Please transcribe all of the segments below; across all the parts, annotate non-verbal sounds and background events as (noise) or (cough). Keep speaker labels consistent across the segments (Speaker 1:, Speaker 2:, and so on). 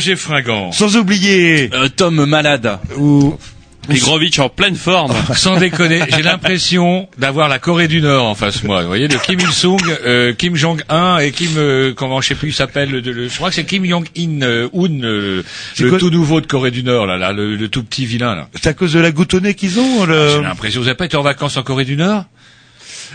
Speaker 1: Roger Fringant.
Speaker 2: sans oublier
Speaker 3: Euh, Tom malade.
Speaker 2: ou
Speaker 3: Et Grovitch en pleine forme. (laughs)
Speaker 1: Sans déconner, j'ai l'impression d'avoir la Corée du Nord en face de moi. Vous voyez, le Kim Il-sung, euh, Kim Jong-un et Kim, euh, comment je sais plus il s'appelle, le, le- je crois que c'est Kim Jong-in, euh, euh, le
Speaker 2: quoi
Speaker 1: tout nouveau de Corée du Nord, là, là le, le tout petit vilain, là.
Speaker 2: c'est à cause de la nez qu'ils ont le...
Speaker 1: J'ai l'impression, vous avez pas été en vacances en Corée du Nord?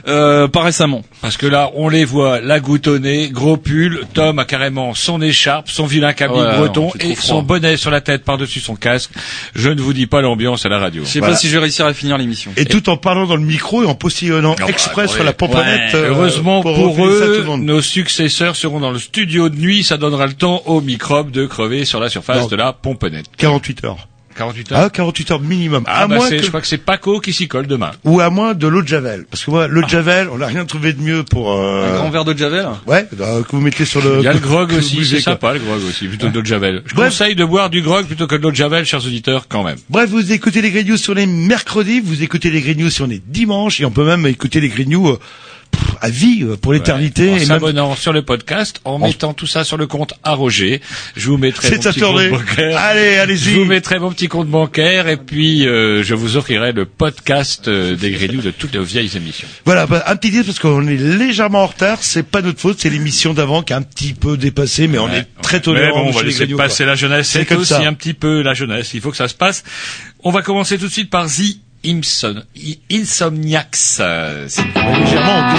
Speaker 3: Euh, pas récemment.
Speaker 1: Parce que là, on les voit, la goutte au nez, gros pull, Tom a carrément son écharpe, son vilain cabine
Speaker 3: Ouais,
Speaker 1: breton
Speaker 3: non,
Speaker 1: et son bonnet sur la tête par-dessus son casque. Je ne vous dis pas l'ambiance à la radio.
Speaker 3: Je sais
Speaker 2: Voilà.
Speaker 3: pas si je vais réussir à finir l'émission.
Speaker 2: Et tout en parlant dans le micro et en postillonnant
Speaker 1: bah,
Speaker 2: exprès
Speaker 1: attendez.
Speaker 2: sur la pomponnette.
Speaker 3: Ouais,
Speaker 2: euh,
Speaker 1: Heureusement pour, eux, nos successeurs seront dans le studio de nuit. Ça donnera le temps aux microbes de crever sur la surface
Speaker 2: Non.
Speaker 1: de la pomponnette.
Speaker 2: 48 heures.
Speaker 1: 48 heures.
Speaker 2: Ah, 48 heures minimum.
Speaker 1: Ah,
Speaker 2: à
Speaker 1: bah
Speaker 2: moins que-
Speaker 1: je crois que c'est Paco qui s'y colle demain.
Speaker 2: ou à moins de l'eau de javel. Parce que moi, l'eau de javel, on n'a rien trouvé de mieux pour. Euh...
Speaker 3: Un grand verre de Javel.
Speaker 2: Ouais, euh, que vous mettez sur le.
Speaker 1: Il y a le grog aussi, c'est sympa le grog aussi, plutôt que de l'eau de javel. Je
Speaker 2: Bref.
Speaker 1: conseille de boire du grog plutôt que de l'eau de javel, chers auditeurs, quand même.
Speaker 2: Bref, vous écoutez les Grignoux sur les mercredis, vous écoutez les Grignoux sur les dimanches, et on peut même écouter les Grignoux euh, pff, à vie euh, pour l'éternité.
Speaker 1: En
Speaker 2: et même-
Speaker 1: s'abonnant sur le podcast, en mettant tout ça sur le compte à Roger. Je vous mettrai mon petit compte
Speaker 2: attendez.
Speaker 1: bancaire.
Speaker 2: Allez,
Speaker 1: Je
Speaker 2: allez-y.
Speaker 1: vous mettrai mon petit compte bancaire et puis euh, je vous offrirai le podcast euh, des Grignoux de toutes les vieilles émissions.
Speaker 2: Voilà, bah, un petit disque parce qu'on est légèrement en retard. C'est pas notre faute, c'est l'émission d'avant qui a un petit peu dépassé, mais on
Speaker 1: Ouais,
Speaker 2: est très
Speaker 1: ouais.
Speaker 2: tolérant.
Speaker 1: Mais bon, on va laisser passer
Speaker 2: quoi.
Speaker 1: la jeunesse.
Speaker 2: C'est
Speaker 1: aussi
Speaker 2: ça.
Speaker 1: un petit peu la jeunesse. Il faut que ça se passe. On va commencer tout de suite par The Imson, Insomniacs. Euh, c'est-
Speaker 2: légèrement en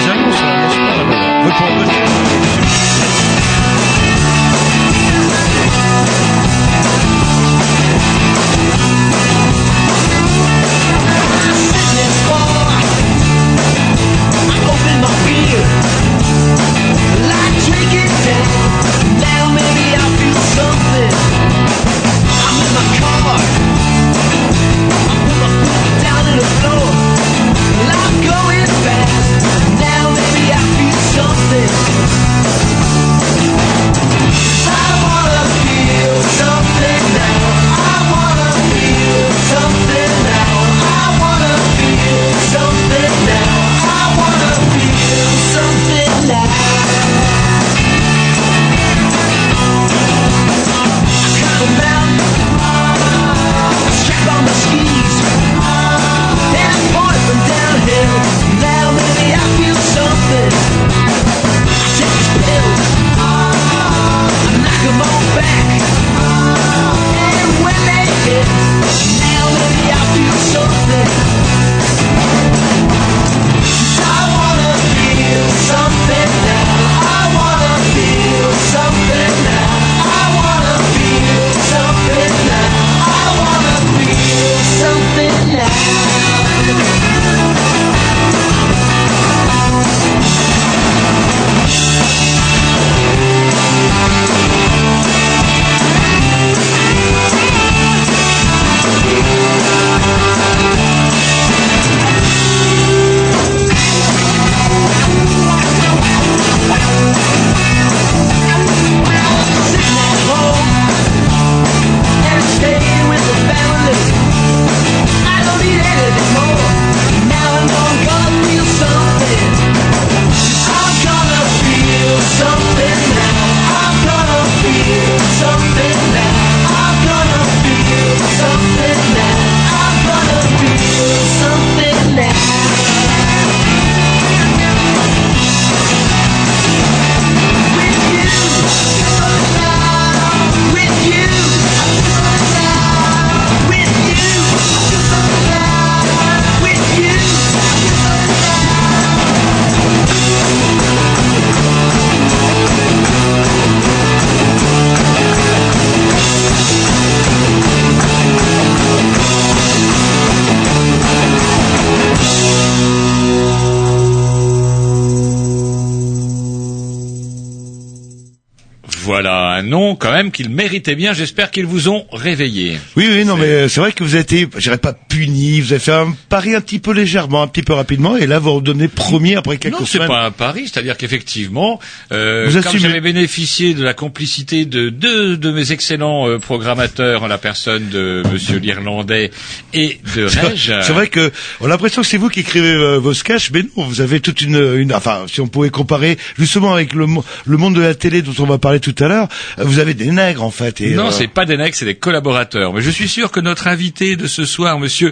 Speaker 1: méritait bien. J'espère qu'ils vous ont réveillé.
Speaker 2: Oui, oui, non, mais euh, c'est vrai que vous je dirais pas puni, vous avez fait un pari un petit peu légèrement, un petit peu rapidement, et là vous redonnez premier après quelques
Speaker 1: Non, c'est
Speaker 2: semaines.
Speaker 1: pas un pari, c'est-à-dire qu'effectivement, euh,
Speaker 2: Vous
Speaker 1: comme j'avais bénéficié de la complicité de deux de mes excellents euh, programmateurs, la personne de Monsieur l'Irlandais et de Reg.
Speaker 2: C'est vrai que on a l'impression que c'est vous qui écrivez euh, vos sketchs, mais non, vous avez toute une, une, enfin, si on pouvait comparer justement avec le, le monde de la télé dont on va parler tout à l'heure, euh, vous avez des nègres en fait. Et,
Speaker 1: Non,
Speaker 2: euh,
Speaker 1: c'est pas des necks, c'est des collaborateurs. Mais je suis sûr que notre invité de ce soir, Monsieur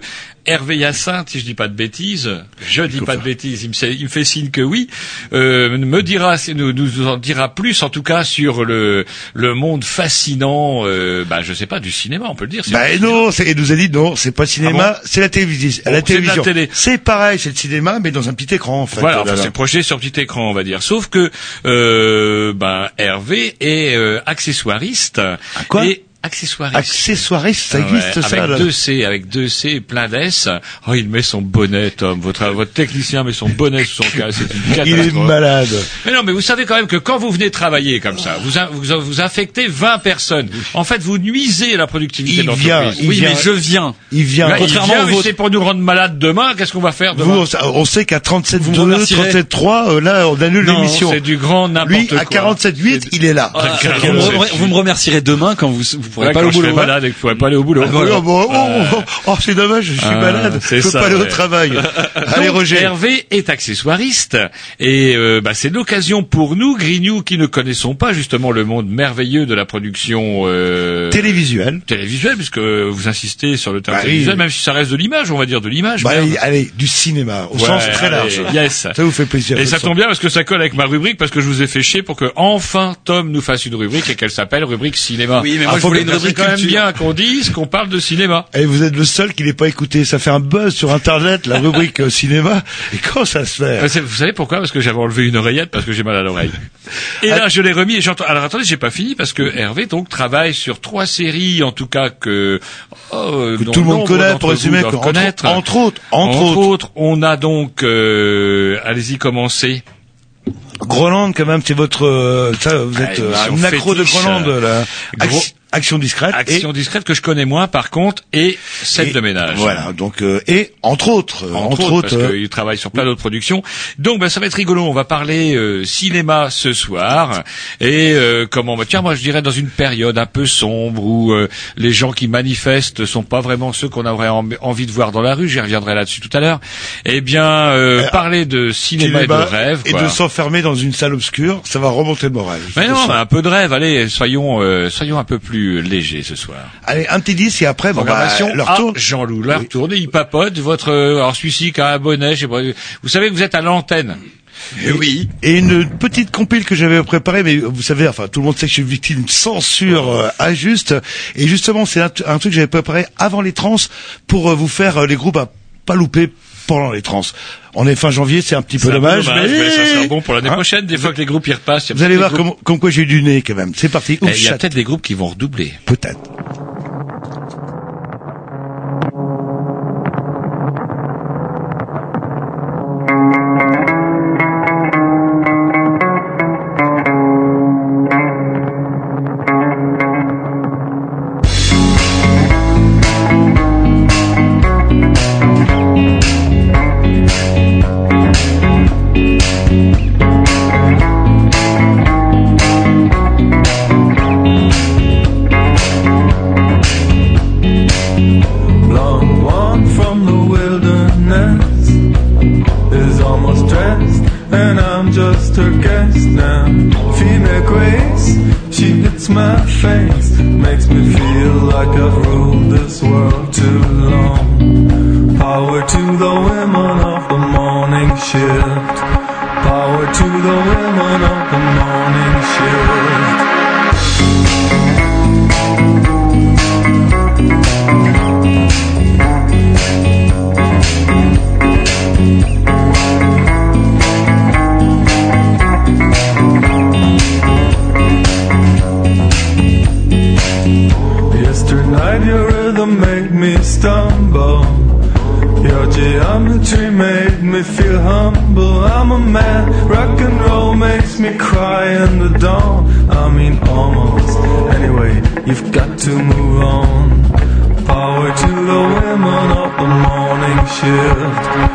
Speaker 1: Hervé Hyacinthe, si je dis pas de bêtises, je dis pas de bêtises, il me, sait- il me fait signe que oui, euh, me dira, nous, nous en dira plus en tout cas sur le le monde fascinant, euh, bah je sais pas, du cinéma, on peut le dire.
Speaker 2: Bah non, et nous a dit non, c'est pas le cinéma, c'est la télévision.
Speaker 1: Bon,
Speaker 2: la télévision.
Speaker 1: télé.
Speaker 2: C'est pareil, c'est le cinéma, mais dans un petit écran en fait.
Speaker 1: Voilà,
Speaker 2: Là,
Speaker 1: enfin, c'est projeté sur petit écran, on va dire. Sauf que euh, ben, Hervé est euh, accessoiriste.
Speaker 2: quoi?
Speaker 1: et accessoiriste.
Speaker 2: Accessoiriste, ça
Speaker 1: Ah ouais,
Speaker 2: existe ça
Speaker 1: avec
Speaker 2: là.
Speaker 1: deux C, avec deux C et plein d'S. Oh, il met son bonnet, Tom. Votre, votre technicien met son bonnet sous son casque. C'est une (laughs)
Speaker 2: Il est
Speaker 1: catastrophe.
Speaker 2: malade.
Speaker 1: Mais non, mais vous savez quand même que quand vous venez travailler comme ça, vous, in- vous, vous affectez 20 personnes. En fait, vous nuisez à la productivité
Speaker 2: Il
Speaker 1: de
Speaker 2: vient,
Speaker 1: l'entreprise.
Speaker 2: il
Speaker 3: Oui,
Speaker 2: vient.
Speaker 3: mais je viens.
Speaker 2: Il vient.
Speaker 1: Là, il
Speaker 3: contrairement
Speaker 1: vient,
Speaker 3: au
Speaker 1: mais
Speaker 3: vôtre.
Speaker 1: c'est pour nous rendre malades demain. Qu'est-ce qu'on va faire
Speaker 2: Vous,
Speaker 1: demain
Speaker 2: on, sa- on sait qu'à 37
Speaker 3: Vous me
Speaker 2: 2,
Speaker 3: remercierez.
Speaker 2: 37 3, euh, là, on annule
Speaker 1: Non,
Speaker 2: l'émission.
Speaker 1: c'est du grand n'importe
Speaker 2: Lui,
Speaker 1: quoi.
Speaker 2: à 47 8, il est là.
Speaker 3: Ah, vous, re- vous me remercierez demain quand vous vous pourrez
Speaker 1: Ouais,
Speaker 3: pas aller au
Speaker 1: je
Speaker 3: boulot. hein.
Speaker 1: malade et que je pourrais pas aller au boulot.
Speaker 2: Oh, oh, oh, c'est dommage, je suis
Speaker 1: Ah,
Speaker 2: malade, je peux
Speaker 1: ça,
Speaker 2: pas aller au travail. (laughs) Allez,
Speaker 1: Donc,
Speaker 2: Roger.
Speaker 1: Hervé est accessoiriste et euh, bah, c'est l'occasion pour nous, Grignoux, qui ne connaissons pas justement le monde merveilleux de la production euh,
Speaker 2: Télévisuel.
Speaker 1: télévisuelle, puisque vous insistez sur le terme
Speaker 2: Bah oui.
Speaker 1: télévisuel, même si ça reste de l'image, on va dire de l'image.
Speaker 2: Bah, allez, allez, du cinéma, au
Speaker 1: Ouais,
Speaker 2: sens très
Speaker 1: allez,
Speaker 2: large.
Speaker 1: yes.
Speaker 2: Ça vous fait plaisir.
Speaker 1: Et ça tombe bien parce que ça colle avec ma rubrique, parce que je vous ai fait chier pour que enfin Tom nous fasse une rubrique et qu'elle s'appelle rubrique cinéma.
Speaker 3: Oui, mais
Speaker 2: Ah,
Speaker 3: moi je voulais une rubrique
Speaker 1: quand même
Speaker 3: culture.
Speaker 1: bien qu'on dise qu'on parle de cinéma.
Speaker 2: Et vous êtes le seul qui l'ait pas écouté. Ça fait un buzz sur Internet, la rubrique euh, cinéma. Et quand ça se fait
Speaker 1: Euh, Vous savez pourquoi? Parce que j'avais enlevé une oreillette parce que j'ai mal à l'oreille. Et là, je l'ai remis et j'entends. Alors attendez, j'ai pas fini parce que Hervé donc travaille sur trois séries, en tout cas que, oh,
Speaker 2: Que
Speaker 1: dont
Speaker 2: tout le monde connaît, pour résumer, que, entre-
Speaker 1: connaître.
Speaker 2: entre autres, entre autres.
Speaker 1: on a donc, euh, allez-y, commencez.
Speaker 2: Groenland, quand même, c'est votre, euh, ça, vous êtes
Speaker 1: Ah,
Speaker 2: euh,
Speaker 1: émission
Speaker 2: un accro de Groenland,
Speaker 1: euh,
Speaker 2: là.
Speaker 1: gros-
Speaker 2: Action, discrète.
Speaker 1: Action
Speaker 2: et,
Speaker 1: discrète que je connais moins, par contre, et
Speaker 2: et-
Speaker 1: de ménage.
Speaker 2: Voilà, donc, euh, et entre autres, euh,
Speaker 1: entre, autres, parce qu'il travaille sur plein d'autres productions. Donc, ben, ça va être rigolo. On va parler euh, cinéma ce soir et euh, comment bah, Tiens, moi, je dirais dans une période un peu sombre où euh, les gens qui manifestent sont pas vraiment ceux qu'on aurait en- envie de voir dans la rue. J'y reviendrai là-dessus tout à l'heure. Eh bien, euh,
Speaker 2: Euh,
Speaker 1: parler de cinéma, et de rêve.
Speaker 2: et
Speaker 1: quoi.
Speaker 2: de s'enfermer dans une salle obscure, ça va remonter le moral.
Speaker 1: Mais non, un peu de rêve. Allez, soyons, euh, soyons un peu plus légers ce soir.
Speaker 2: Allez, un petit disque et après, bon, bah, leur tour.
Speaker 1: Jean-Loup, leur
Speaker 2: Oui.
Speaker 1: tourne, il papote. Votre, euh, alors celui-ci qui a un bonnet, je sais pas. Vous savez que vous êtes à l'antenne.
Speaker 2: Et oui. Et une petite compile que j'avais préparée, mais vous savez, enfin, tout le monde sait que je suis victime d'une censure euh, injuste. Et justement, c'est un truc que j'avais préparé avant les trans pour euh, vous faire euh, les groupes à pas louper pendant les trans. On est fin janvier, c'est un petit peu
Speaker 1: un
Speaker 2: dommage,
Speaker 1: mais ça sera bon pour l'année
Speaker 2: Hein
Speaker 1: prochaine. Des fois que les groupes y repassent. il y a
Speaker 2: Vous allez voir
Speaker 1: groupes-
Speaker 2: comme, comme quoi j'ai du nez quand même. C'est parti.
Speaker 1: Eh, Il y a peut-être des groupes qui vont redoubler.
Speaker 2: Peut-être.
Speaker 4: Guest now. Female grace, she hits my face, makes me feel like I've ruled this world too long. Power to the women of the morning shift. Power to the women of the morning shift. Me cry in the dawn. I mean, almost. Anyway, you've got to move on. Power to the women of the morning shift.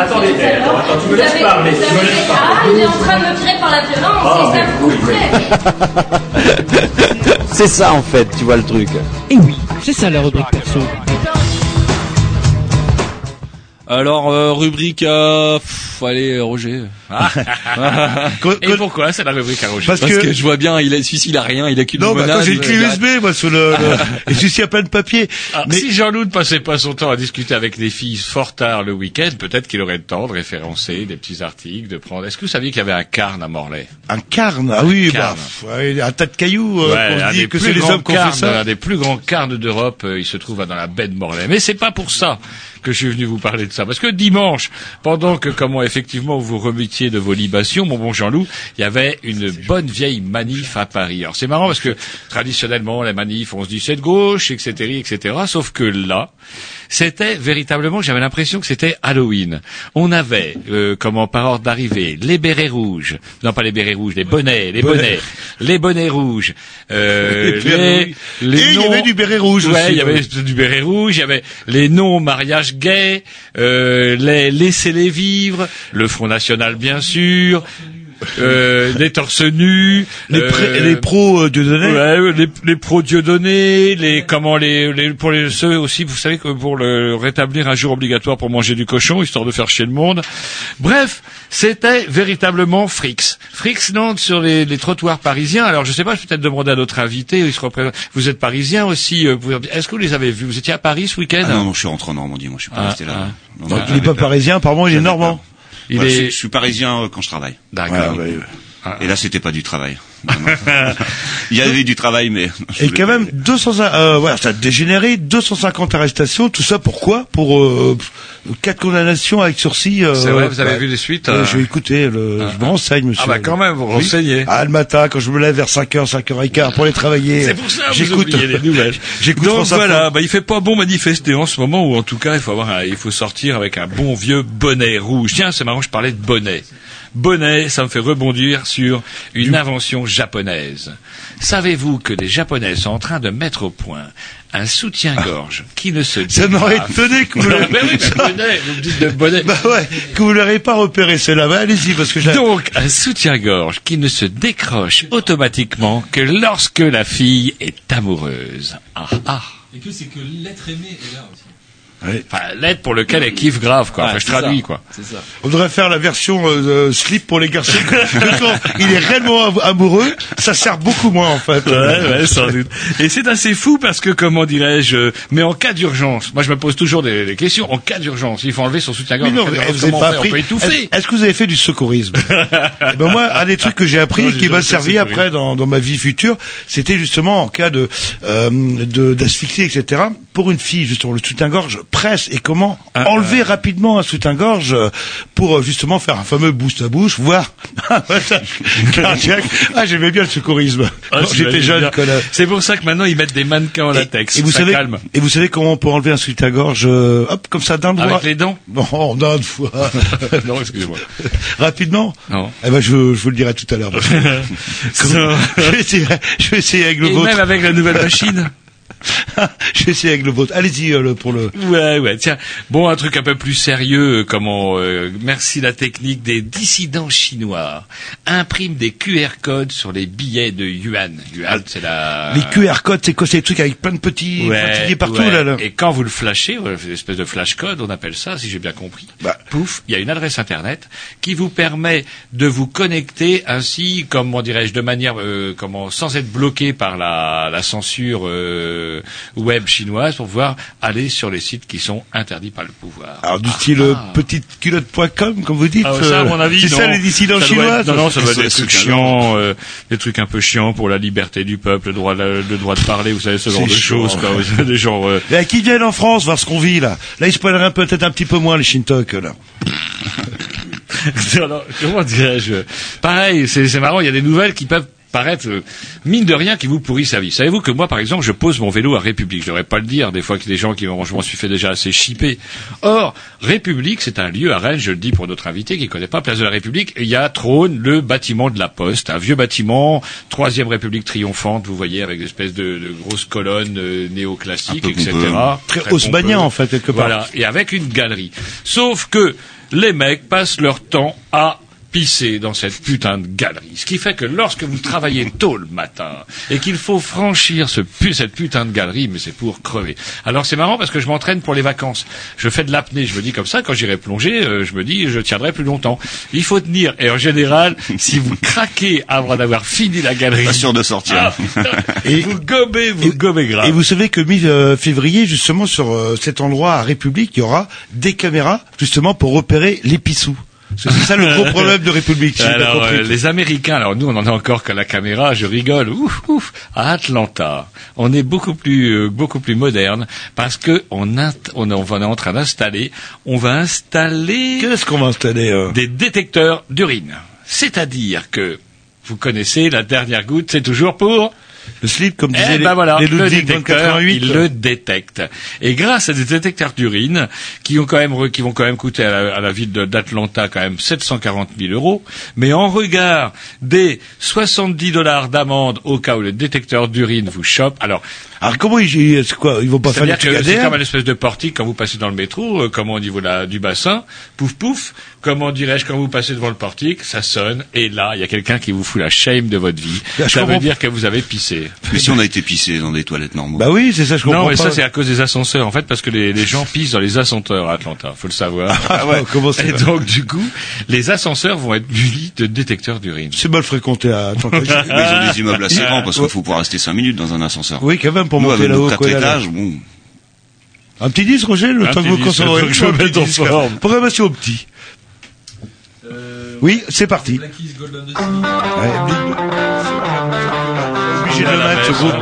Speaker 5: Attendez, attends, attends, tu me laisses parler, tu me laisses
Speaker 6: Ah,
Speaker 5: parler.
Speaker 6: il est en train de me tirer par la violence,
Speaker 5: Ah,
Speaker 6: et ça
Speaker 5: mais
Speaker 6: vous plaît.
Speaker 7: C'est ça en fait, tu vois le truc.
Speaker 8: Et oui, c'est ça la rubrique perso.
Speaker 3: Alors, euh, rubrique à... Pff, (laughs) Roger.
Speaker 1: Et pourquoi c'est la rubrique à Roger
Speaker 2: Parce
Speaker 3: Parce,
Speaker 2: que-
Speaker 3: que... je vois bien, il a, celui-ci, il a rien, il a qu'une
Speaker 2: Non, bah, quand j'ai une clé
Speaker 3: il a-
Speaker 2: USB, moi, sur le, le... (laughs) et celui-ci a plein de papier.
Speaker 1: Alors,
Speaker 2: Mais-
Speaker 1: Si Jean-Loup ne passait pas son temps à discuter avec les filles fort tard le week-end, peut-être qu'il aurait le temps de référencer des petits articles, de prendre. Est-ce que vous saviez qu'il y avait un carne à Morlaix?
Speaker 2: Un carne, ah oui, bah,
Speaker 1: Carne.
Speaker 2: ouais, un tas de cailloux, euh,
Speaker 1: Ouais,
Speaker 2: on se dit
Speaker 1: des
Speaker 2: que
Speaker 1: plus
Speaker 2: c'est les
Speaker 1: grands
Speaker 2: hommes qui ont fait
Speaker 1: carnes,
Speaker 2: ça.
Speaker 1: un des plus grands carnes d'Europe, euh, il se trouve dans la baie de Morlaix. Mais c'est pas pour ça que je suis venu vous parler de ça. Parce que dimanche, pendant que, comment effectivement vous remettiez de vos libations, mon bon Jean-Loup, il y avait une bonne vieille manif à Paris. Alors c'est marrant parce que traditionnellement, les manifs, on se dit c'est de gauche, etc., etc. Sauf que là, c'était véritablement, j'avais l'impression que c'était Halloween. On avait, euh, comment par ordre d'arrivée, les bérets rouges, non pas les bérets rouges, les bonnets, les
Speaker 2: Bonnets.
Speaker 1: bonnets, les bonnets rouges, euh, (laughs)
Speaker 2: Les
Speaker 1: les
Speaker 2: Et il y
Speaker 1: noms-
Speaker 2: avait du béret rouge
Speaker 1: Ouais,
Speaker 2: aussi,
Speaker 1: il y avait du béret rouge, il y avait les non mariages gays, euh, les laissez-les vivre, le Front National bien sûr, euh, les torse nus,
Speaker 2: Les,
Speaker 1: euh,
Speaker 2: pré- les pros euh, Dieudonné.
Speaker 1: Ouais, les, les pro Dieudonné, les comment les, les pour les ceux aussi, vous savez que pour le rétablir un jour obligatoire pour manger du cochon, histoire de faire chier le monde. Bref, c'était véritablement Frix. Frix Nantes sur les, les trottoirs parisiens. Alors je sais pas, je vais peut-être demander à notre invité, il se représente. Vous êtes parisien aussi. euh, vous- Est-ce que vous les avez vus? Vous étiez à Paris ce week-end?
Speaker 9: Ah non, non, je suis rentré en Normandie, moi, je suis pas
Speaker 1: Ah,
Speaker 9: resté là.
Speaker 1: ah.
Speaker 9: Non,
Speaker 2: Donc,
Speaker 9: non,
Speaker 2: il n'est pas parisien, apparemment il est normand.
Speaker 1: Il
Speaker 9: Ouais,
Speaker 1: est-
Speaker 9: je, je suis parisien euh, quand je travaille.
Speaker 1: D'accord.
Speaker 2: Voilà, ouais.
Speaker 9: Et là, c'était pas du travail. Non, non. (laughs) Il y avait du travail, mais. je
Speaker 2: Et quand même 200, euh, voilà, ça a dégénéré, 250 arrestations, tout ça pourquoi? Pour euh, quatre condamnations avec sursis. Euh,
Speaker 1: C'est vrai, vous avez vu les suites
Speaker 2: Ouais,
Speaker 1: euh,
Speaker 2: Je vais écouter, le, je me renseigne, monsieur.
Speaker 1: Ah bah quand même, vous
Speaker 2: Oui.
Speaker 1: renseignez.
Speaker 2: Ah, le matin, quand je me lève vers 5h, 5h15 pour aller travailler.
Speaker 1: C'est pour ça que vous
Speaker 2: J'écoute
Speaker 1: les nouvelles. (laughs)
Speaker 2: J'écoute
Speaker 1: Donc voilà, bah, il fait pas bon manifester en ce moment, ou en tout cas, il faut avoir, un- il faut sortir avec un bon vieux bonnet rouge. Tiens, c'est marrant, je parlais de bonnet. Bonnet, ça me fait rebondir sur une invention japonaise. Savez-vous que les Japonais sont en train de mettre au point un soutien-gorge qui ne se
Speaker 2: Ça m'aurait étonné que vous
Speaker 1: Ah,
Speaker 2: l'auriez-
Speaker 1: ben oui, mais bonnet, vous me dites de bonnet.
Speaker 2: Bah ouais, que vous l'auriez pas repéré cela. Bah allez-y, parce que.
Speaker 1: Donc, un soutien-gorge qui ne se décroche automatiquement que lorsque la fille est amoureuse. Ah ah.
Speaker 3: Et que c'est que l'être aimé est là aussi.
Speaker 2: Oui.
Speaker 1: Enfin, l'aide pour lequel elle kiffe grave, quoi.
Speaker 3: Ouais,
Speaker 1: Enfin, je traduis,
Speaker 3: ça.
Speaker 1: quoi.
Speaker 3: Ça.
Speaker 2: On devrait faire la version euh, euh, slip pour les garçons. Quand (laughs) (laughs) il est réellement am- amoureux, ça sert beaucoup moins en fait.
Speaker 1: Ouais, ouais, sans doute. Et c'est assez fou parce que, comment dirais-je, mais en cas d'urgence, moi je me pose toujours des, des questions, en cas d'urgence, il faut enlever son soutien-gorge.
Speaker 2: Mais non, vous pas appris.
Speaker 1: On peut étouffer.
Speaker 2: Est-ce que vous avez fait du secourisme? (laughs) Ben moi, un des trucs que j'ai appris
Speaker 1: Non,
Speaker 2: et qui m'a servi après dans, dans ma vie future, c'était justement en cas de euh, de- d'asphyxie, etc. Pour une fille, justement, le soutien-gorge presse et comment
Speaker 1: Ah,
Speaker 2: enlever rapidement un soutien-gorge euh, pour euh, justement faire un fameux boost à bouche, voire un (laughs) massage cardiaque. Ah, j'aimais bien le secourisme.
Speaker 1: Ah,
Speaker 2: J'étais jeune.
Speaker 1: C'est pour ça que maintenant ils mettent des mannequins en latex.
Speaker 2: Et, et vous
Speaker 1: ça
Speaker 2: savez,
Speaker 1: calme.
Speaker 2: et vous savez comment on peut enlever un soutien-gorge, euh, hop, comme ça d'un doigt.
Speaker 1: Avec les dents
Speaker 2: Non, d'un fois. (laughs)
Speaker 1: Non, excusez-moi.
Speaker 2: Rapidement.
Speaker 1: Non.
Speaker 2: Eh ben, je, je vous le dirai tout à l'heure. (laughs) Comment- je vais essayer, je vais essayer avec le
Speaker 1: Et
Speaker 2: vôtre.
Speaker 1: même avec la nouvelle machine. (laughs)
Speaker 2: je essayer avec le vôtre. Allez-y euh, pour le.
Speaker 1: Ouais, ouais. Tiens, bon, un truc un peu plus sérieux. euh, Comment euh, Merci la technique des dissidents chinois impriment des QR codes sur les billets de yuan. Yuan, c'est la.
Speaker 2: Les QR codes, c'est quoi C'est des trucs avec plein de petits
Speaker 1: Ouais,
Speaker 2: partout
Speaker 1: ouais.
Speaker 2: là. là.
Speaker 1: Et quand vous le flashez, une espèce de flash code, on appelle ça, si j'ai bien compris.
Speaker 2: Bah.
Speaker 1: Pouf, il y a une adresse internet qui vous permet de vous connecter ainsi, comment dirais-je, de manière, euh, comment, sans être bloqué par la, la censure euh, web chinoise, pour pouvoir aller sur les sites qui sont interdits par le pouvoir.
Speaker 2: Alors du style euh,
Speaker 1: ah.
Speaker 2: petiteculotte.com, comme vous dites.
Speaker 1: Ah, ça, à
Speaker 2: euh,
Speaker 1: mon avis,
Speaker 2: c'est ça les dissidents
Speaker 1: Ça
Speaker 2: chinois.
Speaker 1: être- non, non, ça doit être des trucs chiants, euh, des trucs un peu chiants pour la liberté du peuple, le droit, le, le droit de parler, vous savez, ce genre de choses, quoi.
Speaker 2: ouais.
Speaker 1: Des genres, euh,
Speaker 2: Mais qui viennent en France voir ce qu'on vit là? Là, ils se peut-être un petit peu moins les Shintok là. (laughs)
Speaker 1: Non, non, comment dirais-je? Pareil, c'est c'est marrant, il y a des nouvelles qui peuvent paraître, euh, mine de rien, qui vous pourrissent la vie. Savez-vous que moi, par exemple, je pose mon vélo à République. Je devrais pas le dire, des fois qu'il y a des gens qui m'ont, je m'en suis fait déjà assez chipper. Or, République, c'est un lieu à Rennes, je le dis pour notre invité qui connaît pas Place de la République, il y a trône le bâtiment de la Poste, un vieux bâtiment, troisième République triomphante, vous voyez, avec des espèces de, de grosses colonnes euh, néoclassiques, etc.
Speaker 2: Très haussmannien,
Speaker 1: pompeux.
Speaker 2: en fait, quelque part.
Speaker 1: Voilà, et avec une galerie. Sauf que les mecs passent leur temps à pisser dans cette putain de galerie. Ce qui fait que lorsque vous travaillez tôt le matin et qu'il faut franchir ce pu- cette putain de galerie, mais c'est pour crever. Alors c'est marrant parce que je m'entraîne pour les vacances. Je fais de l'apnée, je me dis comme ça, quand j'irai plonger, euh, je me dis je tiendrai plus longtemps. Il faut tenir. Et en général, si vous craquez avant d'avoir fini la galerie,
Speaker 9: Pas sûr de sortir.
Speaker 1: ah, (laughs)
Speaker 2: Et-
Speaker 1: vous gobez, vous gobez grave.
Speaker 2: Et vous savez que mi-février, justement, sur euh, cet endroit à République, il y aura des caméras, justement, pour repérer les pissous. C'est ça le gros problème de République,
Speaker 1: Alors, euh, les Américains, alors nous on en a encore qu'à la caméra, je rigole, ouf, ouf, à Atlanta, on est beaucoup plus, euh, beaucoup plus moderne parce que on, int- on, on va- on est en train d'installer, on va installer
Speaker 2: Qu'est-ce qu'on va installer euh
Speaker 1: des détecteurs d'urine. C'est-à-dire que vous connaissez la dernière goutte, c'est toujours pour
Speaker 2: Le slip, comme
Speaker 1: eh
Speaker 2: les,
Speaker 1: ben voilà,
Speaker 2: les
Speaker 1: le détecteur,
Speaker 2: 2088.
Speaker 1: il le détecte. Et grâce à des détecteurs d'urine qui ont quand même qui vont quand même coûter à la, à la ville d'Atlanta quand même 740 000 euros, mais en regard des 70 dollars d'amende au cas où le détecteur d'urine vous chope. Alors,
Speaker 2: Alors comment ils, c'est quoi, ils vont pas faire des
Speaker 1: que c'est comme une espèce de portique quand vous passez dans le métro, euh, comme au niveau de la- du bassin, pouf pouf, comment dirais-je quand vous passez devant le portique, ça sonne et là il y a quelqu'un qui vous fout la shame de votre vie. (laughs)
Speaker 2: Là,
Speaker 1: ça veut
Speaker 2: comprends.
Speaker 1: dire que vous avez pissé.
Speaker 9: Mais si on a été pissé dans des toilettes normaux.
Speaker 2: Bah oui, c'est ça, je comprends
Speaker 1: Non, mais
Speaker 2: pas.
Speaker 1: ça c'est à cause des ascenseurs, en fait, parce que les, les gens (laughs) pissent dans les ascenseurs à Atlanta, faut le savoir.
Speaker 2: Ah ouais, (laughs) comment
Speaker 1: Et donc du coup, les ascenseurs vont être munis de détecteurs d'urine.
Speaker 2: C'est mal fréquenté à Atlanta.
Speaker 9: Mais ils ont des immeubles assez grands parce qu'il faut pouvoir rester 5 minutes dans un ascenseur.
Speaker 2: oui, quand même, pour
Speaker 9: Nous,
Speaker 2: monter
Speaker 9: avec nos
Speaker 2: là-haut.
Speaker 9: 4
Speaker 2: quoi, là, là.
Speaker 9: étages, bon.
Speaker 2: Un petit disque, Roger, le
Speaker 1: Un
Speaker 2: temps que vous
Speaker 1: le en forme.
Speaker 2: Programmation au petit. Oui, c'est parti. Ouais, obligé de le mettre, ce groupe.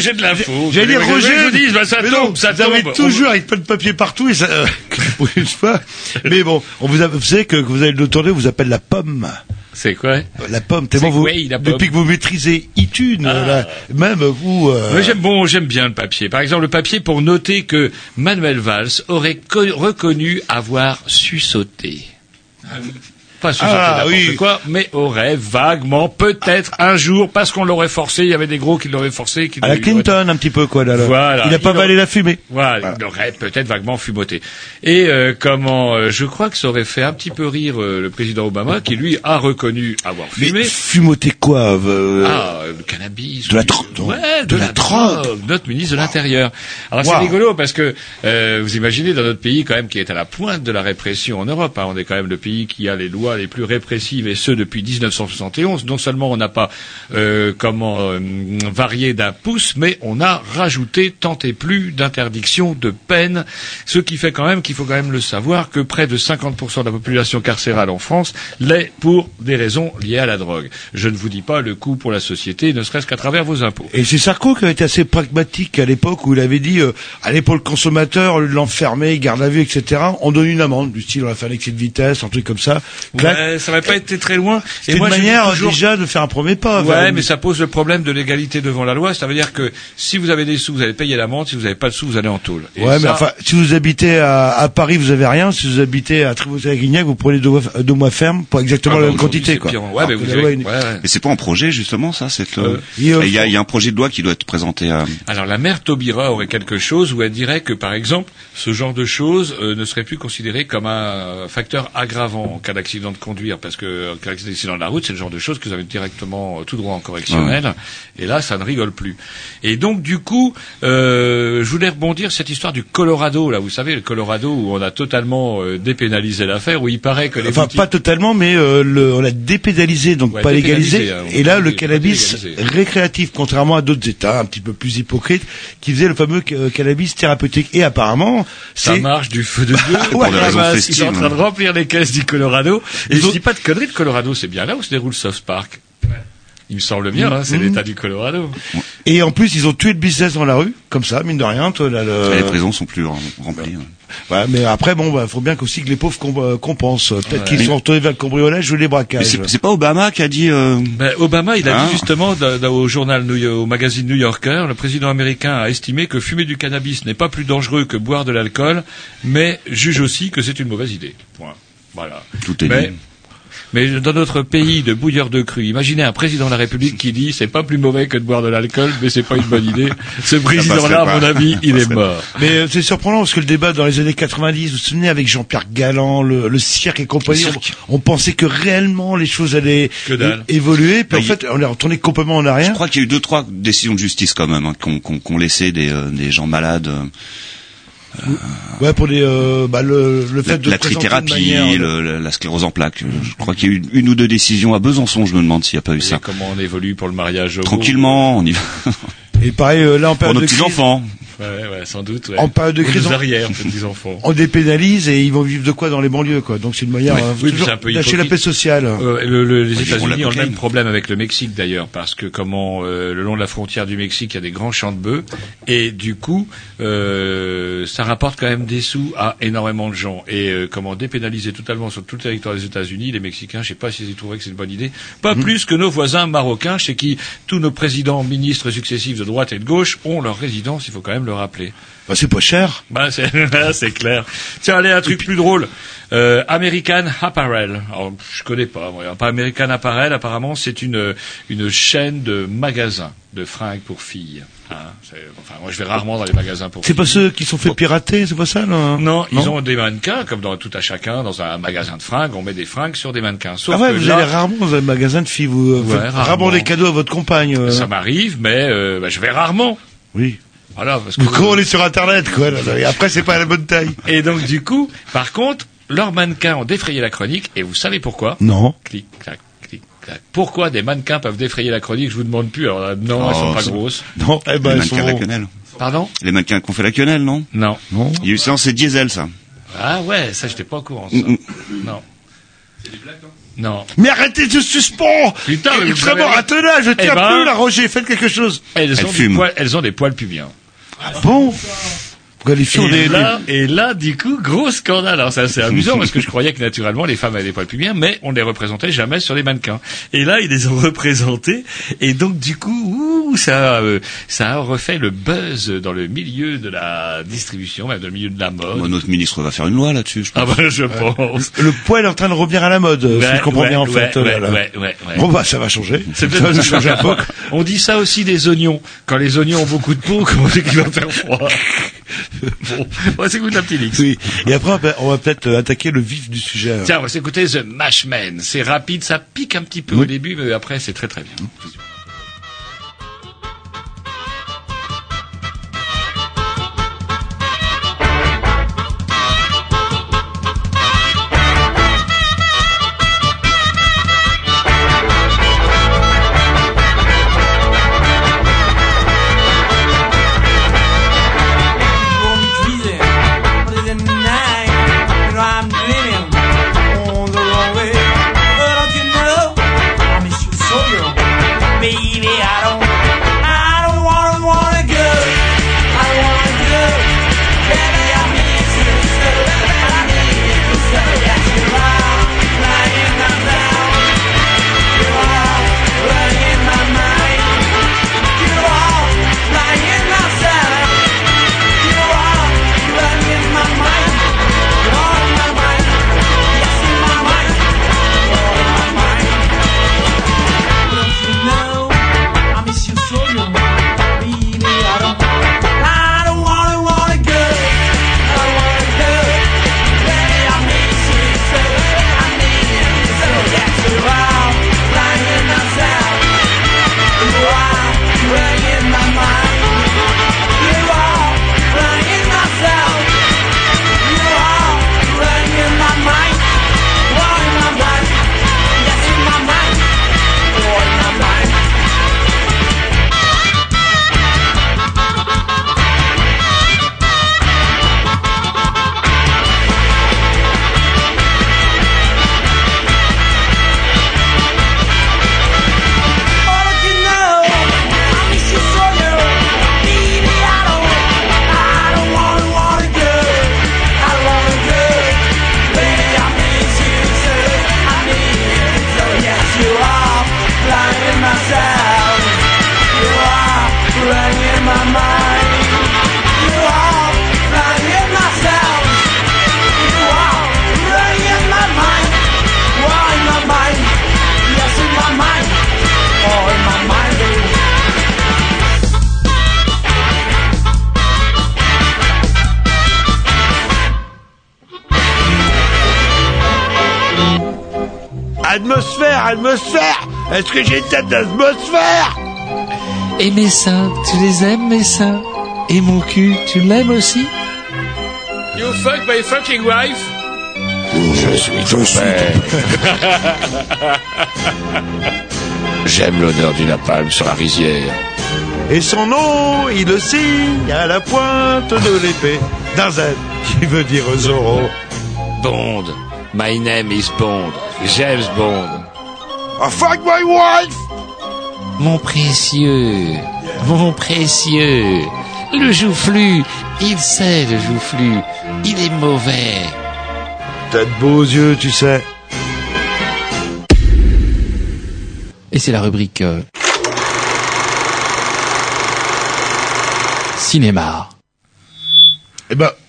Speaker 2: J'ai
Speaker 1: de l'info.
Speaker 2: J'allais dire Roger.
Speaker 1: Je vous dis, bah, ça
Speaker 2: mais
Speaker 1: tombe,
Speaker 2: non,
Speaker 1: ça
Speaker 2: vous avez
Speaker 1: tombe.
Speaker 2: toujours avec plein de papier partout et ça. euh. (laughs) Mais bon, on vous, a, vous savez que, que vous avez le tourner, vous appelle la pomme.
Speaker 1: C'est quoi?
Speaker 2: La pomme, tellement vous,
Speaker 1: quoi, la pomme?
Speaker 2: depuis que vous maîtrisez iTunes,
Speaker 1: Ah.
Speaker 2: là, même vous. euh,
Speaker 1: j'aime bon, j'aime bien le papier. Par exemple, le papier pour noter que Manuel Valls aurait co- reconnu avoir sursauté. Pas sursauté
Speaker 2: Ah, oui.
Speaker 1: quoi, mais aurait vaguement, peut-être un jour, parce qu'on l'aurait forcé, il y avait des gros qui l'auraient forcé. Qui
Speaker 2: à la Clinton, un petit peu, quoi, là. là.
Speaker 1: Voilà.
Speaker 2: Il n'a pas valé la fumée.
Speaker 1: Voilà, il aurait peut-être vaguement fumoté. Et euh, comment euh, Je crois que ça aurait fait un petit peu rire euh, le président Obama, qui lui a reconnu avoir fumé.
Speaker 2: Mais fumoter quoi euh,
Speaker 1: Ah, euh, le cannabis.
Speaker 2: De la drogue.
Speaker 1: Ouais, de,
Speaker 2: De
Speaker 1: la,
Speaker 2: la drogue.
Speaker 1: drogue. Notre ministre de l'Intérieur. Alors
Speaker 2: Wow.
Speaker 1: c'est rigolo parce que euh, vous imaginez dans notre pays quand même qui est à la pointe de la répression en Europe. hein, on est quand même le pays qui a les lois les plus répressives et ce depuis 1971. Non seulement on n'a pas euh, comment euh, varié d'un pouce, mais on a rajouté tant et plus d'interdictions de peine. Ce qui fait quand même qu'il faut quand même le savoir que près de 50% de la population carcérale en France l'est pour des raisons liées à la drogue. Je ne vous dis pas le coût pour la société, ne serait-ce qu'à travers vos impôts.
Speaker 2: Et c'est Sarko qui avait été assez pragmatique à l'époque où il avait dit, euh, allez pour le consommateur, l'enfermer, garde à vue, etc., on donne une amende, du style on va faire l'excès de vitesse, un truc comme ça.
Speaker 1: Ouais, ça va pas été très loin.
Speaker 2: C'est une
Speaker 1: moi, je dis
Speaker 2: manière
Speaker 1: toujours-
Speaker 2: déjà de faire un premier pas.
Speaker 1: Ouais, mais ça pose le problème de l'égalité devant la loi. Ça veut dire que si vous avez des sous, vous allez payer l'amende. Si vous n'avez pas de sous, vous allez en tôle. Et
Speaker 2: Ouais, mais enfin, si vous habitez à, à Paris, vous avez rien. Si vous habitez à Trivaux-Guignac, vous prenez deux mois, deux mois ferme pour exactement
Speaker 1: Ah
Speaker 2: la
Speaker 1: bah,
Speaker 2: même
Speaker 1: aujourd'hui,
Speaker 2: quantité, quoi.
Speaker 1: Ouais,
Speaker 2: Alors
Speaker 1: mais vous
Speaker 2: la
Speaker 1: avez-
Speaker 2: une-
Speaker 1: ouais, ouais.
Speaker 9: Mais c'est pas en projet justement ça cette.
Speaker 1: Euh,
Speaker 9: Il
Speaker 2: et,
Speaker 9: y, a, il y a un projet de loi qui doit être présenté à.
Speaker 1: Alors la mère Taubira aurait quelque chose où elle dirait que par exemple ce genre de choses euh, ne serait plus considéré comme un facteur aggravant en cas d'accident de conduire parce que en cas d'accident de la route c'est le genre de choses que vous avez directement euh, tout droit en correctionnel et là ça ne rigole plus. Et donc du coup euh, je voulais rebondir cette histoire du Colorado là vous savez le Colorado où on a totalement euh, dépénalisé l'affaire où il paraît que les
Speaker 2: Enfin,
Speaker 1: boutiques-
Speaker 2: pas totalement, mais euh, le, on l'a dépénalisé, donc
Speaker 1: Ouais,
Speaker 2: pas légalisé.
Speaker 1: hein,
Speaker 2: et là, le cannabis récréatif, contrairement à d'autres États un petit peu plus hypocrites, qui faisaient le fameux euh, cannabis thérapeutique. Et apparemment,
Speaker 1: Ça marche du feu de Dieu. (laughs)
Speaker 2: Pour
Speaker 9: raisons
Speaker 1: masse.
Speaker 9: festives,
Speaker 1: Ils sont en train de remplir les caisses du Colorado. Et
Speaker 2: Ils
Speaker 1: je
Speaker 2: ont-
Speaker 1: dis pas de conneries, de Colorado, c'est bien là où se déroule South Park. Il me semble bien, hein, c'est
Speaker 2: Mhm.
Speaker 1: l'État du Colorado.
Speaker 2: et en plus ils ont tué le business dans la rue, comme ça, mine de rien. Toi, là, le-
Speaker 9: Les prisons sont plus rem- remplies. ouais.
Speaker 2: Ouais, mais après, bon, bah, faut bien qu'aussi que les pauvres euh, compensent. Peut-être
Speaker 1: Ouais.
Speaker 2: qu'ils sont retournés vers le cambriolage ou les braquages.
Speaker 9: c'est pas Obama qui a dit. euh,
Speaker 1: Ben, Obama, il a
Speaker 9: Ah.
Speaker 1: dit justement dans- dans- au journal, au magazine New Yorker, le président américain a estimé que fumer du cannabis n'est pas plus dangereux que boire de l'alcool, mais juge aussi que c'est une mauvaise idée. Point. Voilà.
Speaker 9: Tout est
Speaker 1: Mais,
Speaker 9: dit.
Speaker 1: mais dans notre pays de bouilleurs de cru, imaginez un président de la République qui dit c'est pas plus mauvais que de boire de l'alcool, mais c'est pas une bonne idée. (laughs) Ce président-là, à mon avis, il est mort.
Speaker 2: Mais euh, c'est surprenant parce que le débat dans les années 90, vous vous souvenez avec Jean-Pierre Galland, le, le cirque et compagnie, on, pensait que réellement les choses allaient
Speaker 1: Que dalle.
Speaker 2: é- évoluer, puis
Speaker 9: Bah,
Speaker 2: en fait on est retourné complètement en arrière.
Speaker 9: Je crois qu'il y a eu deux trois décisions de justice quand même hein, qui ont qu'on des, euh, des gens malades. euh,
Speaker 2: Ouais, pour les, euh, bah, le, le fait
Speaker 9: la,
Speaker 2: de
Speaker 9: la trithérapie,
Speaker 2: manière-
Speaker 9: le- le- la sclérose en plaques. Je crois qu'il y a eu une ou deux décisions à Besançon. Je me demande s'il n'y a pas eu
Speaker 1: Et
Speaker 9: ça.
Speaker 1: comment on évolue pour le mariage
Speaker 9: Tranquillement, on y va.
Speaker 2: Et pareil, euh, là en
Speaker 9: Pour
Speaker 2: période
Speaker 9: nos
Speaker 2: de
Speaker 9: petits
Speaker 2: crise,
Speaker 9: enfants.
Speaker 1: Ouais, ouais, sans doute. Ouais.
Speaker 2: En période de crise, on-
Speaker 1: arrières, petits enfants. (laughs)
Speaker 2: on dépénalise et ils vont vivre de quoi dans les banlieues, quoi. Donc c'est une manière
Speaker 1: Ouais.
Speaker 2: euh,
Speaker 1: Oui, un peu
Speaker 2: lâcher la paix sociale.
Speaker 1: Euh, le- le- les États-Unis ont le même problème avec le Mexique d'ailleurs, parce que comment euh, le long de la frontière du Mexique, il y a des grands champs de bœufs, et du coup, euh, ça rapporte quand même des sous à énormément de gens. Et euh, comment dépénaliser totalement sur tout le territoire des États-Unis, les Mexicains, je sais pas s'ils y trouveraient que c'est une bonne idée, pas
Speaker 2: Mhm.
Speaker 1: plus que nos voisins marocains, chez qui tous nos présidents, ministres successifs de droite et de gauche ont leur résidence. Il faut quand même le rappeler.
Speaker 2: Bah, c'est pas cher.
Speaker 1: Bah, c'est (laughs) c'est clair. Tiens, allez, un truc plus drôle. Euh, American Apparel. Alors, je connais pas. Moi. Pas American Apparel, apparemment, c'est une, une chaîne de magasins de fringues pour filles. Hein, enfin, moi, je vais rarement dans les magasins pour
Speaker 2: C'est
Speaker 1: filles.
Speaker 2: pas ceux qui sont fait pirater, c'est pas ça,
Speaker 1: Non, ils ont des mannequins, comme dans tout à chacun, dans un magasin de fringues, on met des fringues sur des mannequins. Sauf
Speaker 2: Ah ouais,
Speaker 1: que
Speaker 2: vous
Speaker 1: là,
Speaker 2: allez rarement dans un magasin de filles, vous euh,
Speaker 1: Ouais,
Speaker 2: faites
Speaker 1: rarement.
Speaker 2: rarement des cadeaux à votre compagne. euh.
Speaker 1: ça m'arrive, mais euh, bah, je vais rarement.
Speaker 2: Oui.
Speaker 1: Voilà, parce que
Speaker 2: on est sur Internet, quoi. là, et après, c'est pas à la bonne taille.
Speaker 1: Et donc, du coup, par contre, leurs mannequins ont défrayé la chronique, et vous savez pourquoi
Speaker 2: Non.
Speaker 1: Clic, clac, clic, clac. Pourquoi des mannequins peuvent défrayer la chronique Je vous demande plus. Alors, là, non, elles sont
Speaker 9: Oh,
Speaker 1: pas
Speaker 9: c'est-
Speaker 1: grosses.
Speaker 2: Non, eh
Speaker 9: Les
Speaker 2: ben, elles
Speaker 9: mannequins de la
Speaker 2: sont...
Speaker 9: quenelle.
Speaker 1: Pardon
Speaker 9: Les mannequins qui ont fait la quenelle, non
Speaker 1: Non.
Speaker 2: Non.
Speaker 9: Il y a eu ça, c'est diesel, ça.
Speaker 1: Ah ouais, ça, j'étais pas au courant. Ça.
Speaker 9: Mm, mm.
Speaker 1: Non. Non.
Speaker 2: Mais arrêtez de suspendre
Speaker 1: Putain, mais vous
Speaker 2: Vraiment, attendez, je
Speaker 1: Eh
Speaker 2: tiens
Speaker 1: ben-
Speaker 2: plus là, Roger, faites quelque chose.
Speaker 1: Elles,
Speaker 9: Elle
Speaker 1: ont des elles ont des poils pubiens.
Speaker 2: Bon.
Speaker 1: Et
Speaker 2: des...
Speaker 1: là, et là, du coup, gros scandale. Alors, c'est assez amusant parce que je croyais que naturellement les femmes avaient des poils pubiens, mais on ne les représentait jamais sur les mannequins. Et là, ils les ont (laughs) représentés. Et donc, du coup, ouh, ça, a, euh, ça a refait le buzz dans le milieu de la distribution, même dans le milieu de la mode.
Speaker 9: Bon, notre ministre va faire une loi là-dessus, je
Speaker 1: Ah
Speaker 9: pense.
Speaker 1: bah, je pense.
Speaker 2: Le poil est en train de revenir à la mode, si
Speaker 1: Ouais,
Speaker 2: je comprends
Speaker 1: ouais,
Speaker 2: bien en
Speaker 1: ouais,
Speaker 2: fait.
Speaker 1: ouais,
Speaker 2: là, là.
Speaker 1: ouais, ouais, ouais.
Speaker 2: Bon bah ça va changer.
Speaker 1: C'est
Speaker 2: ça
Speaker 1: peut-être
Speaker 2: va changer un (laughs) peu.
Speaker 1: On dit ça aussi des oignons. Quand les oignons ont beaucoup de peau, (laughs) comment c'est qu'il va faire froid? Bon, on va s'écouter un petit mix.
Speaker 2: Oui. Et après on va- peut-être attaquer le vif du sujet. alors.
Speaker 1: Tiens, on va s'écouter The Mashman. C'est rapide, ça pique un petit peu au début, mais après c'est très très bien.
Speaker 10: Est-ce que j'ai une tête d'atmosphère
Speaker 1: Et mes seins, tu les aimes mes seins Et mon cul, tu l'aimes aussi You fuck my fucking wife?
Speaker 10: Je suis ton (laughs)
Speaker 1: J'aime l'odeur du napalm sur la rizière.
Speaker 2: Et son nom, il le signe à la pointe de l'épée d'un Z qui veut dire Zorro.
Speaker 1: Bond. My name is Bond. James Bond.
Speaker 10: I fuck my wife
Speaker 1: Mon précieux, mon précieux, le joufflu, il sait le joufflu, il est mauvais.
Speaker 2: T'as de beaux yeux, tu sais.
Speaker 8: Et c'est la rubrique euh, cinéma.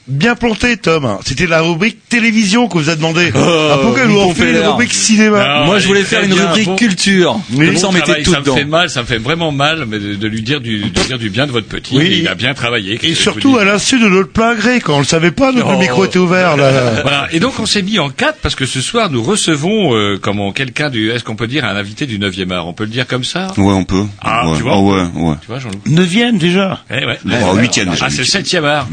Speaker 2: Bien planté, Tom. C'était la rubrique télévision que vous a demandé.
Speaker 3: Oh,
Speaker 2: ah, pourquoi
Speaker 3: vous
Speaker 2: nous on fait une rubrique cinéma
Speaker 1: Non,
Speaker 3: Moi, je voulais faire une
Speaker 1: bien,
Speaker 3: rubrique
Speaker 1: bon.
Speaker 3: culture. Mettait
Speaker 1: travail,
Speaker 3: tout
Speaker 1: ça me
Speaker 3: dedans.
Speaker 1: fait mal, ça me fait vraiment mal mais de, de lui dire du, de dire du bien de votre petit.
Speaker 2: Oui.
Speaker 1: Il a bien travaillé.
Speaker 2: Et surtout
Speaker 1: vous
Speaker 2: à l'insu de notre plein gré, quand on le savait pas, notre
Speaker 1: Oh.
Speaker 2: micro était ouvert, là.
Speaker 1: Voilà. Et donc on s'est mis en quatre parce que ce soir nous recevons euh, comment quelqu'un du est-ce qu'on peut dire un invité du 9e art? On peut le dire comme ça?
Speaker 9: Ouais, on peut.
Speaker 1: Ah,
Speaker 9: ouais.
Speaker 1: tu vois?
Speaker 9: Ah ouais, ouais.
Speaker 1: Tu vois Jean-Loup?
Speaker 2: Neuvième, déjà.
Speaker 1: Eh ouais.
Speaker 9: Oh, huitième déjà.
Speaker 1: Ah c'est le
Speaker 9: huitième.
Speaker 1: 7e art.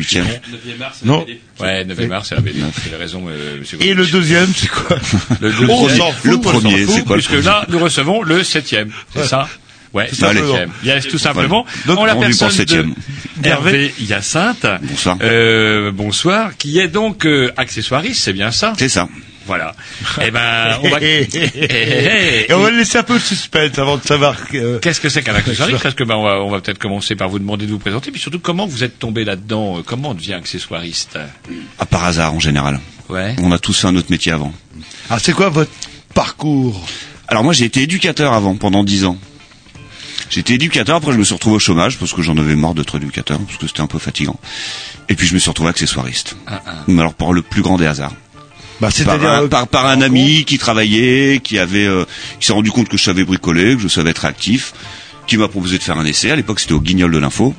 Speaker 2: Non.
Speaker 1: Ouais, 9e art c'est la BD. Vous avez raison euh, monsieur.
Speaker 2: Et le deuxième, c'est quoi (laughs)
Speaker 1: Le
Speaker 2: On
Speaker 1: deuxième.
Speaker 2: s'en fout,
Speaker 9: le
Speaker 2: on s'en
Speaker 9: premier,
Speaker 2: fout.
Speaker 9: c'est quoi le
Speaker 1: Puisque là, (laughs) nous recevons le septième, c'est ça Ouais,
Speaker 2: Tout simplement.
Speaker 1: septième. Yes, tout simplement.
Speaker 9: Donc,
Speaker 1: en la
Speaker 9: on lui
Speaker 1: personne
Speaker 9: pense septième.
Speaker 1: de Hervé Hyacinthe.
Speaker 9: Bonsoir.
Speaker 1: Euh, bonsoir. Qui est donc euh, accessoiriste, c'est bien ça
Speaker 9: C'est ça.
Speaker 1: Voilà. Eh ben, on va... (laughs)
Speaker 2: Et on va laisser un peu le suspense avant de savoir. que-
Speaker 1: Qu'est-ce que c'est qu'un accessoiriste (laughs) Parce que ben, on va, on va peut-être commencer par vous demander de vous présenter, puis surtout comment vous êtes tombé là-dedans, comment on devient accessoiriste?
Speaker 9: À par hasard en général.
Speaker 1: Ouais.
Speaker 9: On a tous fait un autre métier avant.
Speaker 2: Alors c'est quoi votre parcours?
Speaker 9: Alors moi j'ai été éducateur avant pendant dix ans. J'étais éducateur, après je me suis retrouvé au chômage parce que j'en avais marre d'être éducateur, parce que c'était un peu fatigant. Et puis je me suis retrouvé accessoiriste.
Speaker 1: Ah, ah.
Speaker 9: Mais alors par le plus grand des hasards.
Speaker 2: Bah
Speaker 9: Par
Speaker 2: c'est-à-dire
Speaker 9: un,
Speaker 2: euh,
Speaker 9: par, par un ami qui travaillait, qui avait, euh, qui s'est rendu compte que je savais bricoler, que je savais être actif, qui m'a proposé de faire un essai. À l'époque, c'était au Guignol de l'info.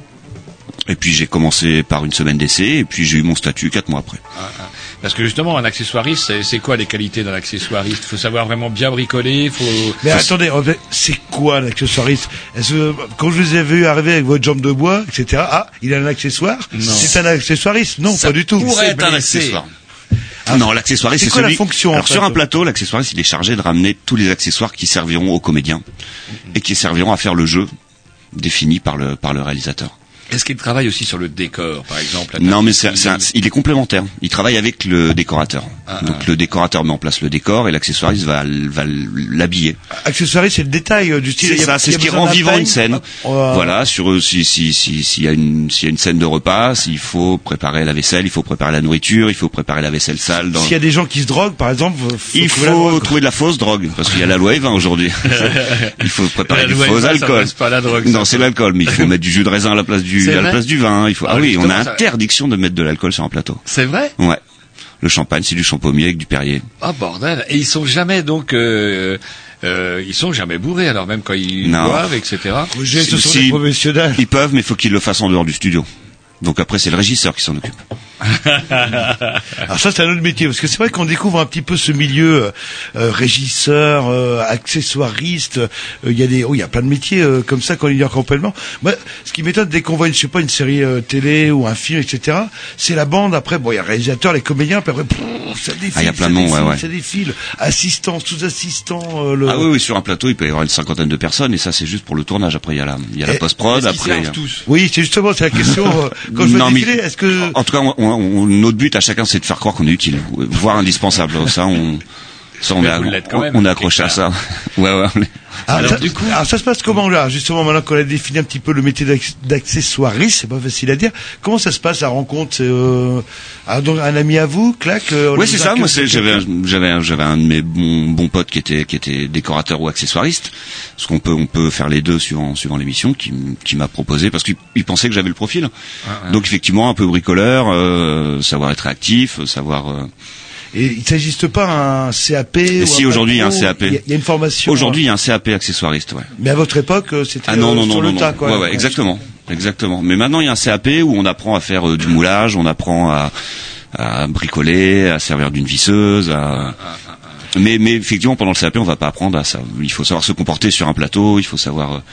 Speaker 9: Et puis j'ai commencé par une semaine d'essai, et puis j'ai eu mon statut quatre mois après.
Speaker 1: Parce que justement, un accessoiriste, c'est- c'est quoi les qualités d'un accessoiriste? Il faut savoir vraiment bien bricoler, faut...
Speaker 2: Mais attendez, en fait, c'est quoi l'accessoiriste Est-ce que quand je vous ai vu arriver avec votre jambe de bois, etc. Ah, il a un accessoire? C'est un accessoiriste? Non, pas du tout.
Speaker 9: pourrait
Speaker 2: C'est
Speaker 9: être un
Speaker 2: blessé.
Speaker 9: Accessoire. non, l'accessoiriste,
Speaker 2: c'est la
Speaker 9: celui.
Speaker 2: en
Speaker 9: Alors
Speaker 2: fait
Speaker 9: sur un plateau, l'accessoiriste, il est chargé de ramener tous les accessoires qui serviront aux comédiens et qui serviront à faire le jeu défini par le par le réalisateur.
Speaker 1: Est-ce qu'il travaille aussi sur le décor, par exemple
Speaker 9: Non, mais c'est,
Speaker 1: tapisserie
Speaker 9: c'est un- il est complémentaire. Il travaille avec le décorateur.
Speaker 2: Ah,
Speaker 9: Donc le décorateur met en place le décor et l'accessoiriste va, l'habiller.
Speaker 2: Accessoiriste, c'est le détail euh, du style.
Speaker 9: C'est
Speaker 2: il
Speaker 9: ça, c'est
Speaker 2: il
Speaker 9: ce
Speaker 2: a
Speaker 9: qui rend vivant une scène.
Speaker 2: Euh,
Speaker 9: Voilà, sur eux, si si si s'il y a une s'il y a une scène de repas, s'il faut préparer la vaisselle, il faut préparer la nourriture, il faut préparer la vaisselle sale. Dans...
Speaker 2: S'il y a des gens qui se droguent, par exemple, faut
Speaker 9: Il faut
Speaker 2: drogue.
Speaker 9: trouver de la fausse drogue parce qu'il y a la loi Evin aujourd'hui. (laughs) il faut préparer
Speaker 1: La
Speaker 9: du
Speaker 1: loi
Speaker 9: faux alcool.
Speaker 1: passe pas la drogue,
Speaker 9: non, c'est l'alcool, mais il faut (laughs) mettre du jus de raisin à la place du
Speaker 1: C'est
Speaker 9: à la
Speaker 1: vrai
Speaker 9: place du vin. Il faut. Ah,
Speaker 1: Ah,
Speaker 9: oui, on a
Speaker 1: ça-
Speaker 9: interdiction de mettre de l'alcool sur un plateau.
Speaker 1: C'est vrai
Speaker 9: Ouais. Le champagne, c'est du champommier avec du Perrier.
Speaker 1: Ah bordel Et ils sont jamais donc... Euh, euh, ils sont jamais bourrés, alors même quand ils
Speaker 9: Non.
Speaker 1: boivent, etc.
Speaker 2: Roger, ce sont
Speaker 9: Si-
Speaker 2: des professionnels.
Speaker 9: Ils peuvent, mais il faut qu'ils le fassent en dehors du studio. Donc après, c'est le régisseur qui s'en occupe. (laughs)
Speaker 2: Alors ça, c'est un autre métier, parce que c'est vrai qu'on découvre un petit peu ce milieu euh, euh, régisseur, euh, accessoiriste. euh, Il y a des, oh, il y a plein de métiers euh, comme ça qu'on ignore complètement. Moi, ce qui m'étonne dès qu'on voit, une, je sais pas, une série télé ou un film, etc. C'est la bande. Après, bon, il y a le réalisateur, les comédiens, puis après, pff, ça défile,
Speaker 9: Ah, y a plein
Speaker 2: ça
Speaker 9: de
Speaker 2: défile,
Speaker 9: ouais, ouais.
Speaker 2: ça défile. Assistant, sous-assistant. euh, le...
Speaker 9: Ah oui, oui, sur un plateau, il peut y avoir une cinquantaine de personnes, et ça, c'est juste pour le tournage. Après, il y a la, il y a la post-prod, après.
Speaker 1: tous?
Speaker 2: Oui, c'est justement c'est la question. (laughs) quand je veux défiler, est-ce que
Speaker 9: En tout cas, on, on- on- notre but à chacun, c'est de faire croire qu'on est utile, voire indispensable. Ça, on, ça, on,
Speaker 1: quand
Speaker 9: on-
Speaker 1: même,
Speaker 9: on est accroché à ça. (laughs) Ouais, ouais. on est-
Speaker 2: Ah,
Speaker 1: Alors,
Speaker 2: ça,
Speaker 1: du coup-
Speaker 2: alors ça se passe comment là? Justement, maintenant qu'on a défini un petit peu le métier d'acc- d'accessoiriste, c'est pas facile à dire. Comment ça se passe la rencontre? Euh, ah, donc un ami à vous, clac euh, vous
Speaker 9: c'est
Speaker 2: a
Speaker 9: ça. Moi, j'avais, un- j'avais, un- j'avais un de mes bons, bons potes qui était, qui était décorateur ou accessoiriste. Parce qu'on peut, on peut faire les deux suivant, suivant l'émission, qui, qui m'a proposé parce qu'il il pensait que j'avais le profil. Donc effectivement, un peu bricoleur, euh, savoir être actif, savoir.
Speaker 2: Et il s'agiste pas un CAP
Speaker 9: Et
Speaker 2: ou
Speaker 9: si, aujourd'hui, il y a un CAP.
Speaker 2: Il y a- il y a une formation.
Speaker 9: Aujourd'hui, il y a un CAP accessoiriste, ouais.
Speaker 2: Mais à votre époque, euh, c'était
Speaker 9: Ah non,
Speaker 2: euh,
Speaker 9: non,
Speaker 2: sur
Speaker 9: non,
Speaker 2: le
Speaker 9: non,
Speaker 2: tas, quoi.
Speaker 9: Ouais, ouais, exactement, exactement. Mais maintenant, il y a un CAP où on apprend à faire euh, du moulage, on apprend à, à bricoler, à servir d'une visseuse, à... Mais, mais effectivement, pendant le CAP, on va pas apprendre à ça. Il faut savoir se comporter sur un plateau, il faut savoir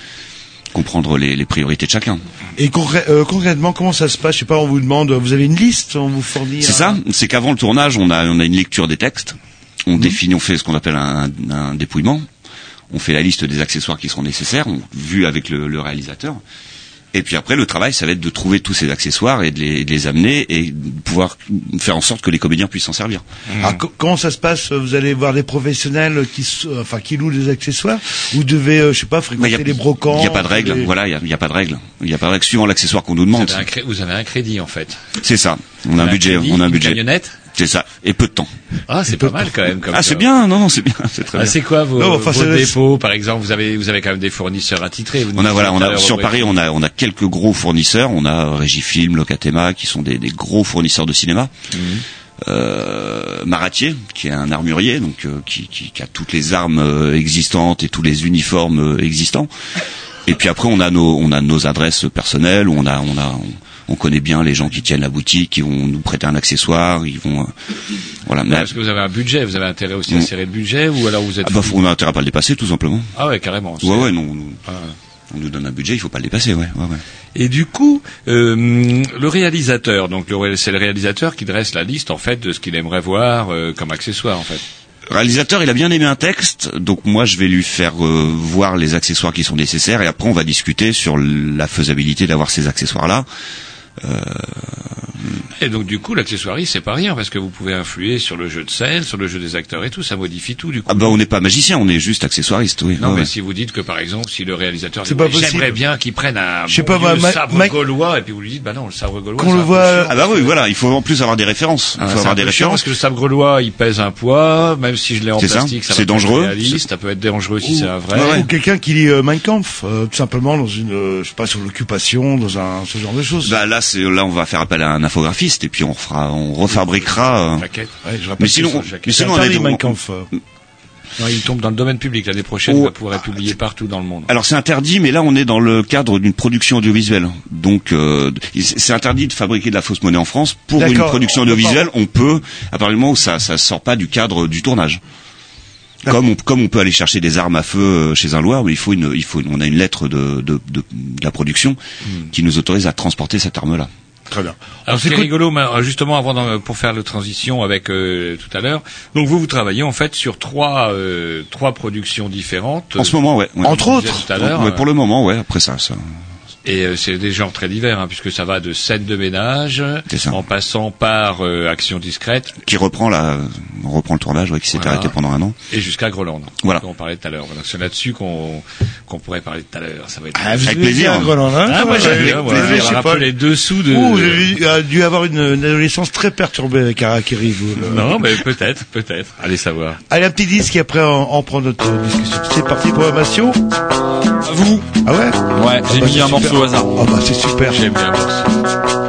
Speaker 9: comprendre les, les priorités de chacun.
Speaker 2: Et concré- euh, concrètement, comment ça se passe? Je sais pas, on vous demande, vous avez une liste, on vous fournit.
Speaker 9: C'est
Speaker 2: un-
Speaker 9: ça. C'est qu'avant le tournage, on a, on a une lecture des textes. On définit, on fait ce qu'on appelle un, un dépouillement. On fait la liste des accessoires qui seront nécessaires, on- vu avec le, le réalisateur. Et puis après, le travail, ça va être de trouver tous ces accessoires et de les, de les amener et de pouvoir faire en sorte que les comédiens puissent s'en servir.
Speaker 2: Alors, co- comment ça se passe? Vous allez voir des professionnels qui, enfin, qui louent des accessoires? Vous devez, euh, je sais pas,
Speaker 9: Mais
Speaker 2: fréquenter
Speaker 9: il y a-
Speaker 2: les brocants.
Speaker 9: Il n'y a pas de règle.
Speaker 2: les-
Speaker 9: Voilà, il y a, pas de règle. Il n'y a pas de règle suivant l'accessoire qu'on nous
Speaker 1: vous
Speaker 9: demande.
Speaker 1: avez, un cré- vous avez un crédit, en fait.
Speaker 9: C'est ça. On a un budget.
Speaker 1: crédit,
Speaker 9: On a un
Speaker 1: une
Speaker 9: budget.
Speaker 1: camionnette
Speaker 9: C'est ça. Et peu de temps.
Speaker 1: Ah, c'est pas mal quand même. Comme
Speaker 9: Ah, c'est bien. Non, non, c'est bien. C'est très
Speaker 1: Ah,
Speaker 9: bien.
Speaker 1: c'est quoi vos,
Speaker 2: Non, enfin,
Speaker 1: vos dépôts, par exemple? Vous avez, vous avez quand même des fournisseurs attitrés. vous
Speaker 9: On a voilà, on a sur Paris, on a on a quelques gros fournisseurs. On a Régifilm, Locatema, qui sont des, des gros fournisseurs de cinéma.
Speaker 1: Mhm.
Speaker 9: Euh, Maratier, qui est un armurier, donc euh, qui, qui, qui a toutes les armes euh, existantes et tous les uniformes euh, existants. Et puis après, on a nos on a nos adresses personnelles où on a on a on, on connaît bien les gens qui tiennent la boutique, qui vont nous prêter un accessoire, ils vont euh, voilà. Mais,
Speaker 1: parce que vous avez un budget, vous avez intérêt aussi à
Speaker 9: Mm.
Speaker 1: serrer le budget, ou alors vous êtes...
Speaker 9: ah bah, on a intérêt à pas le dépasser, tout simplement.
Speaker 1: Ah ouais, carrément.
Speaker 9: Ouais ouais, non,
Speaker 1: Ah.
Speaker 9: on nous donne un budget, il faut pas le dépasser, ouais, ouais, ouais.
Speaker 1: Et du coup, euh, le réalisateur, donc le c'est le réalisateur qui dresse la liste en fait de ce qu'il aimerait voir euh, comme accessoire en fait.
Speaker 9: réalisateur, il a bien aimé un texte, donc moi je vais lui faire euh, voir les accessoires qui sont nécessaires et après on va discuter sur la faisabilité d'avoir ces accessoires-là.
Speaker 11: Et donc du coup, l'accessoirie, c'est pas rien parce que vous pouvez influer sur le jeu de scène, sur le jeu des acteurs et tout. Ça modifie tout du coup.
Speaker 9: Ah bah on n'est pas magicien, on est juste accessoiriste, oui.
Speaker 11: Non,
Speaker 9: Ouais,
Speaker 11: mais
Speaker 9: ouais.
Speaker 11: si vous dites que par exemple, si le réalisateur dit
Speaker 2: C'est pas
Speaker 11: j'aimerais bien qu'il prenne un
Speaker 2: Je sais
Speaker 11: bon
Speaker 2: pas,
Speaker 11: vieux
Speaker 2: ma-
Speaker 11: sabre
Speaker 2: ma-
Speaker 11: gaulois, et puis vous lui dites bah non, le sabre gaulois.
Speaker 2: Qu'on le voit-.
Speaker 9: Ah bah oui, voilà, il faut en plus avoir des références. Il faut avoir des références.
Speaker 11: parce que le sabre gaulois, il pèse un poids, même si je l'ai en
Speaker 9: C'est ça,
Speaker 11: plastique, ça,
Speaker 9: c'est dangereux.
Speaker 11: réaliste, ça peut être dangereux si c'est un vrai.
Speaker 9: Ouais.
Speaker 2: Ou quelqu'un qui lit euh, Mein Kampf, euh, tout simplement dans une, euh, je sais pas, sur l'occupation, dans un ce genre de choses.
Speaker 9: Bah là, c'est là, on va faire appel à un infographiste et puis on refabriquera. euh,
Speaker 11: Jaquette.
Speaker 2: Ouais, je rappelle
Speaker 9: Mais sinon, mais on a des-.
Speaker 11: Non, il tombe dans le domaine public l'année prochaine,
Speaker 9: Oh.
Speaker 11: il va pouvoir être publié partout dans le monde.
Speaker 9: Alors c'est interdit, mais là on est dans le cadre d'une production audiovisuelle. Donc euh, c'est interdit de fabriquer de la fausse monnaie en France. Pour une production
Speaker 2: On peut
Speaker 9: audiovisuelle, on peut, à partir du moment où ça ça sort pas du cadre du tournage. (laughs) Comme on, comme on peut aller chercher des armes à feu euh, chez un loueur, mais il faut une, il faut, une- on a une lettre de, de, de, de la production
Speaker 2: Hmm.
Speaker 9: qui nous autorise à transporter cette arme-là.
Speaker 2: Très bien.
Speaker 11: Alors c'est rigolo, mais, euh, justement avant d'en- pour faire la transition avec euh, tout à l'heure. Donc vous vous travaillez en fait sur trois euh, trois productions différentes.
Speaker 9: En ce moment, ouais. ouais.
Speaker 2: Entre autres.
Speaker 11: tout à l'heure.
Speaker 9: Ouais, pour le moment, ouais. Après ça, ça.
Speaker 11: Et euh, c'est des genres très divers, hein, puisque ça va de scène de ménage,
Speaker 9: C'est ça.
Speaker 11: en passant par euh, action discrète,
Speaker 9: Qui reprend la, on reprend le tournage, ouais, qui s'était
Speaker 11: Voilà.
Speaker 9: arrêté pendant un an.
Speaker 11: et jusqu'à Groland.
Speaker 9: Voilà.
Speaker 11: dont on parlait tout à l'heure. Voilà, c'est là-dessus qu'on qu'on pourrait parler tout à l'heure. Ça va être.
Speaker 2: Ah,
Speaker 9: Avec plaisir.
Speaker 2: bien, Groland, hein
Speaker 11: Ah, moi
Speaker 2: ouais,
Speaker 11: Voilà,
Speaker 2: pas.
Speaker 11: les dessous de.
Speaker 2: Ouh, vous avez dû- a dû avoir une, une adolescence très perturbée avec Harakiri, vous. là.
Speaker 11: Non, mais peut-être, peut-être. Allez savoir.
Speaker 2: Allez, un petit disque et après on, on prend notre discussion. C'est parti pour Amatio
Speaker 12: À vous.
Speaker 2: Ah ouais?
Speaker 12: Ouais, j'ai
Speaker 2: bah,
Speaker 12: mis un
Speaker 2: super.
Speaker 12: morceau au hasard.
Speaker 2: Ah bah c'est super.
Speaker 11: J'aime bien. merci.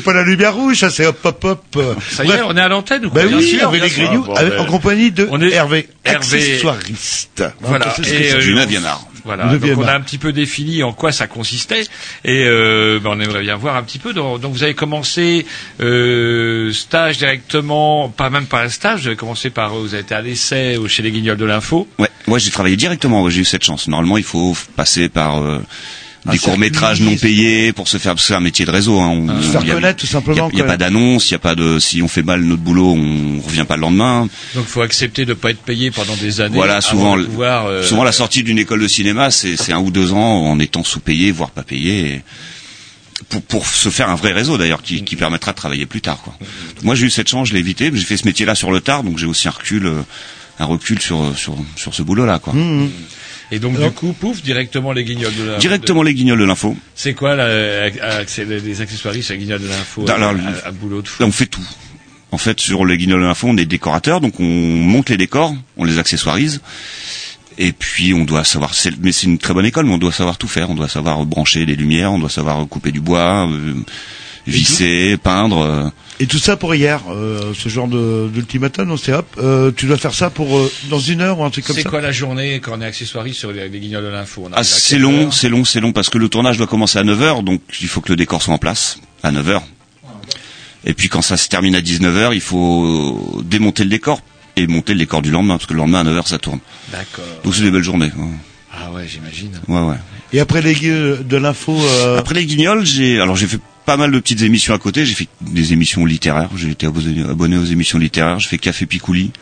Speaker 2: C'est pas la lumière rouge, ça c'est hop hop hop. euh,
Speaker 1: Ça y est,
Speaker 2: bref.
Speaker 1: on est à l'antenne ou
Speaker 2: Bah
Speaker 1: quoi Bien
Speaker 2: oui,
Speaker 1: sûr,
Speaker 2: avec
Speaker 1: bien
Speaker 2: les grignoux,
Speaker 1: Bon,
Speaker 2: avec-
Speaker 1: ben,
Speaker 2: en compagnie de
Speaker 1: on est-
Speaker 2: Hervé,
Speaker 1: Hervé-
Speaker 2: accessoiriste.
Speaker 1: Voilà. Et,
Speaker 2: c'est.
Speaker 1: euh,
Speaker 9: Du
Speaker 1: on-
Speaker 9: Navianard.
Speaker 1: Voilà.
Speaker 2: Le
Speaker 1: Donc on a un petit peu défini en quoi ça consistait et euh, ben, on aimerait bien voir un petit peu. Donc, donc vous avez commencé euh, stage directement, pas même pas un stage. Vous avez commencé par, vous avez été à l'essai au- chez les Guignols de l'info.
Speaker 9: Ouais, moi j'ai travaillé directement, ouais, j'ai eu cette chance. Normalement, il faut passer par euh, des courts-métrages
Speaker 2: circuit.
Speaker 9: non payés pour se faire parce que c'est un métier de réseau. Hein. On-
Speaker 2: Se faire
Speaker 9: il y a-
Speaker 2: connaître, tout simplement,
Speaker 9: Il n'y a, pas d'annonce, il y a pas de. Si on fait mal notre boulot, on revient pas le lendemain.
Speaker 1: Donc il faut accepter de ne pas être payé pendant des années.
Speaker 9: Voilà,
Speaker 1: avant
Speaker 9: souvent,
Speaker 1: de
Speaker 9: le-
Speaker 1: pouvoir, euh,
Speaker 9: souvent la sortie d'une école de cinéma, c'est c'est un ou deux ans en étant sous-payé, voire pas payé. et pour, pour se faire un vrai réseau d'ailleurs qui, qui permettra de travailler plus tard. Quoi. Donc, moi j'ai eu cette chance, je l'ai évité. mais J'ai fait ce métier-là sur le tard, donc j'ai aussi un recul, euh, un recul sur sur sur ce boulot-là. Quoi.
Speaker 2: Mmh.
Speaker 1: Et donc du coup, pouf, directement les Guignols de l'info.
Speaker 9: Directement les guignols de l'info.
Speaker 1: C'est quoi là, accès- les accessoires chez les Guignols de l'info à,
Speaker 9: alors,
Speaker 1: à- à boulot de fou
Speaker 9: Là, on fait tout. En fait, sur les guignols de l'info, on est décorateur, donc on monte les décors, on les accessoirise. Et puis, on doit savoir, mais c'est une très bonne école, mais on doit savoir tout faire. On doit savoir brancher les lumières, on doit savoir couper du bois, euh, visser, peindre. euh.
Speaker 2: Et tout ça pour hier, euh, ce genre de- d'ultimatum, on s'est hop, euh, tu dois faire ça pour euh, dans une heure ou un truc comme
Speaker 1: C'est
Speaker 2: ça.
Speaker 1: quoi la journée quand on est accessoiriste sur les, les Guignols de l'info?
Speaker 9: Ah, c'est long, c'est long, c'est long, parce que le tournage doit commencer à 9h, donc il faut que le décor soit en place à 9h. Et puis quand ça se termine à 19h, il faut démonter le décor et monter le décor du lendemain, parce que le lendemain à 9h ça tourne.
Speaker 1: D'accord.
Speaker 9: Donc c'est des belles journées. ouais.
Speaker 1: Ah ouais, j'imagine.
Speaker 9: Ouais, ouais.
Speaker 2: Et après les de l'info, euh,
Speaker 9: Après les guignols, j'ai alors j'ai fait pas mal de petites émissions à côté. J'ai fait des émissions littéraires. J'ai été abonné, abonné aux émissions littéraires. J'ai fait Café Picouli.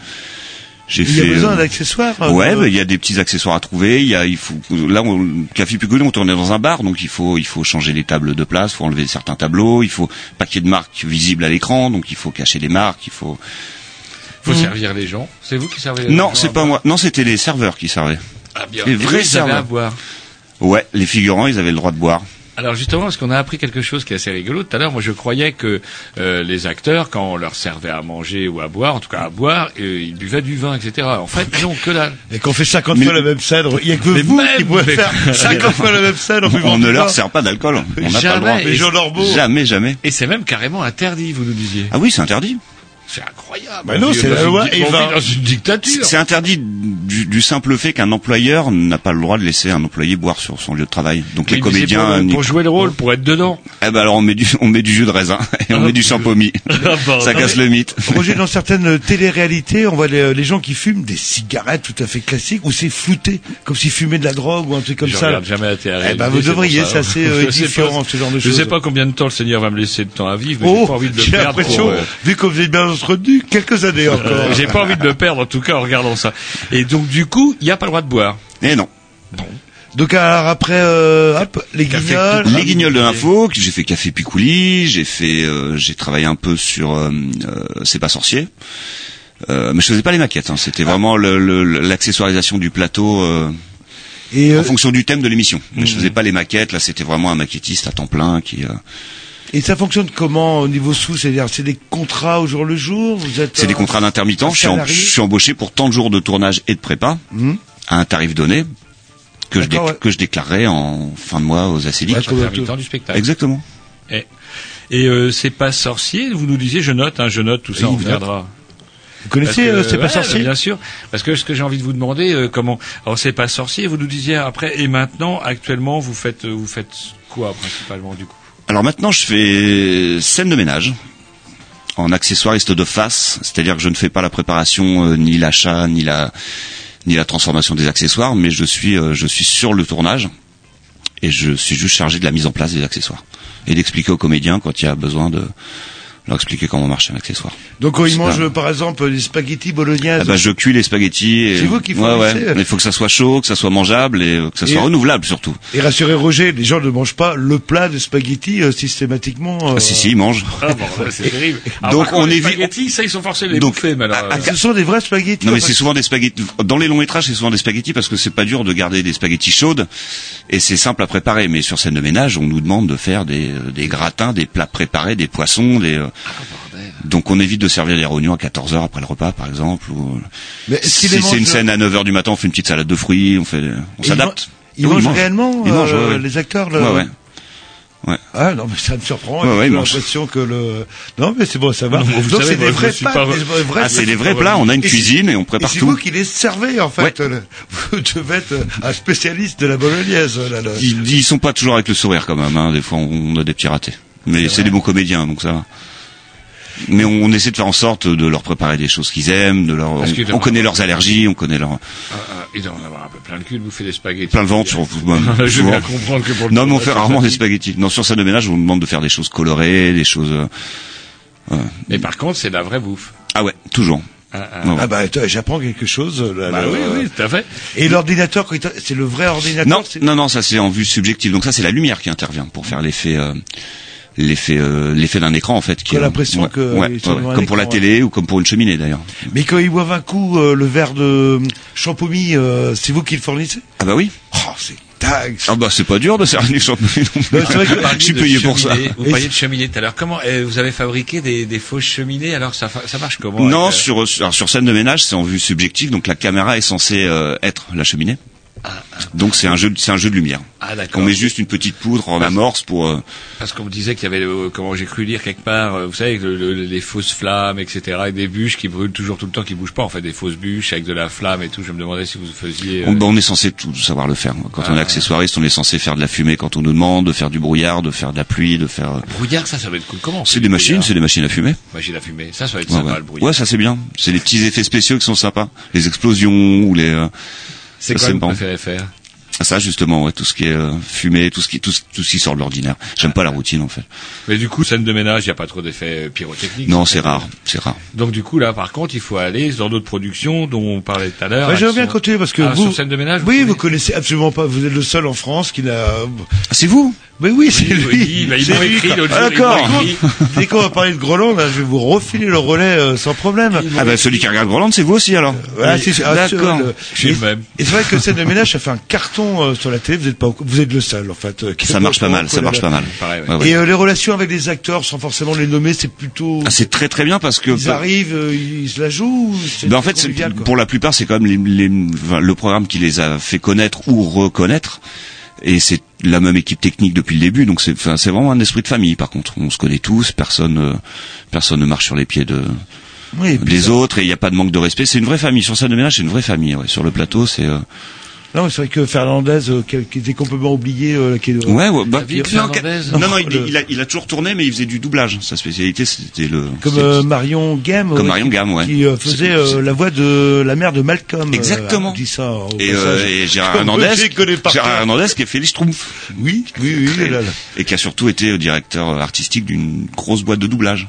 Speaker 9: J'ai
Speaker 2: il y a
Speaker 9: fait.
Speaker 2: besoin
Speaker 9: euh,
Speaker 2: d'accessoires. euh,
Speaker 9: Ouais, bah, il y a des petits accessoires à trouver. Il y a, il faut, là, on, Café Picouli, on tournait dans un bar, donc il faut, il faut changer les tables de place, faut enlever certains tableaux, il faut pas qu'il y ait de marques visibles à l'écran, donc il faut cacher les marques, il faut.
Speaker 1: Faut
Speaker 9: Mhm.
Speaker 1: servir les gens. C'est vous qui servez les
Speaker 9: Non,
Speaker 1: gens
Speaker 9: c'est
Speaker 1: à
Speaker 9: pas moi. Non, c'était les serveurs qui servaient.
Speaker 1: Ah bien.
Speaker 9: Les
Speaker 1: Et
Speaker 9: vrais serveurs.
Speaker 1: à boire.
Speaker 9: Ouais, les figurants, ils avaient le droit de boire.
Speaker 1: Alors justement, parce qu'on a appris quelque chose qui est assez rigolo tout à l'heure? Moi, je croyais que euh, les acteurs, quand on leur servait à manger ou à boire, en tout cas à boire, euh, ils buvaient du vin, etc. En fait, non, que dalle. (laughs)
Speaker 2: Et qu'on fait 50
Speaker 9: Mais-
Speaker 2: fois la même scène, il y a que
Speaker 1: Mais
Speaker 2: vous
Speaker 1: même,
Speaker 2: qui pouvez
Speaker 1: mais-
Speaker 2: faire 50 fois la même scène en buvant
Speaker 9: On ne leur sert pas d'alcool. On n'a pas le droit.
Speaker 2: Les gens normaux.
Speaker 9: Jamais, jamais.
Speaker 1: Et c'est même carrément interdit, vous nous disiez.
Speaker 9: Ah oui, c'est interdit.
Speaker 1: C'est incroyable.
Speaker 2: Bah non, c'est
Speaker 1: dans
Speaker 2: la
Speaker 1: une
Speaker 2: loi Eva.
Speaker 1: dans une dictature.
Speaker 9: C'est interdit du, du simple fait qu'un employeur n'a pas le droit de laisser un employé boire sur son lieu de travail. Donc les
Speaker 1: Oui,
Speaker 9: comédiens,
Speaker 1: pour, pour jouer le rôle, pour être dedans.
Speaker 9: eh ben alors on met du (laughs) on met du jus de raisin (laughs) et on met du champomis. (laughs) Ça casse le mythe.
Speaker 2: Roger, dans certaines téléréalités, on voit les, les gens qui fument des cigarettes tout à fait classiques où c'est flouté, comme s'ils fumaient de la drogue ou un truc comme
Speaker 1: je
Speaker 2: ça.
Speaker 1: regarde jamais la télé
Speaker 2: Eh ben, vous devriez, c'est assez euh, édifiant,
Speaker 1: pas-
Speaker 2: ce genre de
Speaker 1: Je
Speaker 2: choses.
Speaker 1: sais pas combien de temps le Seigneur va me laisser de temps à vivre, mais j'ai
Speaker 2: Oh,
Speaker 1: pas envie de le
Speaker 2: j'ai
Speaker 1: perdre.
Speaker 2: l'impression,
Speaker 1: pour, euh,
Speaker 2: vu que vous êtes bien entretenu, quelques années encore.
Speaker 1: euh, j'ai pas envie de le perdre, en tout cas, en regardant ça. Et donc, du coup, il n'y a pas le droit de boire.
Speaker 9: Et non.
Speaker 2: Donc alors après, euh, hop, les guignols.
Speaker 9: Les guignols de l'info, j'ai fait Café Picouli, j'ai fait, euh, j'ai travaillé un peu sur euh, C'est pas sorcier. Mais je faisais pas les maquettes, hein. c'était vraiment l'accessoirisation du plateau
Speaker 2: Et,
Speaker 9: en fonction du thème de l'émission. Mais je faisais pas les maquettes, là c'était vraiment un maquettiste à temps plein qui.
Speaker 2: Et ça fonctionne comment au niveau sous? C'est-à-dire, c'est des contrats au jour le jour? Vous êtes
Speaker 9: C'est des
Speaker 2: euh,
Speaker 9: contrats d'intermittent. Je suis, je embauché pour tant de jours de tournage et de prépa
Speaker 2: Mhm.
Speaker 9: à un tarif donné que je,
Speaker 2: ouais.
Speaker 9: que je déclarerai en fin de mois aux acédiques.
Speaker 2: Ouais,
Speaker 1: du spectacle.
Speaker 9: Exactement.
Speaker 1: Et, et euh, c'est pas sorcier, vous nous disiez, je note, hein, je note, tout ça, on reviendra.
Speaker 2: Vous connaissez
Speaker 1: que,
Speaker 2: euh, C'est pas
Speaker 1: ouais,
Speaker 2: sorcier?
Speaker 1: Bien sûr, parce que ce que j'ai envie de vous demander, euh, comment Alors c'est pas sorcier, vous nous disiez après et maintenant, actuellement, vous faites euh, vous faites quoi principalement du coup?
Speaker 9: Alors maintenant, je fais scène de ménage en accessoiriste de face, c'est-à-dire que je ne fais pas la préparation, euh, ni l'achat, ni la ni la transformation des accessoires, mais je suis euh, je suis sur le tournage et je suis juste chargé de la mise en place des accessoires et d'expliquer aux comédiens quand il y a besoin de leur expliquer comment marche un accessoire.
Speaker 2: Donc quand ils mangent
Speaker 9: pas-
Speaker 2: par exemple des spaghettis bolognaises,
Speaker 9: Ah bah, je cuis les spaghettis. et-
Speaker 2: C'est vous qui
Speaker 9: ouais, ouais. Il faut que ça soit chaud, que ça soit mangeable et euh, que ça soit
Speaker 2: Et-
Speaker 9: renouvelable surtout.
Speaker 2: et rassurez Roger, les gens ne mangent pas le plat de spaghettis euh, systématiquement. euh,
Speaker 9: Ah, si si, ils mangent.
Speaker 1: Ah bon, ouais, c'est (laughs) terrible. Alors,
Speaker 9: Donc, on
Speaker 1: les
Speaker 9: évite-
Speaker 1: spaghettis, ça ils sont forcés de les
Speaker 9: Donc,
Speaker 1: bouffer, mais alors. euh,
Speaker 2: Ce sont des vrais spaghettis.
Speaker 9: Non mais c'est souvent des spaghettis. Dans les longs métrages, c'est souvent des spaghettis parce que c'est pas dur de garder des spaghettis chaudes et c'est simple à préparer. Mais sur scène de ménage, on nous demande de faire des, euh, des gratins, des plats préparés, des poissons, des. Donc on évite de servir des rognons à 14 heures après le repas, par exemple. Ou...
Speaker 2: Mais
Speaker 9: Si
Speaker 2: les
Speaker 9: c'est une
Speaker 2: mangent-
Speaker 9: scène à 9 heures du matin, on fait une petite salade de fruits, on fait, on
Speaker 2: Et
Speaker 9: s'adapte.
Speaker 2: Ils,
Speaker 9: Oui,
Speaker 2: mangent
Speaker 9: ils mangent.
Speaker 2: réellement
Speaker 9: Ils mangent,
Speaker 2: euh,
Speaker 9: ouais, ouais.
Speaker 2: les acteurs. le-
Speaker 9: Ouais, ouais. Ouais.
Speaker 2: Ah non, mais ça me surprend.
Speaker 9: Ouais, ouais,
Speaker 2: J'ai l'impression que le. Non, mais c'est bon, ça va.
Speaker 1: Non, vous
Speaker 2: Donc c'est des vrais pâtes,
Speaker 1: pas-
Speaker 2: des vrais
Speaker 9: Ah, c'est des vrais plats. On a une
Speaker 2: Et c'est-
Speaker 9: cuisine et on
Speaker 2: Et
Speaker 9: prépare
Speaker 2: c'est
Speaker 9: tout.
Speaker 2: vous qui les servez en fait.
Speaker 9: Ouais.
Speaker 2: Le- (laughs) Vous devez être un spécialiste de la bolognaise. Là, là.
Speaker 9: Ils, ils sont pas toujours avec le sourire quand même. Hein. Des fois, on a des petits ratés. Mais c'est des bons comédiens, donc ça va. Mais on, on essaie de faire en sorte de leur préparer des choses qu'ils aiment, de leur. On, connaît leurs allergies, on connaît leurs
Speaker 1: Ah, ah, il doit en avoir un peu plein le cul de bouffer des spaghettis.
Speaker 9: plein de ventre sur. (laughs)
Speaker 1: Je veux
Speaker 9: souvent.
Speaker 1: bien comprendre que pour le
Speaker 9: Non, mais on fait rarement des spaghettis. Non, sur scène de ménage, on nous demande de faire des choses colorées, des choses. euh,
Speaker 1: Mais par contre, c'est la vraie bouffe.
Speaker 9: Ah ouais, toujours.
Speaker 1: Ah, ah.
Speaker 2: Ah bah j'apprends quelque chose. Là,
Speaker 1: Bah
Speaker 2: là,
Speaker 1: oui,
Speaker 2: euh,
Speaker 1: oui, tout à fait.
Speaker 2: Et l'ordinateur, c'est le vrai ordinateur.
Speaker 9: Non, non, non, ça c'est en vue subjective. Donc ça c'est la lumière qui intervient pour faire l'effet, euh, l'effet, euh, l'effet d'un écran en fait. Qui
Speaker 2: l'impression
Speaker 9: ouais,
Speaker 2: que
Speaker 9: ouais, ouais,
Speaker 2: un
Speaker 9: comme pour la télé ou comme pour une cheminée d'ailleurs.
Speaker 2: Mais quand ils boivent un coup euh, le verre de champomis, euh, c'est vous qui le fournissez?
Speaker 9: Ah bah oui.
Speaker 2: Oh, c'est dingue.
Speaker 9: Ah bah c'est pas dur de servir les champignons.
Speaker 2: Non, c'est vrai que-
Speaker 9: Je suis payé pour ça.
Speaker 1: Vous parliez de cheminée tout à l'heure. Comment eh, vous avez fabriqué des, des fausses cheminées? Alors ça, fa- ça marche comment
Speaker 9: Non,
Speaker 1: avec, euh,
Speaker 9: sur, sur alors, sur scène de ménage, c'est en vue subjective, donc la caméra est censée euh, être la cheminée. Donc c'est un jeu, de- c'est un jeu de lumière.
Speaker 1: Ah d'accord.
Speaker 9: On met juste une petite poudre en amorce pour. euh,
Speaker 1: Parce qu'on me disait qu'il y avait, euh, comment j'ai cru lire quelque part, euh, vous savez, le- le- les fausses flammes, etc., et des bûches qui brûlent toujours tout le temps, qui bougent pas, en fait, des fausses bûches avec de la flamme et tout. Je me demandais si vous faisiez. euh,
Speaker 9: on, bah, on est censé tout savoir le faire. Quand on est
Speaker 1: Ah.
Speaker 9: accessoiriste, on est censé faire de la fumée quand on nous demande, de faire du brouillard, de faire de la pluie, de faire. euh,
Speaker 1: Brouillard, ça, ça va être cool. Comment
Speaker 9: C'est des machines, c'est des machines à fumer.
Speaker 1: Machine à fumer. Ça, ça va être
Speaker 9: Ouais,
Speaker 1: sympa,
Speaker 9: ouais.
Speaker 1: le brouillard.
Speaker 9: Ouais, ça c'est bien. C'est les petits effets spéciaux qui sont sympas. Les explosions ou les.
Speaker 1: C'est quoi que vous
Speaker 9: bon.
Speaker 1: préférez faire?
Speaker 9: Ça justement, ouais, tout ce qui est euh, fumée, tout ce qui, tout, ce- tout ce qui sort de l'ordinaire. J'aime pas la routine en fait.
Speaker 1: Mais du coup, scène de ménage, il n'y a pas trop d'effets euh, pyrotechniques.
Speaker 9: Non, c'est rare, c'est rare.
Speaker 1: Donc du coup, là, par contre, il faut aller dans d'autres productions dont on parlait tout à l'heure.
Speaker 2: Ouais, J'aimerais bien continuer parce que
Speaker 1: Ah,
Speaker 2: vous.
Speaker 1: sur scène de ménage.
Speaker 2: oui,
Speaker 1: vous
Speaker 2: vous connaissez absolument pas. Vous êtes le seul en France qui n'a.
Speaker 9: C'est vous?
Speaker 2: Mais oui, c'est
Speaker 1: Oui,
Speaker 2: lui.
Speaker 1: oui, bah, ils m'ont écrit l'autre
Speaker 2: Ah, d'accord. (laughs) Dès qu'on va parler de Groland, là, je vais vous refiler le relais euh, sans problème.
Speaker 9: Ah bah celui qui regarde Groland, c'est vous aussi alors.
Speaker 2: Voilà, c'est- ah,
Speaker 9: D'accord.
Speaker 2: le-
Speaker 1: Je suis
Speaker 2: et-
Speaker 1: le même.
Speaker 2: Et c'est vrai que scène de ménage, ça fait un carton euh, sur la télé. Vous êtes pas, vous êtes le seul en fait. euh, qui
Speaker 9: Ça marche pas mal, ça marche pas mal.
Speaker 1: Pareil, ouais.
Speaker 2: Et euh, les relations avec les acteurs, sans forcément les nommer, c'est plutôt.
Speaker 9: Ah, c'est très très bien parce que
Speaker 2: Ils arrivent, euh, ils se la jouent.
Speaker 9: Ben, en fait, pour la plupart, c'est quand même les, les- enfin, le programme qui les a fait connaître ou reconnaître. Et c'est la même équipe technique depuis le début, donc c'est, enfin, c'est vraiment un esprit de famille. Par contre, on se connaît tous, personne, euh, personne ne marche sur les pieds de
Speaker 2: Oui,
Speaker 9: des autres, et il n'y a pas de manque de respect. C'est une vraie famille. Sur scène de ménage, c'est une vraie famille. Ouais. Sur le plateau, c'est euh,
Speaker 2: Non, mais c'est vrai que Fernandez, euh, qui, était complètement oublié, euh, qui est,
Speaker 9: ouais, ouais, bah,
Speaker 1: David
Speaker 9: non, non, non, il,
Speaker 2: Le-
Speaker 9: il a, il a toujours tourné, mais il faisait du doublage. Sa spécialité, c'était le
Speaker 2: comme euh, Marion Game,
Speaker 9: Comme
Speaker 2: ouais,
Speaker 9: Marion Gamme, ouais.
Speaker 2: qui euh, faisait euh, la voix de la mère de Malcolm.
Speaker 9: Exactement.
Speaker 2: Euh, dis ça au
Speaker 9: et, euh, (laughs) Gérard Hernandez,
Speaker 2: je les connais par
Speaker 9: Gérard. Hernandez qui a fait les Schtroumpfs.
Speaker 2: Oui, oui, oui.
Speaker 9: Et,
Speaker 2: là, là.
Speaker 9: et qui a surtout été directeur artistique d'une grosse boîte de doublage.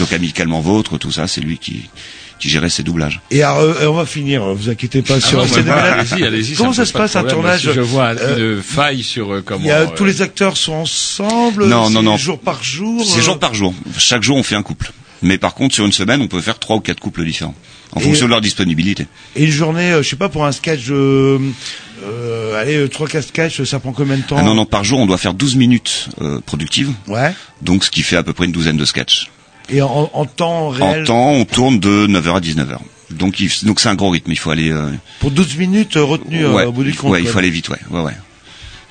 Speaker 9: Donc amicalement vôtre, tout ça, c'est lui qui, qui gérait ses doublages.
Speaker 2: Et alors, euh, on va finir. Vous inquiétez pas
Speaker 1: Ah
Speaker 2: sur
Speaker 1: non,
Speaker 2: la
Speaker 1: bah, bah, allez-y, allez-y.
Speaker 2: Comment
Speaker 1: me
Speaker 2: ça se passe un tournage
Speaker 1: Si je vois
Speaker 2: Euh,
Speaker 1: une faille sur euh, comment.
Speaker 2: Il y a,
Speaker 1: euh,
Speaker 2: tous les acteurs sont ensemble.
Speaker 9: Non, non, non.
Speaker 2: Jour par jour.
Speaker 9: C'est
Speaker 2: euh,
Speaker 9: jour par jour. Chaque jour, on fait un couple. Mais par contre, sur une semaine, on peut faire trois ou quatre couples différents. En
Speaker 2: Et-
Speaker 9: fonction de leur disponibilité.
Speaker 2: Et une journée, euh, je sais pas, pour un sketch, euh, euh, allez, euh, trois, quatre sketchs, ça prend combien de temps
Speaker 9: Ah non, non, par jour, on doit faire 12 minutes euh, productives.
Speaker 2: Ouais.
Speaker 9: Donc, ce qui fait à peu près une douzaine de sketchs.
Speaker 2: Et en, en temps réel,
Speaker 9: En temps, on tourne de 9h à 19h. Donc, il- donc c'est un gros rythme. Il faut aller... euh,
Speaker 2: pour 12 minutes euh, retenues euh, au bout du compte.
Speaker 9: ouais, il faut aller vite, ouais, ouais, ouais.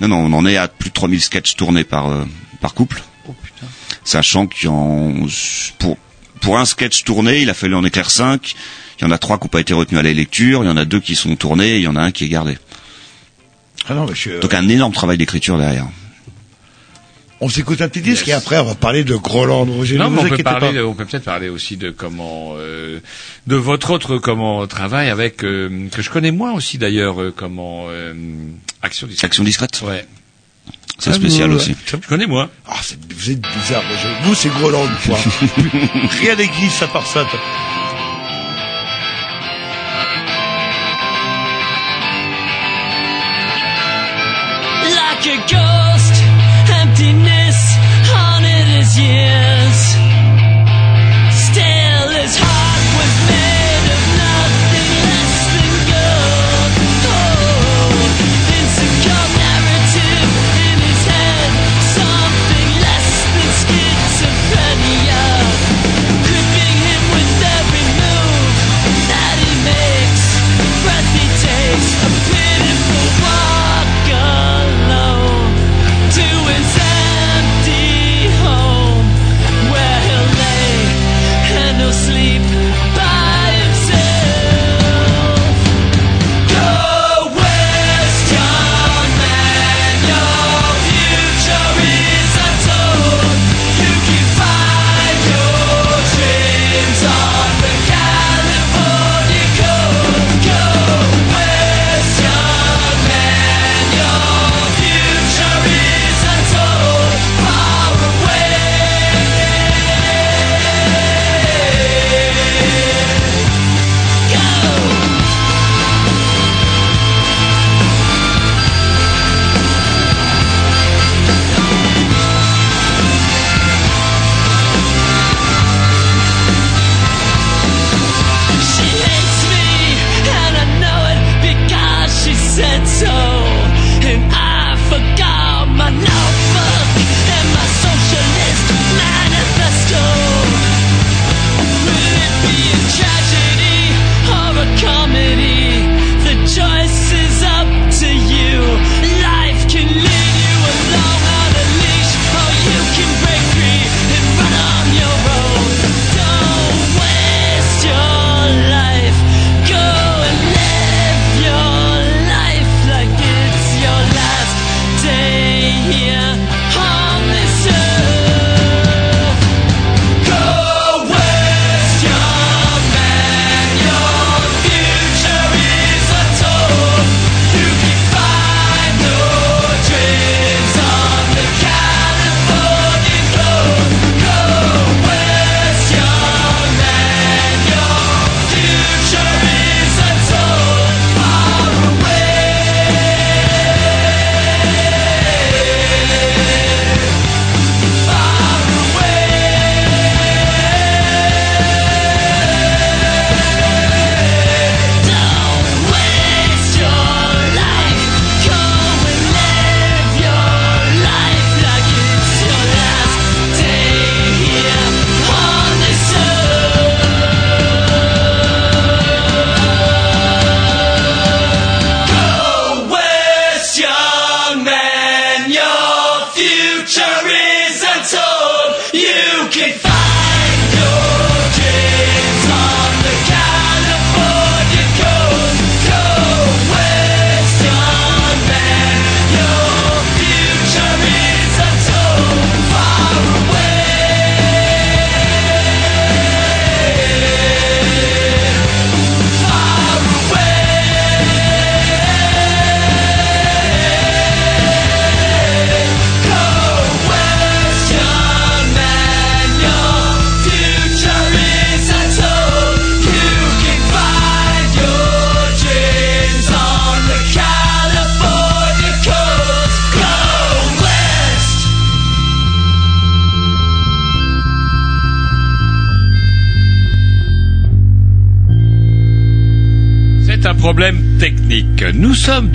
Speaker 9: Non, non, on en est à plus de 3000 sketchs tournés par euh, par couple.
Speaker 1: Oh putain.
Speaker 9: Sachant qu'il y en pour pour un sketch tourné, il a fallu en écrire 5. Il y en a trois qui n'ont pas été retenus à la lecture, il y en a deux qui sont tournés, et il y en a un qui est gardé.
Speaker 2: Ah non, mais je suis, euh,
Speaker 9: Donc un énorme travail d'écriture derrière.
Speaker 2: On s'écoute un petit disque
Speaker 1: Yes.
Speaker 2: et après on va parler de Groland Roger.
Speaker 1: Non,
Speaker 2: ne
Speaker 1: mais
Speaker 2: vous
Speaker 1: on peut parler, de- on peut peut-être parler aussi de comment, euh, de votre autre comment travail avec euh, que je connais moins aussi d'ailleurs, euh, comment euh, action discrète.
Speaker 9: Action discrète,
Speaker 1: Ouais,
Speaker 9: c'est
Speaker 2: Ah,
Speaker 9: spécial
Speaker 2: vous-
Speaker 9: aussi.
Speaker 1: je connais moins.
Speaker 2: Ah, c'est- vous êtes bizarre, Roger. Vous, c'est Groland, quoi. (laughs) Rien n'existe à part ça.
Speaker 13: like a ghost, years.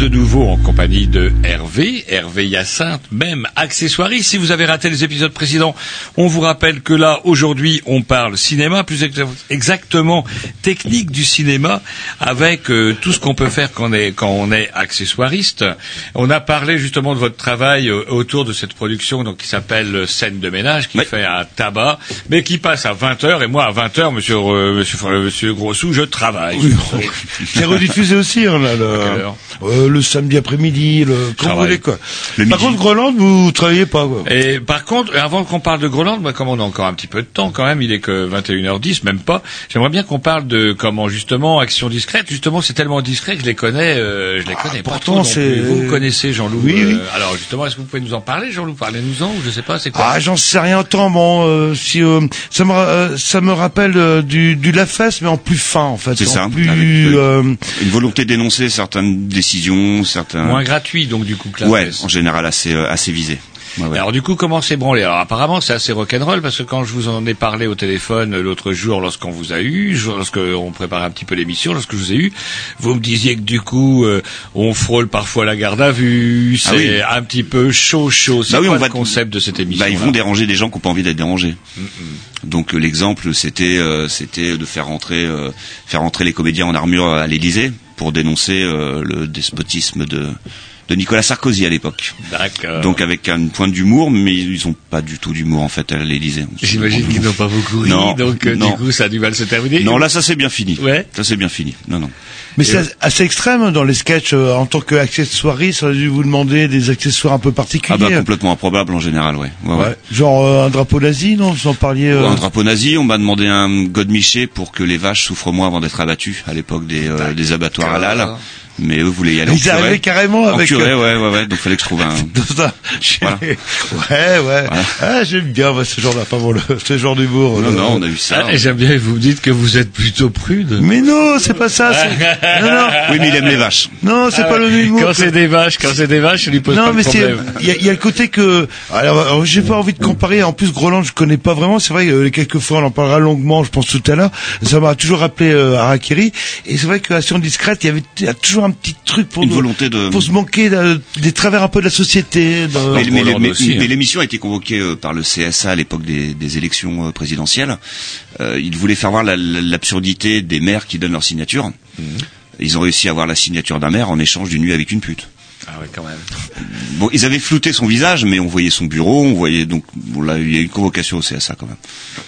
Speaker 1: De nouveau en compagnie de Hervé, Hervé Hyacinthe, même accessoiriste. Si vous avez raté les épisodes précédents, on vous rappelle que là, aujourd'hui, on parle cinéma, plus ex- exactement technique du cinéma, avec euh, tout ce qu'on peut faire quand on est, quand on est accessoiriste. On a parlé justement de votre travail euh, autour de cette production donc, qui s'appelle euh, Scène de ménage, qui fait un tabac, mais qui passe à 20h, et moi, à 20h, monsieur, euh, monsieur, euh, monsieur Grossou, je travaille. (laughs)
Speaker 2: C'est rediffusé aussi, hein, là, le, euh, le samedi après-midi, le, comme vous
Speaker 1: Travail.
Speaker 2: voulez, quoi.
Speaker 1: Le
Speaker 2: Par
Speaker 1: midi.
Speaker 2: contre, Groenland, vous travaillez pas, quoi.
Speaker 1: Et par contre, avant qu'on parle de Groenland, bah, comme on a encore un petit peu de temps quand même, il est que 21h10, même pas. J'aimerais bien qu'on parle de comment justement action discrète. Justement, c'est tellement discret que je les connais, euh, je les connais pas trop. non
Speaker 2: c'est-
Speaker 1: plus. Vous connaissez, Jean-Loup.
Speaker 2: Oui, oui.
Speaker 1: euh, alors justement, est-ce que vous pouvez nous en parler, Jean-Loup? Parlez-nous-en, ou je sais pas, c'est quoi?
Speaker 2: Ah, j'en sais rien tant. Bon, euh, si euh, ça me euh, ça me rappelle euh, du du Lafesse, mais en plus fin, en fait.
Speaker 9: C'est ça.
Speaker 2: Plus,
Speaker 9: avec,
Speaker 2: euh,
Speaker 9: une volonté dénoncer certaines décisions, certains.
Speaker 1: Moins gratuit, donc du coup que la
Speaker 9: Ouais, en général assez euh, assez visé. Ouais, ouais.
Speaker 1: Alors du coup, comment c'est branlé Alors apparemment, c'est assez rock'n'roll parce que quand je vous en ai parlé au téléphone euh, l'autre jour, lorsqu'on vous a eu, lorsqu'on préparait un petit peu l'émission, lorsque je vous ai eu, vous me disiez que du coup, euh, on frôle parfois la garde à vue, c'est
Speaker 9: Ah oui.
Speaker 1: un petit peu chaud, chaud. C'est
Speaker 9: Bah oui,
Speaker 1: quoi
Speaker 9: on va
Speaker 1: le concept de cette émission
Speaker 9: Bah, ils vont déranger des gens qui n'ont pas envie d'être dérangés. Donc euh, l'exemple, c'était euh, c'était de faire rentrer euh, faire rentrer les comédiens en armure à l'Élysée pour dénoncer euh, le despotisme de de Nicolas Sarkozy à l'époque.
Speaker 1: D'accord.
Speaker 9: Donc avec un point d'humour, mais ils ont pas du tout d'humour en fait à l'Élysée.
Speaker 1: J'imagine qu'ils n'ont pas beaucoup ri,
Speaker 9: Non,
Speaker 1: donc euh,
Speaker 9: non.
Speaker 1: du coup, ça a du mal se terminer.
Speaker 9: Non, là ça c'est bien fini.
Speaker 1: Ouais.
Speaker 9: Ça c'est bien fini. Non non.
Speaker 2: mais c'est assez extrême hein, dans les sketchs. euh, en tant qu'accessoiriste, ça a dû vous demander des accessoires un peu
Speaker 9: Ah
Speaker 2: particuliers.
Speaker 9: bah complètement improbable en général, ouais. Ouais, ouais.
Speaker 2: Ouais. Genre euh, un drapeau nazi, non Vous en parliez. euh,
Speaker 9: Un drapeau nazi, on m'a demandé un godemiché pour que les vaches souffrent moins avant d'être abattues à l'époque des, euh, des abattoirs halal. Mais eux voulaient y aller en
Speaker 2: Ils arrivaient
Speaker 9: curé.
Speaker 2: carrément
Speaker 9: En
Speaker 2: avec.
Speaker 9: curé,
Speaker 2: euh,
Speaker 9: ouais, ouais, ouais. Donc fallait que je trouve un. (laughs)
Speaker 2: Je-
Speaker 9: Voilà.
Speaker 2: Ouais, ouais. Ah, j'aime bien ce genre d'affaire, bon, le- ce genre d'humour.
Speaker 9: Non,
Speaker 2: le-
Speaker 9: non, on a vu ça.
Speaker 1: Ah, et J'aime bien, vous me dites que vous êtes plutôt prude.
Speaker 2: Mais non, c'est pas ça. (laughs) Non, non.
Speaker 9: Oui, mais il aime les vaches.
Speaker 2: Non, c'est
Speaker 1: Ah
Speaker 2: pas
Speaker 1: ouais.
Speaker 2: le humour.
Speaker 1: Quand
Speaker 2: que-
Speaker 1: c'est des vaches, quand c'est des vaches, je lui pose
Speaker 2: non,
Speaker 1: pas
Speaker 2: mais
Speaker 1: de
Speaker 2: c'est,
Speaker 1: problème.
Speaker 2: il y a, il y a le côté que, alors, alors, j'ai pas envie de comparer. En plus, Groland, je connais pas vraiment. C'est vrai, euh, quelques fois, on en parlera longuement, je pense tout à l'heure. Ça m'a toujours rappelé euh, Harakiri. Et c'est vrai que Action discrète, il y avait il y a toujours un petit truc pour
Speaker 9: Une
Speaker 2: nous-
Speaker 9: volonté de.
Speaker 2: pour se manquer de- des travers un peu de la société. de-
Speaker 9: Mais, mais-
Speaker 1: Roland
Speaker 9: mais-
Speaker 1: aussi,
Speaker 9: mais
Speaker 1: hein.
Speaker 9: l'émission a été convoquée euh, par le CSA à l'époque des, des élections euh, présidentielles. Euh, ils voulaient faire voir la- la- l'absurdité des maires qui donnent leur signature.
Speaker 1: Mhm.
Speaker 9: Ils ont réussi à avoir la signature d'un maire en échange d'une nuit avec une pute.
Speaker 1: Ah ouais, quand même.
Speaker 9: Bon, ils avaient flouté son visage, mais on voyait son bureau, on voyait donc bon, là il y a eu une convocation au CSA quand même.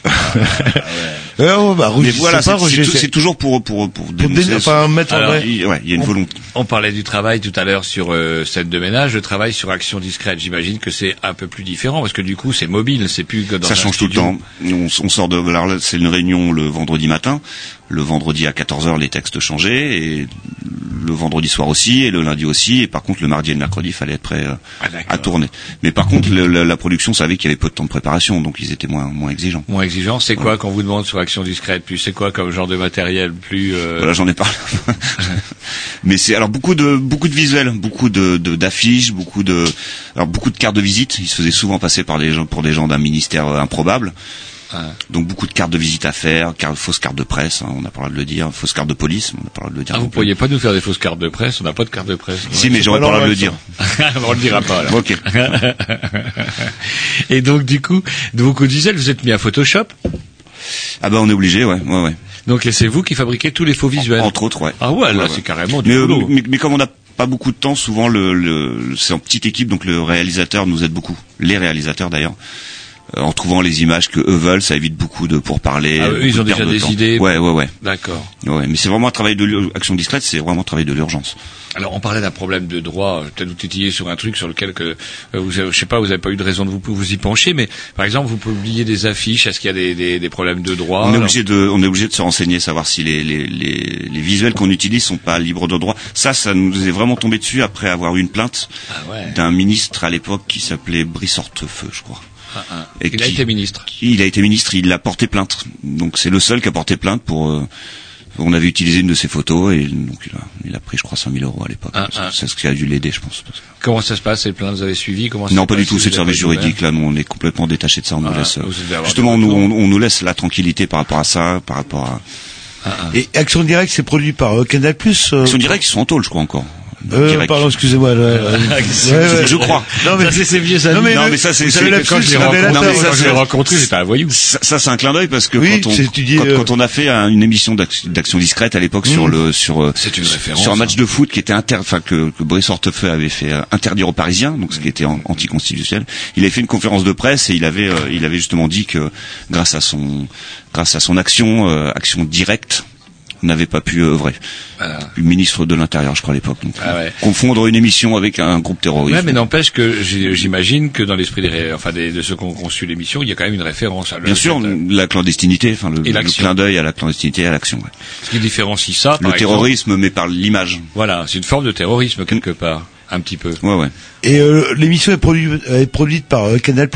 Speaker 9: (laughs)
Speaker 2: Euh, oh, bah,
Speaker 9: Mais voilà,
Speaker 2: c'est
Speaker 9: toujours pour pour pour
Speaker 2: pour
Speaker 9: dénoncer.
Speaker 2: dé- enfin, mettre en
Speaker 1: Alors,
Speaker 2: vrai.
Speaker 9: il, ouais, il y a une volonté.
Speaker 1: On parlait du travail tout à l'heure sur euh, scène de ménage, le travail sur action discrète. J'imagine que c'est un peu plus différent parce que du coup c'est mobile, c'est plus que dans
Speaker 9: Ça change tout le temps. On, on sort de là, c'est une réunion le vendredi matin. Le vendredi à 14h les textes changeaient et le vendredi soir aussi et le lundi aussi et par contre le mardi et le mercredi il fallait être prêt euh,
Speaker 1: Ah,
Speaker 9: à tourner. Mais par contre le- la production savait qu'il y avait peu de temps de préparation donc ils étaient moins moins exigeants.
Speaker 1: Moins exigeant, c'est quoi quand vous demande sur action discrète Plus c'est quoi comme genre de matériel Plus euh,
Speaker 9: Voilà, j'en ai parlé. (laughs) Mais c'est alors beaucoup de beaucoup de visuels, beaucoup de de- d'affiches, beaucoup de alors beaucoup de cartes de visite. Ils se faisaient souvent passer par des gens pour des gens d'un ministère euh, improbable. Donc beaucoup de cartes de visite à faire, fausses cartes de presse, hein, on n'a pas le droit de le dire, fausses cartes de police, on n'a pas le droit de le dire.
Speaker 1: Ah, vous pourriez pas nous faire des fausses cartes de presse On n'a pas de carte de presse.
Speaker 9: Si, mais j'aurais pas le droit de le dire. (laughs)
Speaker 1: On le dira pas. Alors.
Speaker 9: Ok. (laughs)
Speaker 1: Et donc du coup, de beaucoup disaient, vous êtes mis à Photoshop.
Speaker 9: Ah bah on est obligé, ouais, ouais, ouais.
Speaker 1: Donc c'est vous qui fabriquez tous les faux visuels.
Speaker 9: Entre autres, ouais.
Speaker 1: Ah ouais, là
Speaker 9: Ouais,
Speaker 1: c'est
Speaker 9: ouais.
Speaker 1: carrément du
Speaker 9: Mais, euh,
Speaker 1: boulot.
Speaker 9: mais, mais comme on n'a pas beaucoup de temps, souvent le, le c'est en petite équipe, donc le réalisateur nous aide beaucoup. Les réalisateurs d'ailleurs. Euh, en trouvant les images que eux veulent, ça évite beaucoup de pourparler.
Speaker 1: Ah, eux,
Speaker 9: beaucoup
Speaker 1: ils ont déjà
Speaker 9: de
Speaker 1: des
Speaker 9: temps.
Speaker 1: idées.
Speaker 9: Ouais, ouais, ouais.
Speaker 1: D'accord.
Speaker 9: Ouais, mais c'est vraiment un travail de action discrète, c'est vraiment un travail de l'urgence.
Speaker 1: Alors on parlait d'un problème de droit, peut-être vous titiller sur un truc sur lequel que euh, vous avez, je sais pas, vous avez pas eu de raison de vous, vous y pencher, mais par exemple vous publiez des affiches, est-ce qu'il y a des, des, des problèmes de droit?
Speaker 9: On est obligé de, on est obligé de se renseigner, savoir si les, les, les, les visuels qu'on utilise sont pas libres de droit. Ça, ça nous est vraiment tombé dessus après avoir eu une plainte
Speaker 1: Ah ouais.
Speaker 9: d'un ministre à l'époque qui s'appelait Brice Hortefeux, je crois.
Speaker 1: Ah, ah.
Speaker 9: Et
Speaker 1: Il a été ministre.
Speaker 9: Il a été ministre, il a porté plainte. Donc c'est le seul qui a porté plainte pour. euh, on avait utilisé une de ses photos et donc il a, il a pris, je crois, 5 000 euros à l'époque.
Speaker 1: Ah, ah.
Speaker 9: C'est ce qui a dû l'aider, je pense.
Speaker 1: Comment ça se passe Ces plaintes? Vous avez suivi? Comment
Speaker 9: non, pas du tout. C'est le service juridique. Là, nous, on est complètement détaché de ça. On nous
Speaker 1: Ah,
Speaker 9: laisse. euh, Justement, nous, on, on nous laisse la tranquillité par rapport à ça, par rapport à,
Speaker 14: Et Action Directe, c'est produit par euh, Canal+. Euh,
Speaker 9: Action Directe, ils sont en tôle, je crois encore.
Speaker 14: Euh, pardon, excusez-moi. (laughs) ouais, ouais.
Speaker 9: je crois.
Speaker 14: Non mais
Speaker 1: Ça, c'est vieux amis.
Speaker 14: Non mais,
Speaker 9: Non, mais ça, c'est-
Speaker 1: quand je l'ai rencontré,
Speaker 9: ça, c'est-
Speaker 1: rencontré, j'étais un voyou.
Speaker 9: Ça, ça, c'est un clin d'œil parce que
Speaker 14: Oui,
Speaker 9: quand, on,
Speaker 14: c'est étudié,
Speaker 9: quand,
Speaker 14: euh,
Speaker 9: quand on a fait un- une émission d'action discrète à l'époque sur
Speaker 14: Mhm.
Speaker 9: le sur euh, sur un match
Speaker 1: hein.
Speaker 9: de foot qui était inter enfin que, que Brice Hortefeux avait fait euh, interdire aux Parisiens donc ce qui était an- anticonstitutionnel il avait fait une conférence de presse et il avait il avait justement dit que grâce à son grâce à son action action directe n'avait pas pu œuvrer. Le ministre de l'intérieur je crois à l'époque
Speaker 1: Ah ouais.
Speaker 9: confondre une émission avec un groupe terroriste.
Speaker 1: Ouais, mais n'empêche que j'imagine que dans l'esprit des, enfin des, de ceux qui ont conçu l'émission, il y a quand même une référence à
Speaker 9: bien sûr la clandestinité enfin le, le clin d'œil à la clandestinité et à l'action ouais.
Speaker 1: Ce qui différencie ça,
Speaker 9: le
Speaker 1: par
Speaker 9: terrorisme mais par l'image.
Speaker 1: Voilà, c'est une forme de terrorisme quelque part, un petit peu.
Speaker 9: ouais ouais
Speaker 14: Et euh, l'émission est, produite est produite par euh, Canal+.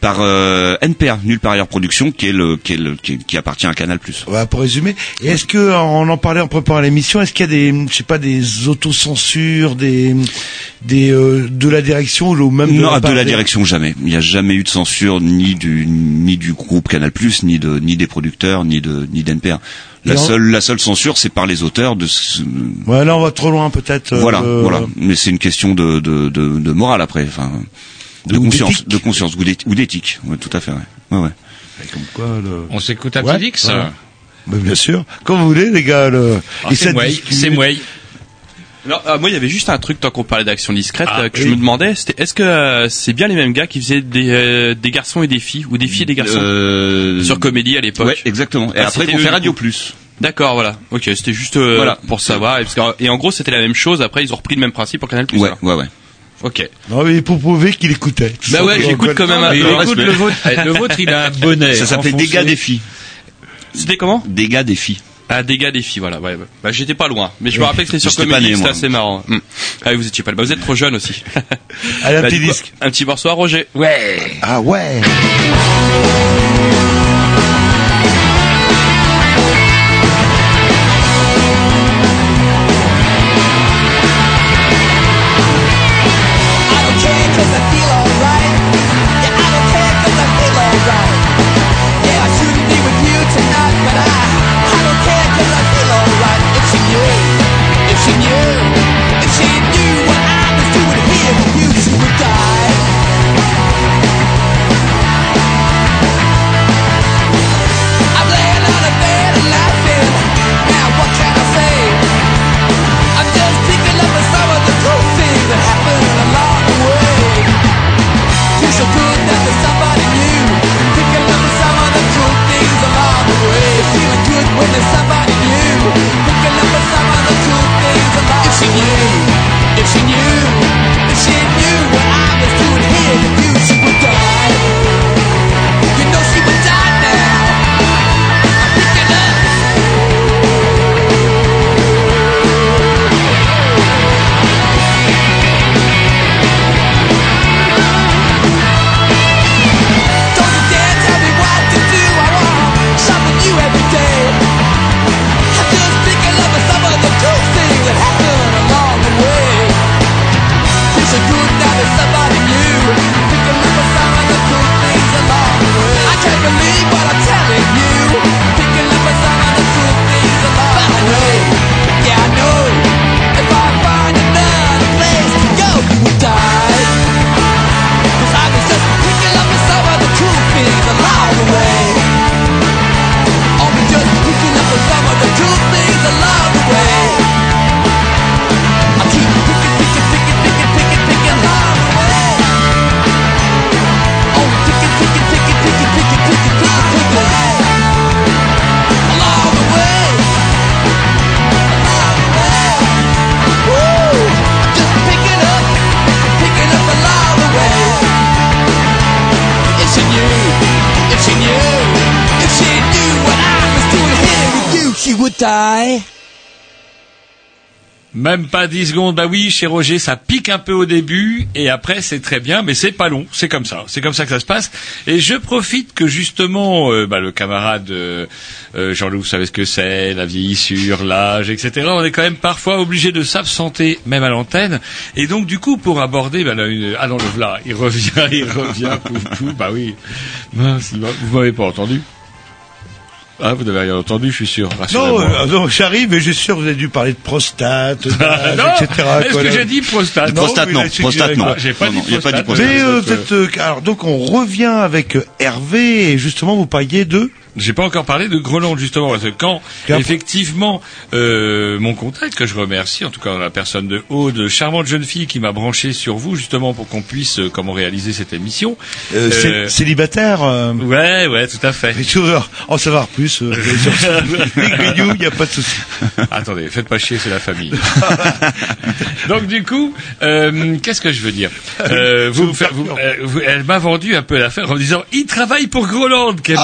Speaker 9: par euh, NPR, Nulle part ailleurs production, qui est le qui, est le, qui, appartient à Canal+.
Speaker 14: Voilà, pour résumer. Et est-ce que, en en parlant en préparant l'émission, est-ce qu'il y a des, je sais pas, des autocensures, des, des, euh, de la direction ou même de
Speaker 9: Non,
Speaker 14: la,
Speaker 9: de la direction jamais. Il n'y a jamais eu de censure ni du ni du groupe Canal+, ni de ni des producteurs, ni de ni d'NPR. La
Speaker 14: Et en-
Speaker 9: seule la seule censure, c'est par les auteurs de. ce-
Speaker 14: Ouais, là on va trop loin peut-être. euh,
Speaker 9: voilà,
Speaker 14: euh,
Speaker 9: voilà. Mais c'est une question de de de, de morale après, enfin, de
Speaker 14: Ou
Speaker 9: conscience, de conscience ou d'éthi- ou d'éthique. Ouais, tout à fait. Ouais. Ouais, ouais.
Speaker 14: Comme quoi, le...
Speaker 1: On s'écoute un
Speaker 14: Ouais, voilà. Mais bien sûr. Comme vous voulez, les gars. Le...
Speaker 1: Ah, C'est
Speaker 14: discussion-
Speaker 1: c'est moi.
Speaker 12: Non, euh, moi, il y avait juste un truc tant qu'on parlait d'action discrète
Speaker 1: Ah,
Speaker 12: euh, que
Speaker 14: oui.
Speaker 12: je me demandais, c'était est-ce que euh, c'est bien les mêmes gars qui faisaient des, euh, des garçons et des filles ou des filles et des garçons?
Speaker 9: Euh,
Speaker 12: sur Comédie à l'époque
Speaker 9: Ouais, exactement. Et
Speaker 12: Ah,
Speaker 9: après, ils faire
Speaker 12: du
Speaker 9: Radio. Plus.
Speaker 12: D'accord, voilà. Ok, c'était juste euh,
Speaker 9: Voilà.
Speaker 12: pour savoir. Et, parce que- et en gros, c'était la même chose. Après, ils ont repris le même principe pour Canal+.
Speaker 9: Ouais,
Speaker 12: alors.
Speaker 9: ouais, ouais.
Speaker 12: Ok.
Speaker 14: Non, mais pour prouver qu'il écoutait.
Speaker 12: Bah ouais, j'écoute quand même un peu.
Speaker 1: écoute, le vôtre, (laughs) le vôtre, il a un bonnet.
Speaker 9: Ça s'appelait. Dégâts des filles.
Speaker 12: C'était comment?
Speaker 9: Dégâts des filles.
Speaker 12: Ah, dégâts des filles, voilà. Ouais, ouais. Bah, j'étais pas loin. Mais je me rappelle que c'était sur Comédie, c'était assez marrant. Hmm. Ah, vous étiez pas là. Bah, vous êtes trop jeune aussi. (laughs)
Speaker 14: Allez, un
Speaker 12: Bah,
Speaker 14: petit disque.
Speaker 12: Un petit morceau à Roger.
Speaker 1: Ouais.
Speaker 14: Ah ouais.
Speaker 1: Même pas 10 secondes. Bah oui, chez Roger, ça pique un peu au début et après c'est très bien, mais c'est pas long. C'est comme ça. C'est comme ça que ça se passe. Et je profite que justement, euh, bah, le camarade euh, euh, Jean-Loup, vous savez ce que c'est, la vieillissure, l'âge, etc. On est quand même parfois obligé de s'absenter, même à l'antenne. Et donc du coup, pour aborder, bah, là, ah non, le voilà, il revient, (laughs) il revient, pouf, pouf, bah oui. Vous m'avez pas entendu. Ah, vous n'avez rien entendu, je suis sûr.
Speaker 2: Non, euh, non, j'arrive et je suis sûr que vous avez dû parler de prostate, d'âge, (laughs)
Speaker 1: non,
Speaker 2: etc.
Speaker 1: est-ce
Speaker 2: quoi,
Speaker 1: que
Speaker 2: là.
Speaker 1: j'ai dit prostate
Speaker 9: Prostate, non.
Speaker 2: là, c'est
Speaker 9: Prostate, non.
Speaker 1: J'ai pas
Speaker 9: Non,
Speaker 1: dit
Speaker 9: non, il y a pas dit
Speaker 1: prostate.
Speaker 2: Mais euh, euh, alors donc on revient avec euh, Hervé et justement vous parliez de
Speaker 1: J'ai pas encore parlé de Groland justement parce que quand effectivement euh, mon contact que je remercie en tout cas la personne de Aude, charmante jeune fille qui m'a branché sur vous justement pour qu'on puisse euh, comment réaliser cette émission.
Speaker 2: euh,
Speaker 1: Euh,
Speaker 2: célibataire. euh,
Speaker 1: Ouais ouais tout à fait.
Speaker 2: et tu veux en savoir plus euh, (laughs) il n'y a pas de souci. (laughs)
Speaker 1: Attendez, faites pas chier, c'est la famille. (laughs) Donc du coup, euh, qu'est-ce que je veux dire? Euh, vous, vous- vous- Elle m'a vendu un peu l'affaire en me disant il travaille pour Groland, qu'elle me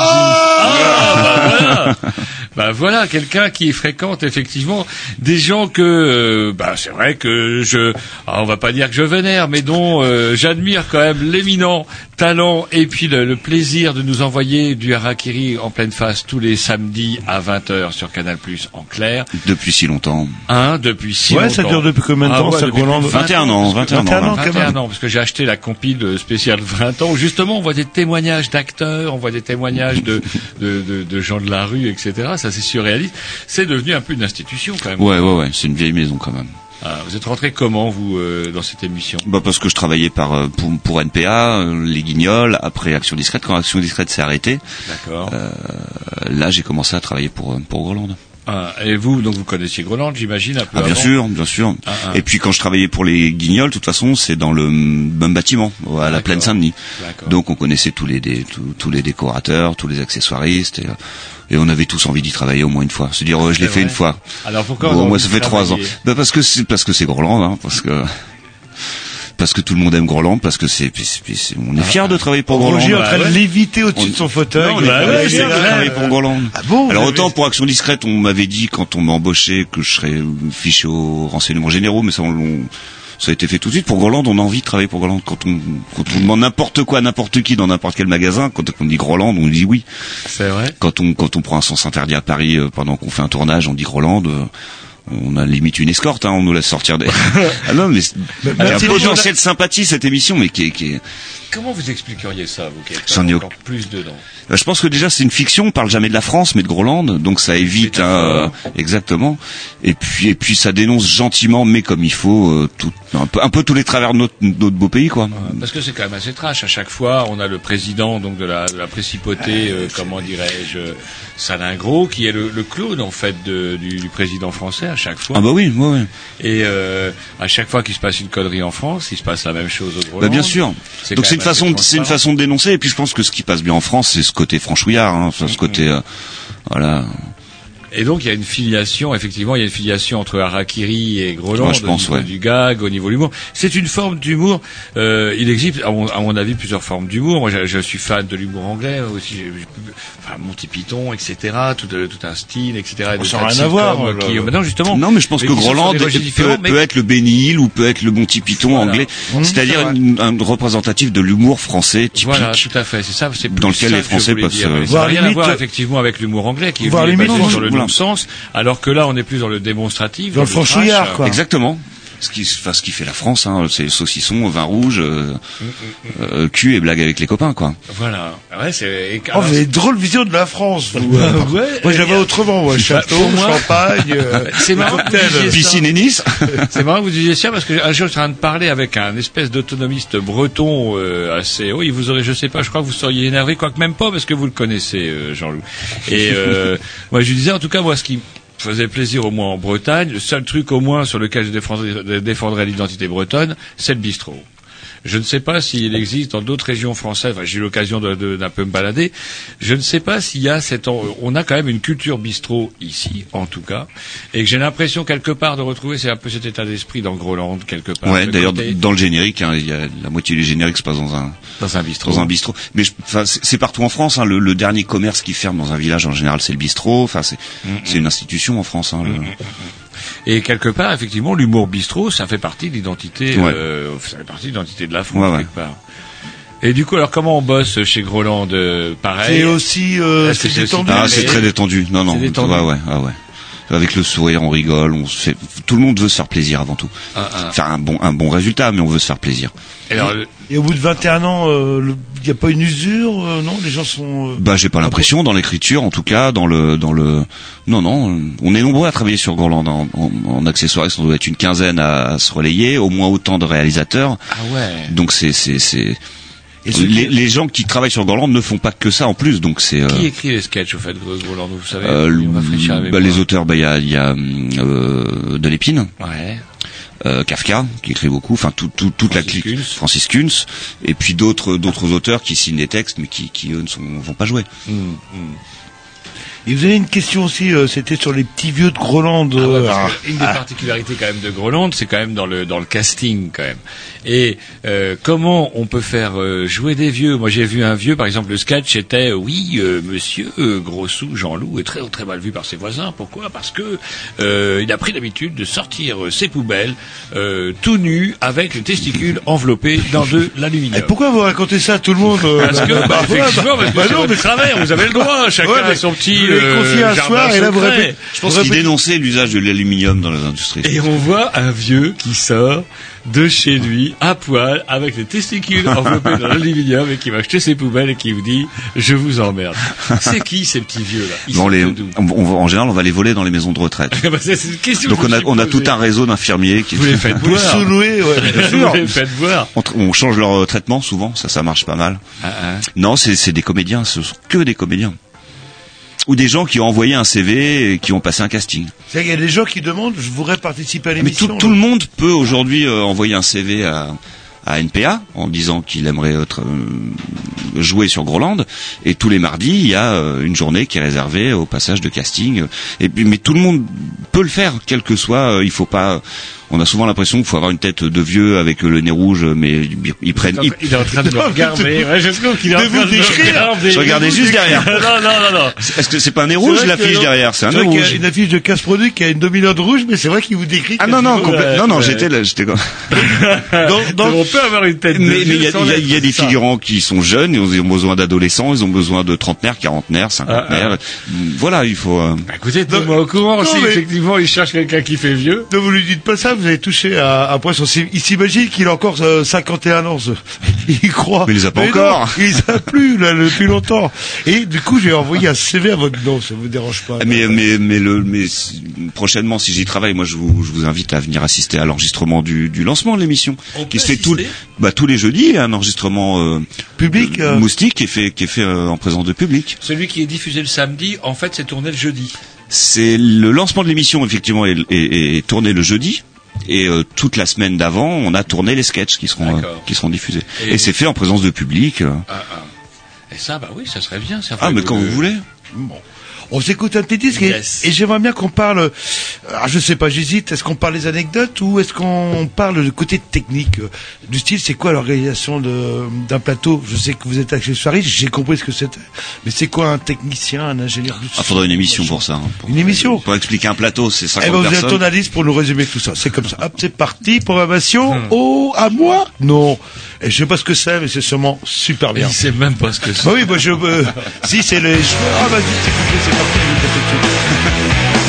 Speaker 1: dit. Ah, bah voilà. Bah voilà, quelqu'un qui fréquente effectivement des gens que, euh, bah c'est vrai que je, ah, on va pas dire que je vénère, mais dont euh, j'admire quand même l'éminent talent et puis le, le plaisir de nous envoyer du harakiri en pleine face tous les samedis à 20h sur Canal Plus en clair.
Speaker 9: Depuis si longtemps.
Speaker 1: Hein, depuis si
Speaker 2: Ouais,
Speaker 1: longtemps.
Speaker 2: ça dure depuis combien de
Speaker 1: Ah
Speaker 2: temps,
Speaker 1: ouais,
Speaker 2: ça,
Speaker 1: plus de
Speaker 9: 21 ans, 21 ans,
Speaker 2: 21 ans,
Speaker 9: là.
Speaker 2: quand
Speaker 1: 21
Speaker 2: même.
Speaker 1: ans, parce que j'ai acheté la compile spéciale 20 ans, où justement on voit des témoignages d'acteurs, on voit des témoignages de, de, de, de gens de la rue, etc. Ça c'est surréaliste. C'est devenu un peu une institution quand même.
Speaker 9: Ouais, ouais, ouais. C'est une vieille maison quand même.
Speaker 1: Ah, vous êtes rentré comment vous euh, dans cette émission?
Speaker 9: Bah parce que je travaillais par euh, pour, pour NPA, euh, les Guignols, après Action Discrète. Quand Action Discrète s'est arrêtée,
Speaker 1: D'accord.
Speaker 9: là j'ai commencé à travailler pour pour Groland.
Speaker 1: Ah, et vous, donc vous connaissiez Groland, j'imagine un peu
Speaker 9: Ah bien
Speaker 1: avant
Speaker 9: sûr, bien sûr.
Speaker 1: Ah, ah.
Speaker 9: Et puis quand je travaillais pour les Guignols, de toute façon, c'est dans le même bâtiment, à la plaine Saint-Denis.
Speaker 1: D'accord.
Speaker 9: Donc on connaissait tous les dé- tous, tous les décorateurs, tous les accessoiristes, et, euh, et on avait tous envie d'y travailler au moins une fois. Se dire, euh, je l'ai fait une fois.
Speaker 1: Alors pourquoi
Speaker 9: Bon, moi ça fait trois ans. Bah parce que c'est parce que c'est Groland, hein, parce que (laughs) parce que tout le monde aime Groland, parce que c'est, on est fiers de travailler pour Groland.
Speaker 2: Roger est en
Speaker 1: bah
Speaker 2: train de léviter au-dessus de son fauteuil.
Speaker 9: On est
Speaker 1: Bah
Speaker 9: fiers
Speaker 1: ouais,
Speaker 9: de travailler pour Groland.
Speaker 2: Ah
Speaker 9: Alors autant pour Action Discrète, on m'avait dit quand on m'embauchait que je serais fiché aux renseignements généraux, mais ça on, ça a été fait tout de suite. Pour Groland, on a envie de travailler pour Groland. Quand on, quand on demande n'importe quoi, à n'importe qui dans n'importe quel magasin, quand on dit Groland, on dit oui.
Speaker 1: C'est vrai.
Speaker 9: Quand on, quand on prend un sens interdit à Paris euh, pendant qu'on fait un tournage, on dit Groland. On a limite une escorte, hein, on nous laisse sortir des. (laughs) ah non, mais y a un potentiel de sympathie cette émission, mais qui est, qui est-
Speaker 1: Comment vous expliqueriez ça, vous qui êtes
Speaker 9: ai
Speaker 1: encore plus dedans
Speaker 9: Euh, Je pense que déjà c'est une fiction, on parle jamais de la France, mais de Groland, donc ça évite hein, euh, exactement. Et puis et puis ça dénonce gentiment, mais comme il faut, euh, tout, un peu un peu tous les travers de notre, notre beau pays, quoi.
Speaker 1: Parce que c'est quand même assez trash. À chaque fois, on a le président donc de la, de la principauté, euh, comment dirais-je, Salingro, qui est le, le clone en fait de- du, du président français à chaque fois.
Speaker 9: Ah bah oui, ouais.
Speaker 1: Et euh, à chaque fois qu'il se passe une connerie en France, il se passe la même chose au Groenland.
Speaker 9: Bah bien sûr.
Speaker 1: C'est
Speaker 9: une façon, de- c'est une façon de dénoncer. Et puis je pense que ce qui passe bien en France, c'est ce côté franchouillard, hein, ce côté, euh, voilà.
Speaker 1: Et donc il y a une filiation, effectivement, il y a une filiation entre Harakiri et Groland
Speaker 9: Ouais, pense,
Speaker 1: au niveau
Speaker 9: ouais.
Speaker 1: du gag, au niveau de l'humour. C'est une forme d'humour. Euh, il existe, à mon, à mon avis, plusieurs formes d'humour. Moi, je, je suis fan de l'humour anglais aussi. Enfin, Monty Python, etc. Tout, euh, tout un style, etc.
Speaker 2: N'a
Speaker 1: de
Speaker 2: rien à voir,
Speaker 1: qui- mais non, justement.
Speaker 9: Non, mais je pense
Speaker 1: mais
Speaker 9: que Groland peut,
Speaker 1: mais-
Speaker 9: peut être le Benny Hill ou peut être le Monty Python
Speaker 1: Voilà.
Speaker 9: anglais,
Speaker 2: Mmh,
Speaker 9: c'est-à-dire un représentatif de l'humour français typique.
Speaker 1: Voilà, tout à fait. C'est ça. C'est plus
Speaker 9: Dans lequel
Speaker 1: ça
Speaker 9: les Français peuvent se-
Speaker 1: Ça n'a
Speaker 2: Voire
Speaker 1: rien à voir effectivement avec l'humour anglais qui est basé sur le
Speaker 9: voilà.
Speaker 1: non-sens, alors que là on est plus dans le démonstratif,
Speaker 2: Dans le franchouillard, quoi.
Speaker 9: Exactement. Ce qui, enfin, ce qui fait la France, hein, c'est saucisson, vin rouge, euh, euh, cul et blague avec les copains, quoi.
Speaker 1: Voilà. Ouais, c'est.
Speaker 2: Oh, vous avez une drôle vision de la France, vous. euh. (laughs)
Speaker 1: Ouais,
Speaker 2: moi, la
Speaker 1: euh,
Speaker 2: autrement, moi. (laughs) Château,
Speaker 1: moi-
Speaker 2: champagne, euh, (laughs)
Speaker 1: C'est marrant.
Speaker 9: Piscine et Nice.
Speaker 1: C'est marrant que vous disiez ça parce que un jour je suis en train de parler avec un espèce d'autonomiste breton euh, assez haut. Il vous aurait, je sais pas, je crois que vous seriez énervé, quoique même pas parce que vous le connaissez, euh, Jean-Loup. Et euh, moi je lui disais en tout cas moi ce qui faisait plaisir au moins en Bretagne, le seul truc au moins sur lequel je défendrais, défendrais l'identité bretonne, c'est le bistrot. Je ne sais pas s'il existe dans d'autres régions françaises. Enfin, j'ai eu l'occasion de- de- d'un peu me balader. Je ne sais pas s'il y a cette. On a quand même une culture bistrot ici, en tout cas, et que j'ai l'impression quelque part de retrouver. C'est un peu cet état d'esprit dans Groland quelque part.
Speaker 9: Ouais,
Speaker 1: Le
Speaker 9: d'ailleurs,
Speaker 1: côté-
Speaker 9: dans le générique, hein, il y a la moitié du générique se passe dans un
Speaker 1: dans un bistrot.
Speaker 9: dans un bistrot. Mais c'est partout en France. Hein, le, le dernier commerce qui ferme dans un village en général, c'est le bistrot. Enfin, c'est c'est une institution en France. Hein, le-
Speaker 1: Et quelque part, effectivement, l'humour bistrot, ça fait partie de l'identité.
Speaker 9: Ouais.
Speaker 1: euh, ça fait partie de l'identité de la France
Speaker 9: Ouais, ouais.
Speaker 1: quelque part. Et du coup, alors comment on bosse chez Groland euh, Pareil.
Speaker 2: C'est aussi, euh, c'est détendu.
Speaker 9: Ah, c'est très détendu. Non, non.
Speaker 1: C'est détendu.
Speaker 9: Ouais, ouais, ah ouais. Avec le sourire, on rigole. On se fait... Tout le monde veut se faire plaisir avant tout.
Speaker 1: Ah, ah.
Speaker 9: Faire un bon un bon résultat, mais on veut se faire plaisir.
Speaker 1: Et alors,
Speaker 2: Et au bout de 21 ans, il n'y a pas une usure, euh, non? Les gens sont. euh,
Speaker 9: Bah j'ai pas l'impression dans l'écriture, en tout cas dans le dans le non non, on est nombreux à travailler sur Groland en, en, en accessoires, ça doit être une quinzaine à, à se relayer, au moins autant de réalisateurs.
Speaker 1: Ah ouais.
Speaker 9: Donc c'est c'est c'est les,
Speaker 2: qui-
Speaker 9: les gens qui travaillent sur Groland ne font pas que ça en plus, donc c'est euh,
Speaker 1: Qui écrit les sketchs au fait, Groland Vous savez,
Speaker 9: euh,
Speaker 1: on va réfléchir avec
Speaker 9: bah, les auteurs, bah il y a y a euh, de l'épine.
Speaker 1: Ouais.
Speaker 9: Euh, Kafka qui écrit beaucoup, enfin tout, tout- toute la clique,
Speaker 1: Kunz.
Speaker 9: Francis Kunz, et puis d'autres d'autres auteurs qui signent des textes mais qui, qui eux ne sont, vont pas jouer.
Speaker 1: Hum,
Speaker 2: Et vous avez une question aussi, euh, c'était sur les petits vieux de Groland.
Speaker 1: Ah ouais,
Speaker 2: euh, ah,
Speaker 1: une des particularités quand même de Groland, c'est quand même dans le dans le casting quand même. Et euh, comment on peut faire euh, jouer des vieux? Moi j'ai vu un vieux, par exemple le sketch était oui euh, Monsieur euh, Grossou Jean-Loup est très très mal vu par ses voisins. Pourquoi? Parce que euh, il a pris l'habitude de sortir euh, ses poubelles euh, tout nu avec les testicules enveloppés dans de l'aluminium.
Speaker 2: et pourquoi vous racontez ça à tout le monde euh,
Speaker 1: Parce que,
Speaker 2: bah,
Speaker 1: bah,
Speaker 2: ouais,
Speaker 1: effectivement,
Speaker 2: bah,
Speaker 1: parce que
Speaker 2: bah
Speaker 1: c'est votre travers, vous avez le droit, (laughs) chacun
Speaker 2: Ouais,
Speaker 1: a son petit euh,
Speaker 2: confié un soir, et là, vous répétez-
Speaker 9: Je pense qu'il dénonçait l'usage de l'aluminium dans les industries.
Speaker 1: Et on voit un vieux qui sort de chez lui à poil avec les testicules enveloppés dans l'aluminium et qui va acheter ses poubelles et qui vous dit je vous emmerde. C'est qui ces petits vieux là? Ils
Speaker 9: Bon, les, on- on- en général, on va les voler dans les maisons de retraite. (laughs)
Speaker 1: Bah, c'est une question
Speaker 9: Donc on a, on a tout un réseau d'infirmiers qui
Speaker 1: Vous les (laughs) faites boire.
Speaker 2: sous-louez, ouais, bien (laughs) sûr.
Speaker 1: Vous les faites boire.
Speaker 9: on, change leur euh, traitement souvent, ça ça marche pas mal.
Speaker 1: Ah, ah.
Speaker 9: Non, c'est c'est des comédiens, ce sont que des comédiens. Ou des gens qui ont envoyé un CV et qui ont passé un casting.
Speaker 2: Qu'il y a des gens qui demandent, je voudrais participer à
Speaker 9: Mais
Speaker 2: l'émission.
Speaker 9: tout, tout le monde peut aujourd'hui euh, envoyer un CV à, à NPA en disant qu'il aimerait être, euh, jouer sur Groland. Et tous les mardis, il y a euh, une journée qui est réservée au passage de casting. Et puis, mais tout le monde peut le faire, quel que soit. euh, il faut pas. On a souvent l'impression qu'il faut avoir une tête de vieux avec le nez rouge, mais ils, ils prennent. ils-
Speaker 1: Il est en train de (laughs) me regarder. Ouais, je trouve qu'il est en train
Speaker 2: vous
Speaker 1: de me.
Speaker 9: Je regardais juste derrière.
Speaker 1: Non, non, non, non.
Speaker 9: Est-ce que c'est pas un nez rouge l'affiche derrière C'est un nez rouge.
Speaker 2: une affiche de casse produit qui a une dominante rouge, mais c'est vrai qu'il vous décrit.
Speaker 9: Ah non non
Speaker 2: quasiment,
Speaker 9: complè-
Speaker 2: euh,
Speaker 9: non non j'étais là j'étais comme (laughs)
Speaker 1: On peut avoir une tête de
Speaker 9: mais mais il y a,
Speaker 1: vieux sans
Speaker 9: il y a- il y a
Speaker 1: l'être,
Speaker 9: des figurants qui sont jeunes ils ont ils ont besoin d'adolescents ils ont besoin de trentenaires quarantenaires cinquantenaires voilà il faut euh,
Speaker 1: Bah, Écoutez, tenez-moi au courant
Speaker 2: Non,
Speaker 1: si
Speaker 2: mais-
Speaker 1: effectivement il cherche quelqu'un qui fait vieux.
Speaker 2: Ne vous lui dites pas ça, vous avez touché à un point sensible. Il s'imagine qu'il a encore euh, 51 ans. ce- (laughs) Il croit.
Speaker 9: Mais il les a pas encore. (laughs)
Speaker 2: il les a plus, là, depuis longtemps. Et du coup, j'ai envoyé un CV à votre nom, ça vous dérange pas.
Speaker 9: mais mais mais le mais prochainement si j'y travaille moi je vous je vous invite à venir assister à l'enregistrement du du lancement de l'émission
Speaker 1: On
Speaker 9: qui se fait tout bah tous les jeudis un enregistrement euh,
Speaker 2: Public, euh,
Speaker 9: moustique qui est fait qui est fait euh, en présence de public
Speaker 1: Celui qui est diffusé le samedi, en fait, c'est tourné le jeudi.
Speaker 9: C'est le lancement de l'émission effectivement est, est- est tourné le jeudi. Et euh, toute la semaine d'avant, on a tourné les sketchs qui seront euh, qui seront diffusés.
Speaker 1: Et-
Speaker 9: Et, c'est fait en présence de public. euh.
Speaker 1: Ah, ah. Et ça, bah oui, ça serait bien. Ça
Speaker 9: Ah, mais quand vous voulez.
Speaker 2: On s'écoute un petit disque et-
Speaker 1: Yes.
Speaker 2: et, j'aimerais bien qu'on parle. euh, Alors je sais pas, j'hésite. Est-ce qu'on parle des anecdotes ou est-ce qu'on parle du côté technique euh, du style C'est quoi l'organisation de- d'un plateau? Je sais que vous êtes accessoiriste, j'ai compris ce que c'était. Mais c'est quoi un technicien, un ingénieur du son
Speaker 9: Ah, faudrait une émission pour ça. hein, pour,
Speaker 2: Une émission?
Speaker 9: pour expliquer un plateau, c'est 50
Speaker 2: Eh ben vous êtes
Speaker 9: personnes.
Speaker 2: journaliste pour nous résumer tout ça. C'est comme ça. Hop, c'est parti. Programmation. Oh, à moi? Non. Et je sais pas ce que c'est, mais c'est sûrement super bien.
Speaker 1: Il sait même pas ce que c'est.
Speaker 2: Bah oui, moi je. euh, si c'est les. Ah vas-y,
Speaker 15: I'm gonna be the (laughs)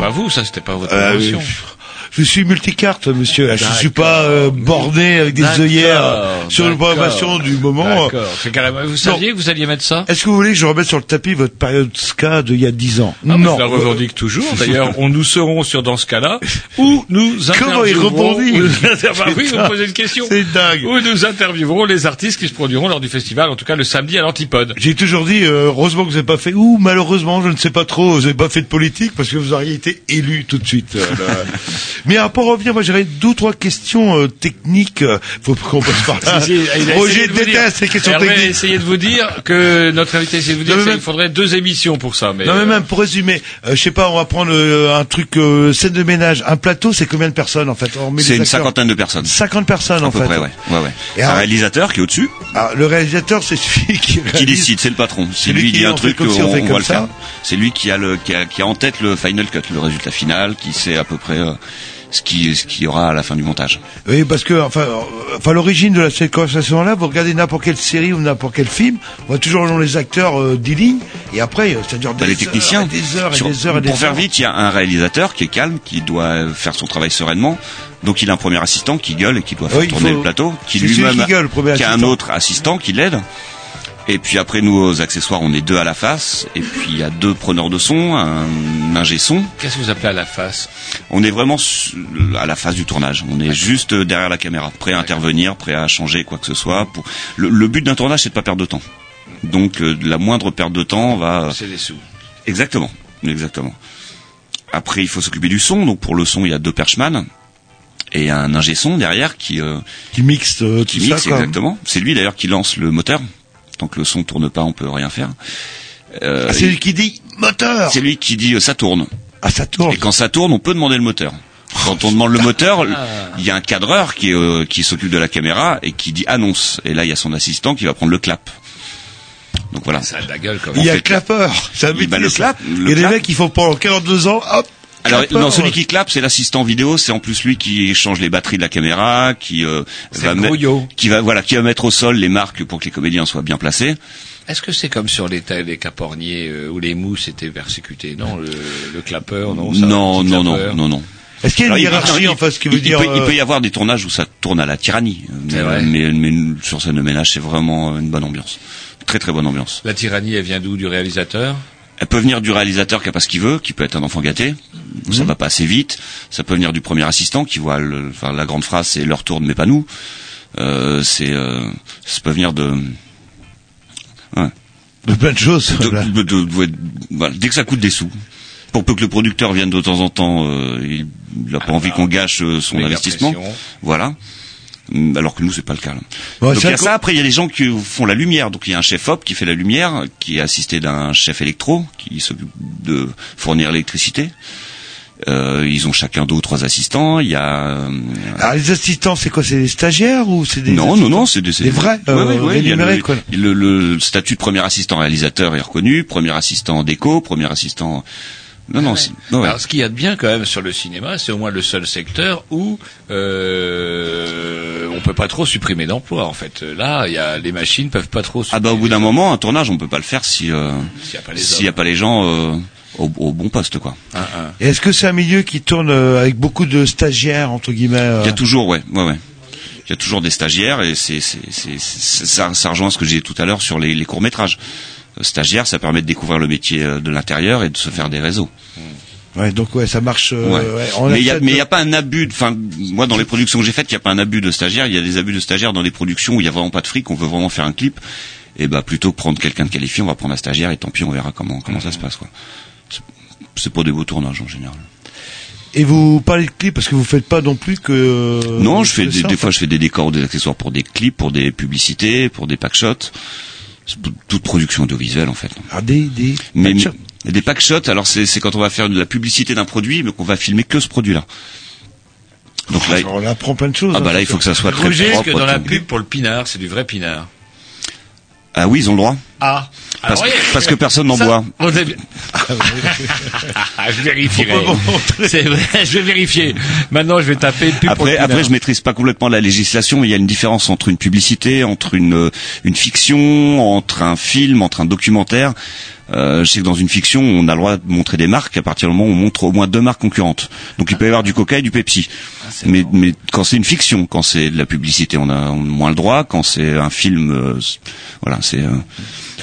Speaker 1: pas vous, ça, c'était pas votre
Speaker 2: Euh,
Speaker 1: émotion.
Speaker 2: Je suis multicarte, monsieur. Je suis pas euh, borné avec des œillères euh, sur programmation du moment.
Speaker 1: D'accord. C'est carrément- Vous saviez que vous alliez mettre ça
Speaker 2: Est-ce que vous voulez que je remette sur le tapis votre période ska de il y a 10 ans
Speaker 1: Ah,
Speaker 2: Non.
Speaker 1: Je la revendique toujours. D'ailleurs, on nous serons sur dans ce cas-là (laughs) où nous
Speaker 2: Comment il rebondit
Speaker 1: Bah oui, vous me posez une question.
Speaker 2: C'est dingue.
Speaker 1: Où nous interviewerons les artistes qui se produiront lors du festival, en tout cas le samedi à l'Antipode.
Speaker 2: J'ai toujours dit, euh, heureusement que vous n'avez pas fait, ou malheureusement, je ne sais pas trop, vous n'avez pas fait de politique parce que vous auriez été élu tout de suite. euh, là. (laughs) Mais alors, pour revenir, moi j'aurais deux ou trois questions euh, techniques. euh, faut qu'on passe par là. (laughs) Roger déteste les questions
Speaker 1: Hervé
Speaker 2: techniques.
Speaker 1: essayé de vous dire que notre invité a essayé de vous dire
Speaker 2: Non, mais
Speaker 1: qu'il
Speaker 2: même-
Speaker 1: faudrait deux émissions pour ça. Mais
Speaker 2: Non mais
Speaker 1: euh,
Speaker 2: même pour résumer, euh, je sais pas, on va prendre euh, un truc euh, scène de ménage, un plateau, c'est combien de personnes en fait
Speaker 9: C'est une cinquantaine de personnes.
Speaker 2: 50 personnes
Speaker 9: À
Speaker 2: en
Speaker 9: peu
Speaker 2: fait.
Speaker 9: près, ouais. ouais, ouais.
Speaker 2: Et
Speaker 9: un
Speaker 2: alors-
Speaker 9: réalisateur qui est au-dessus,
Speaker 2: Ah, le réalisateur, c'est celui qui
Speaker 9: qui décide, c'est le patron. Si
Speaker 2: C'est lui qui
Speaker 9: dit un truc,
Speaker 2: comme
Speaker 9: on,
Speaker 2: si on fait
Speaker 9: on
Speaker 2: comme
Speaker 9: va le
Speaker 2: ça.
Speaker 9: faire. C'est lui qui a le, qui a, qui a en tête le final cut, le résultat final, qui sait à peu près euh, ce qui, ce qu'il y aura à la fin du montage.
Speaker 2: Oui, parce que enfin, euh, enfin l'origine de la- cette conversation-là, vous regardez n'importe quelle série ou n'importe quel film, on voit toujours le nom des acteurs euh, des lignes, et après, euh, ça dure
Speaker 9: Bah,
Speaker 2: des
Speaker 9: les techniciens.
Speaker 2: heures, et des heures, et
Speaker 9: Sur-
Speaker 2: des heures, et des
Speaker 9: pour faire
Speaker 2: heures.
Speaker 9: vite, il y a un réalisateur qui est calme, qui doit faire son travail sereinement. Donc il a un premier assistant qui gueule et qui doit faire
Speaker 2: Oui,
Speaker 9: tourner
Speaker 2: faut-
Speaker 9: le plateau, qui lui-même
Speaker 2: qui gueule,
Speaker 9: qui a un autre assistant qui l'aide. Et puis après nous aux accessoires, on est deux à la face. Et puis il y a deux preneurs de son, un ingé son.
Speaker 1: qu'est-ce que vous appelez à la face?
Speaker 9: On est vraiment à la face du tournage. On est juste derrière la caméra, prêt à intervenir, prêt à changer quoi que ce soit. Pour... Le, le but d'un tournage, c'est de pas perdre de temps. Donc euh, la moindre perte de temps va
Speaker 1: C'est des sous.
Speaker 9: Exactement, exactement. Après, il faut s'occuper du son. Donc pour le son, il y a deux perchman et un ingé son derrière qui euh,
Speaker 2: qui mixe euh,
Speaker 9: qui
Speaker 2: tout
Speaker 9: mixe
Speaker 2: ça.
Speaker 9: exactement. C'est lui d'ailleurs qui lance le moteur. Tant que le son tourne pas, on peut rien faire. Euh,
Speaker 2: Ah, c'est lui qui dit moteur.
Speaker 9: c'est lui qui dit euh, ça tourne.
Speaker 2: Ah, ça tourne.
Speaker 9: Et quand ça tourne, on peut demander le moteur. Quand on demande le moteur, il y a un cadreur qui, euh, qui s'occupe de la caméra et qui dit annonce. Et là, il y a son assistant qui va prendre le clap. Donc voilà.
Speaker 1: Ça a de la gueule quand
Speaker 2: Il y a clapeur. C'est un
Speaker 9: Oui, bah,
Speaker 2: métier,
Speaker 9: le
Speaker 2: ça.
Speaker 9: clap,
Speaker 2: Il y a des mecs qui font pendant 42 ans, hop.
Speaker 9: Alors
Speaker 2: clapeur.
Speaker 9: non, celui qui clappe, c'est l'assistant vidéo. C'est en plus lui qui change les batteries de la caméra, qui euh, va qui va voilà, qui va mettre au sol les marques pour que les comédiens soient bien placés.
Speaker 1: Est-ce que c'est comme sur les, les caporniers euh, où les mousses étaient persécutées Non, le, le clapeur, non ça,
Speaker 9: non, non, non, non, non.
Speaker 2: Est-ce qu'il y a une
Speaker 9: il-
Speaker 2: hiérarchie
Speaker 9: il-
Speaker 2: en fait, ce qui
Speaker 9: il-
Speaker 2: veut
Speaker 9: il
Speaker 2: dire
Speaker 9: peut, il
Speaker 2: euh,
Speaker 9: peut y avoir des tournages où ça tourne à la tyrannie, mais,
Speaker 1: vrai.
Speaker 9: mais, mais sur scène de ménage, c'est vraiment une bonne ambiance, très très bonne ambiance.
Speaker 1: La tyrannie, elle vient d'où Du réalisateur?
Speaker 9: Elle peut venir du réalisateur qui a pas ce qu'il veut, qui peut être un enfant gâté, ça
Speaker 2: Mhm.
Speaker 9: va pas assez vite. Ça peut venir du premier assistant qui voit le, enfin, la grande phrase, c'est leur tourne mais pas nous. Euh, c'est, euh, ça peut venir de, ouais.
Speaker 2: de plein de choses.
Speaker 9: De-
Speaker 2: voilà.
Speaker 9: de- de- ouais, voilà, dès que ça coûte des sous. Pour peu que le producteur vienne de temps en temps, euh, il n'a pas envie qu'on gâche euh, son investissement.
Speaker 1: pression.
Speaker 9: Voilà. Hum, Alors que nous, c'est pas le cas. là.
Speaker 2: Ouais,
Speaker 9: donc il y a ça. Après, il y a des gens qui font la lumière. Donc il y a un chef op qui fait la lumière, qui est assisté d'un chef électro qui s'occupe de fournir l'électricité. Euh, ils ont chacun deux ou trois assistants. Il y a euh,
Speaker 2: Alors les assistants, c'est quoi C'est des stagiaires ou c'est des
Speaker 9: non, non, non, c'est des,
Speaker 2: Des vrais,
Speaker 9: Ouais,
Speaker 2: euh,
Speaker 9: ouais, ouais, il y a
Speaker 2: rémunérés,
Speaker 9: le,
Speaker 2: quoi.
Speaker 9: le, le statut de premier assistant réalisateur est reconnu, premier assistant déco, premier assistant. Non, non, non, ouais.
Speaker 1: Alors, ce qu'il y a de bien quand même sur le cinéma, c'est au moins le seul secteur où euh, on peut pas trop supprimer d'emplois. En fait, là, il y a les machines peuvent pas trop.
Speaker 9: Ah bah au bout d'un moment, un tournage, on peut pas le faire si euh,
Speaker 1: S'il y a pas les
Speaker 9: a pas gens euh, au, au bon poste, quoi.
Speaker 1: Un.
Speaker 2: Et Est-ce que c'est un milieu qui tourne euh, avec beaucoup de stagiaires entre guillemets euh,
Speaker 9: Il y a toujours, ouais, ouais, ouais. Il y a toujours des stagiaires et c'est, c'est, c'est, c'est- ça, ça rejoint ce que j'ai dit tout à l'heure sur les, les courts métrages. Stagiaire, ça permet de découvrir le métier euh, de l'intérieur et de se faire des réseaux.
Speaker 2: Ouais, donc ouais, ça marche. euh,
Speaker 9: Ouais.
Speaker 2: ouais,
Speaker 9: mais il y a, pas un abus. Enfin, moi, dans les productions que j'ai faites, il y a pas un abus de stagiaires. Il y a des abus de stagiaires dans les productions où il y a vraiment pas de fric. On veut vraiment faire un clip. Et bah, plutôt que prendre quelqu'un de qualifié, on va prendre un stagiaire et tant pis, on verra comment comment ça se passe, quoi. C'est- pour des beaux tournages en général.
Speaker 2: Et vous parlez de clips parce que vous faites pas non plus que.
Speaker 9: non, je fais des,
Speaker 2: ça,
Speaker 9: des fois, je fais des décors, des accessoires pour des clips, pour des publicités, pour des pack shots. Toute production audiovisuelle en fait.
Speaker 2: Ah, des des.
Speaker 9: Mais,
Speaker 2: pack shots.
Speaker 9: mais des pack shots, alors c'est c'est quand on va faire de la publicité d'un produit, mais qu'on va filmer que ce produit-là. Donc là,
Speaker 2: on apprend plein de choses.
Speaker 9: ah bah
Speaker 2: hein,
Speaker 9: là, il faut que ça soit très
Speaker 1: Roger,
Speaker 9: propre.
Speaker 1: que dans la pub pour le pinard, c'est du vrai pinard
Speaker 9: Ah oui, ils ont le droit.
Speaker 1: Ah.
Speaker 9: Parce,
Speaker 1: Alors,
Speaker 9: que,
Speaker 1: oui,
Speaker 9: parce que personne n'en boit.
Speaker 1: on est bien- (laughs) je vérifierai. C'est vrai, (laughs) je vais vérifier. Maintenant, je vais taper pub
Speaker 9: Après, après, je maîtrise pas complètement la législation, mais il y a une différence entre une publicité, entre une euh, une fiction, entre un film, entre un documentaire. Euh, je sais que dans une fiction, on a le droit de montrer des marques à partir du moment où on montre au moins deux marques concurrentes. Donc il peut y avoir du Coca et du Pepsi. Mais, mais quand c'est une fiction, quand c'est de la publicité, on a moins le droit. Quand c'est un film, euh, voilà, c'est. euh,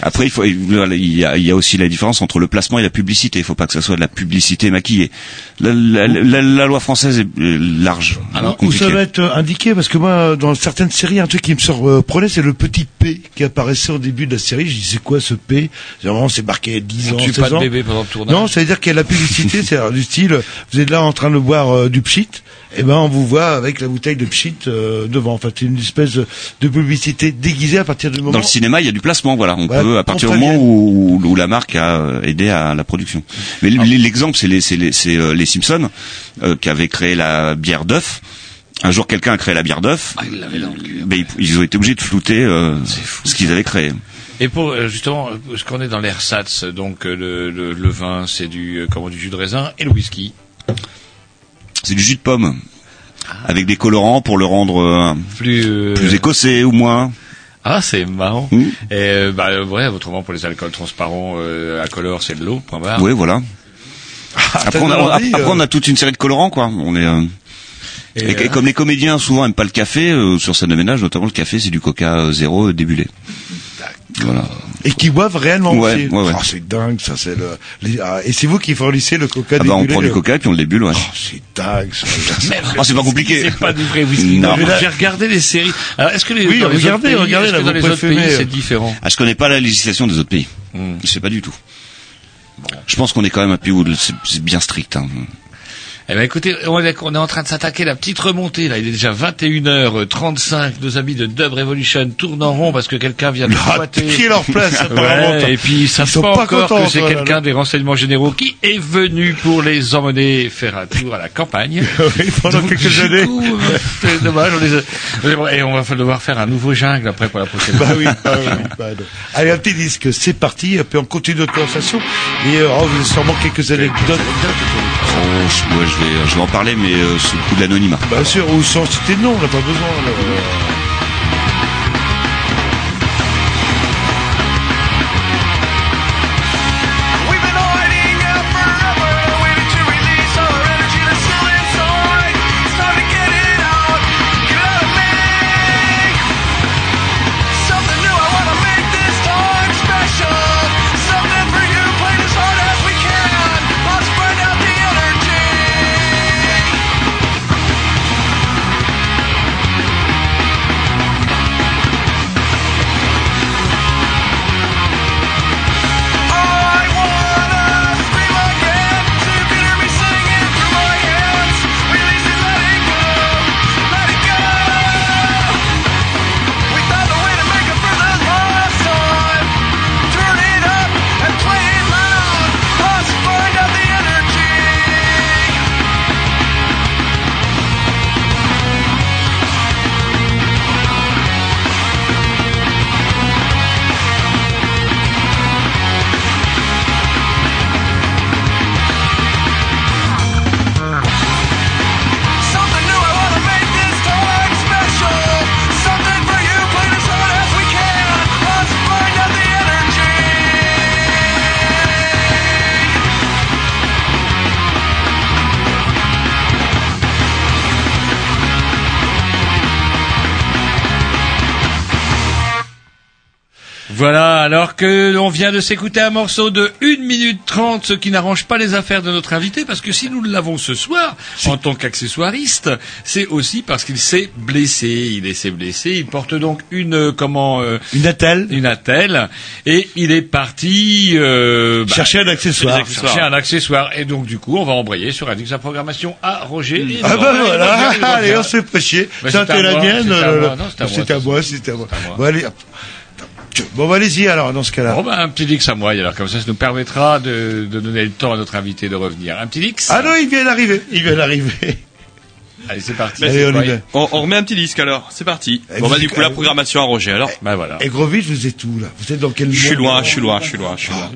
Speaker 9: Après, il faut, il y a, il y a aussi la différence entre le placement et la publicité. Il faut pas que ça soit de la publicité maquillée. La, la- la- la loi française est euh, large.
Speaker 2: Alors, où ça va être euh, indiqué Parce que moi, dans certaines séries, un truc qui me surprenait, c'est le petit P qui apparaissait au début de la série. Je dis, c'est quoi ce P? C'est Vraiment, c'est marqué 10 ans,
Speaker 1: tue
Speaker 2: 16
Speaker 1: pas de
Speaker 2: ans.
Speaker 1: bébé pendant le tournage.
Speaker 2: Non, ça veut dire qu'il y a la publicité, (laughs) c'est du style, vous êtes là en train de boire euh, du pchit, et ben on vous voit avec la bouteille de pchit euh, devant. Enfin, c'est une espèce de publicité déguisée à partir du moment...
Speaker 9: Dans le cinéma, il y a du placement, voilà. On
Speaker 2: Voilà,
Speaker 9: peut à partir du moment où, où la marque a euh, aidé à la production. Mais l- l'exemple, c'est les, euh, les Simpsons euh, qui avaient créé la bière d'œuf. Un jour, quelqu'un a créé la bière d'œuf. Ben, ils, ils ont été obligés de flouter euh, ce qu'ils avaient créé.
Speaker 1: Et pour justement, parce qu'on est dans l'ersatz, donc le, le, le vin, c'est du comment du jus de raisin et le whisky.
Speaker 9: C'est du jus de pomme avec des colorants pour le rendre euh,
Speaker 1: Plus euh,
Speaker 9: plus écossais ou moins.
Speaker 1: Ah, c'est marrant.
Speaker 9: Mm.
Speaker 1: Et bah ouais, autrement pour les alcools transparents euh, incolores, c'est de l'eau. Point barre.
Speaker 9: Oui, voilà. Après, on a, après,
Speaker 2: euh,
Speaker 9: on a toute une série de colorants, quoi. On est euh,
Speaker 1: Et,
Speaker 9: et, et comme les comédiens souvent aiment pas le café, euh, sur scène de ménage, notamment le café, c'est du Coca zéro débulé. Voilà.
Speaker 2: Et qui boivent réellement
Speaker 9: Ouais,
Speaker 2: aussi.
Speaker 9: ouais, ouais.
Speaker 2: Oh, c'est dingue, ça, c'est le... les- ah, et c'est vous qui fournissez le coca
Speaker 9: Ah bah, on prend du
Speaker 2: le-
Speaker 9: coca et puis on le débule, ouais.
Speaker 2: Oh, c'est dingue, ça. (laughs)
Speaker 9: Ah, c'est pas compliqué.
Speaker 1: C'est pas du vrai whisky.
Speaker 9: Non.
Speaker 1: Non, J'ai regardé les séries. Alors, est-ce que les,
Speaker 2: Oui,
Speaker 1: dans les
Speaker 2: regardez,
Speaker 1: autres pays,
Speaker 2: regardez,
Speaker 1: est-ce
Speaker 2: là,
Speaker 1: que dans les autres pays,
Speaker 2: euh,
Speaker 1: c'est différent
Speaker 9: Ah, je connais pas la législation des autres pays.
Speaker 1: Hmm.
Speaker 9: Je sais pas du tout. Je pense qu'on est quand même un pays où c'est bien strict. Hein.
Speaker 1: Eh ben écoutez, on est, on est en train de s'attaquer la petite remontée. Là, il est déjà 21h35. Nos amis de Dub Revolution tournent en rond parce que quelqu'un vient de squatter.
Speaker 2: leur place. (laughs)
Speaker 1: Ouais, et puis Ils
Speaker 2: sont
Speaker 1: pas,
Speaker 2: pas
Speaker 1: encore
Speaker 2: contents,
Speaker 1: que c'est quelqu'un des renseignements généraux qui est venu pour les emmener faire un tour à la campagne. (laughs)
Speaker 2: Oui, pendant
Speaker 1: Donc,
Speaker 2: quelques
Speaker 1: du
Speaker 2: années.
Speaker 1: coup, euh, c'est dommage. On les a- Et on va devoir faire un nouveau jungle après pour la prochaine
Speaker 2: Bah
Speaker 1: fois.
Speaker 2: oui, bah oui, bah. Allez, un petit disque, c'est parti, et puis on continue notre conversation. Et euh, oh, vous sûrement quelques anecdotes.
Speaker 9: Je vais, je vais en parler, mais euh, sous le coup de l'anonymat.
Speaker 2: Bien sûr, ou sans citer de nom, on n'a pas besoin. là.
Speaker 1: Voilà, alors que l'on vient de s'écouter un morceau de 1 minute 30, ce qui n'arrange pas les affaires de notre invité, parce que si nous l'avons ce soir, en tant qu'accessoiriste, c'est aussi parce qu'il s'est blessé. Il s'est blessé, il porte donc une, comment, euh,
Speaker 2: Une attelle.
Speaker 1: une attelle, et il est parti, euh, bah,
Speaker 2: Chercher un accessoire.
Speaker 1: chercher un accessoire. Et donc, du coup, on va embrayer sur un disque à programmation à Roger.
Speaker 2: Ah
Speaker 1: non,
Speaker 2: bah
Speaker 1: il
Speaker 2: voilà, allez, on se fait pas chier.
Speaker 1: Bah,
Speaker 2: Ça,
Speaker 1: c'est à
Speaker 2: t'es la mienne.
Speaker 1: c'est à
Speaker 2: euh,
Speaker 1: moi. À moi,
Speaker 2: C'est à moi. Bon, allez. Bon, bah, allez-y, alors, dans ce cas-là.
Speaker 1: Bon, ben, un petit Dix à moi, alors comme ça, ça nous permettra de, de donner le temps à notre invité de revenir. Un petit Dix
Speaker 2: Ah non, il vient d'arriver. Il vient d'arriver. (laughs)
Speaker 1: Allez, c'est parti.
Speaker 2: Allez, on y va.
Speaker 3: On, on remet un petit disque alors, c'est parti.
Speaker 2: Eh,
Speaker 3: Bon bah du coup la programmation à Roger alors.
Speaker 1: Bah voilà.
Speaker 2: Et Grovitch, vous êtes où là? Vous êtes dans quel
Speaker 3: Je suis loin, je suis loin, je suis loin, je suis loin.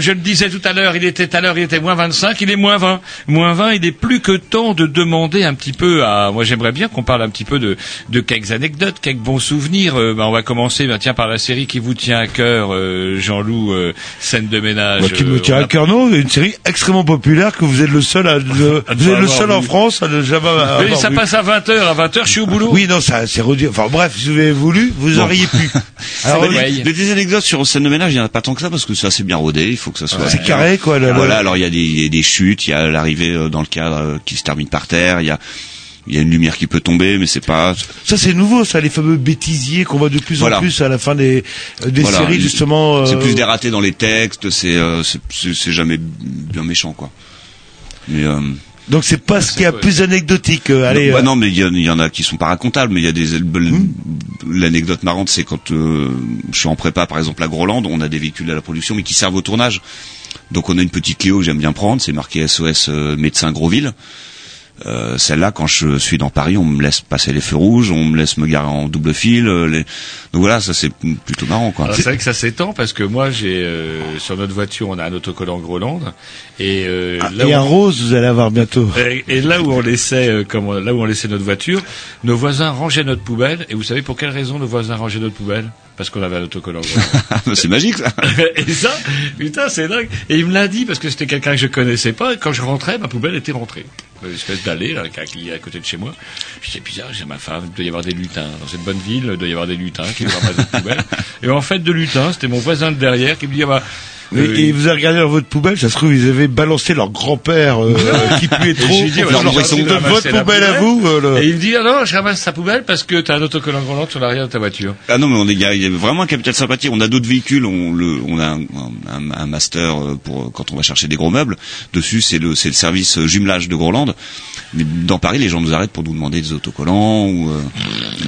Speaker 1: Comme je le disais tout à l'heure, il était à l'heure, il était moins 25, il est moins 20. Moins 20, il est plus que temps de demander un petit peu à, moi j'aimerais bien qu'on parle un petit peu de, de quelques anecdotes, quelques bons souvenirs. Euh, bah, on va commencer, bah, tiens, par la série qui vous tient à cœur, euh, Jean-Loup, euh, scène de ménage.
Speaker 2: Moi, qui me
Speaker 1: Euh,
Speaker 2: tient à cœur, non, une série extrêmement populaire que vous êtes le seul à, le-
Speaker 1: À ne
Speaker 2: vous (laughs) êtes le seul en. France à ne jamais avoir
Speaker 1: Oui, ça
Speaker 2: vu.
Speaker 1: passe à 20h, à 20h, je suis au boulot.
Speaker 2: Oui, non, ça, c'est redit. Enfin, bref, si vous avez voulu, vous
Speaker 9: Bon.
Speaker 2: auriez pu. (laughs) Alors,
Speaker 9: Bah,
Speaker 2: oui.
Speaker 9: des, des anecdotes sur scène de ménage, il y en a pas tant que ça parce que c'est assez bien rodé. Il faut que ça soit.
Speaker 2: C'est carré, quoi, le-
Speaker 9: voilà.
Speaker 2: le-
Speaker 9: Alors il y a des, des chutes, il y a l'arrivée euh, dans le cadre euh, qui se termine par terre. Il y a, il y a une lumière qui peut tomber, mais c'est pas.
Speaker 2: Ça, c'est nouveau, ça, les fameux bêtisiers qu'on voit de plus
Speaker 9: Voilà.
Speaker 2: en plus à la fin des, euh, des
Speaker 9: Voilà.
Speaker 2: séries, justement.
Speaker 9: C'est
Speaker 2: euh,
Speaker 9: plus des ratés dans les textes. C'est, euh, c'est jamais bien méchant, quoi. Mais euh,
Speaker 2: Donc, c'est pas ce qu'il y a plus anecdotique. euh, allez,
Speaker 9: bah
Speaker 2: euh,
Speaker 9: non, mais il y, en- il y en a qui sont pas racontables, mais il y a des l'anecdote marrante, c'est quand euh, je suis en prépa, par exemple à Groland, on a des véhicules à la production, mais qui servent au tournage. Donc on a une petite Clio que j'aime bien prendre, c'est marqué SOS euh, médecin Grosville. Euh, Celle-là, quand je suis dans Paris, on me laisse passer les feux rouges, on me laisse me garer en double fil. euh, les- Donc voilà, ça c'est plutôt marrant quoi.
Speaker 1: Alors, C'est vrai que ça s'étend parce que moi j'ai euh, sur notre voiture on a un autocollant Groland et euh, là
Speaker 2: Et
Speaker 1: où
Speaker 2: un rose, vous allez avoir bientôt. (laughs)
Speaker 1: Et, et là où on laissait, euh, comme on- là où on laissait notre voiture, nos voisins rangeaient notre poubelle. Et vous savez pour quelle raison nos voisins rangeaient notre poubelle? Parce qu'on avait un autocollant. (laughs)
Speaker 9: c'est magique ça. (laughs)
Speaker 1: et ça, putain, c'est dingue. Et il me l'a dit parce que c'était quelqu'un que je connaissais pas. Et quand je rentrais, ma poubelle était rentrée. Une espèce d'allée là, qui est à côté de chez moi. J'étais bizarre, j'ai ma femme, il doit y avoir des lutins. Dans cette bonne ville, il doit y avoir des lutins qui ramassent des poubelles. (laughs) Et en fait, de lutins, c'était mon voisin de derrière qui me dit, ah bah,
Speaker 2: Et,
Speaker 1: euh,
Speaker 2: et vous avez regardé dans votre poubelle, ça se trouve, ils avaient balancé leur grand-père euh, (laughs) qui puait
Speaker 1: Et
Speaker 2: trop.
Speaker 1: je dis,
Speaker 2: Leur- leur-
Speaker 1: j'ai essayé
Speaker 2: de votre poubelle à vous. euh, le-
Speaker 1: Et il me dit, ah non, je ramasse sa poubelle parce que t'as un autocollant Groland sur l'arrière de ta voiture.
Speaker 9: Ah non mais on est, il y, a- vraiment un capital sympathie. On a d'autres véhicules, on, le, on a un, un- un master pour quand on va chercher des gros meubles. Dessus c'est le, c'est le service jumelage de Groland. Mais dans Paris, les gens nous arrêtent pour nous demander des autocollants ou. euh,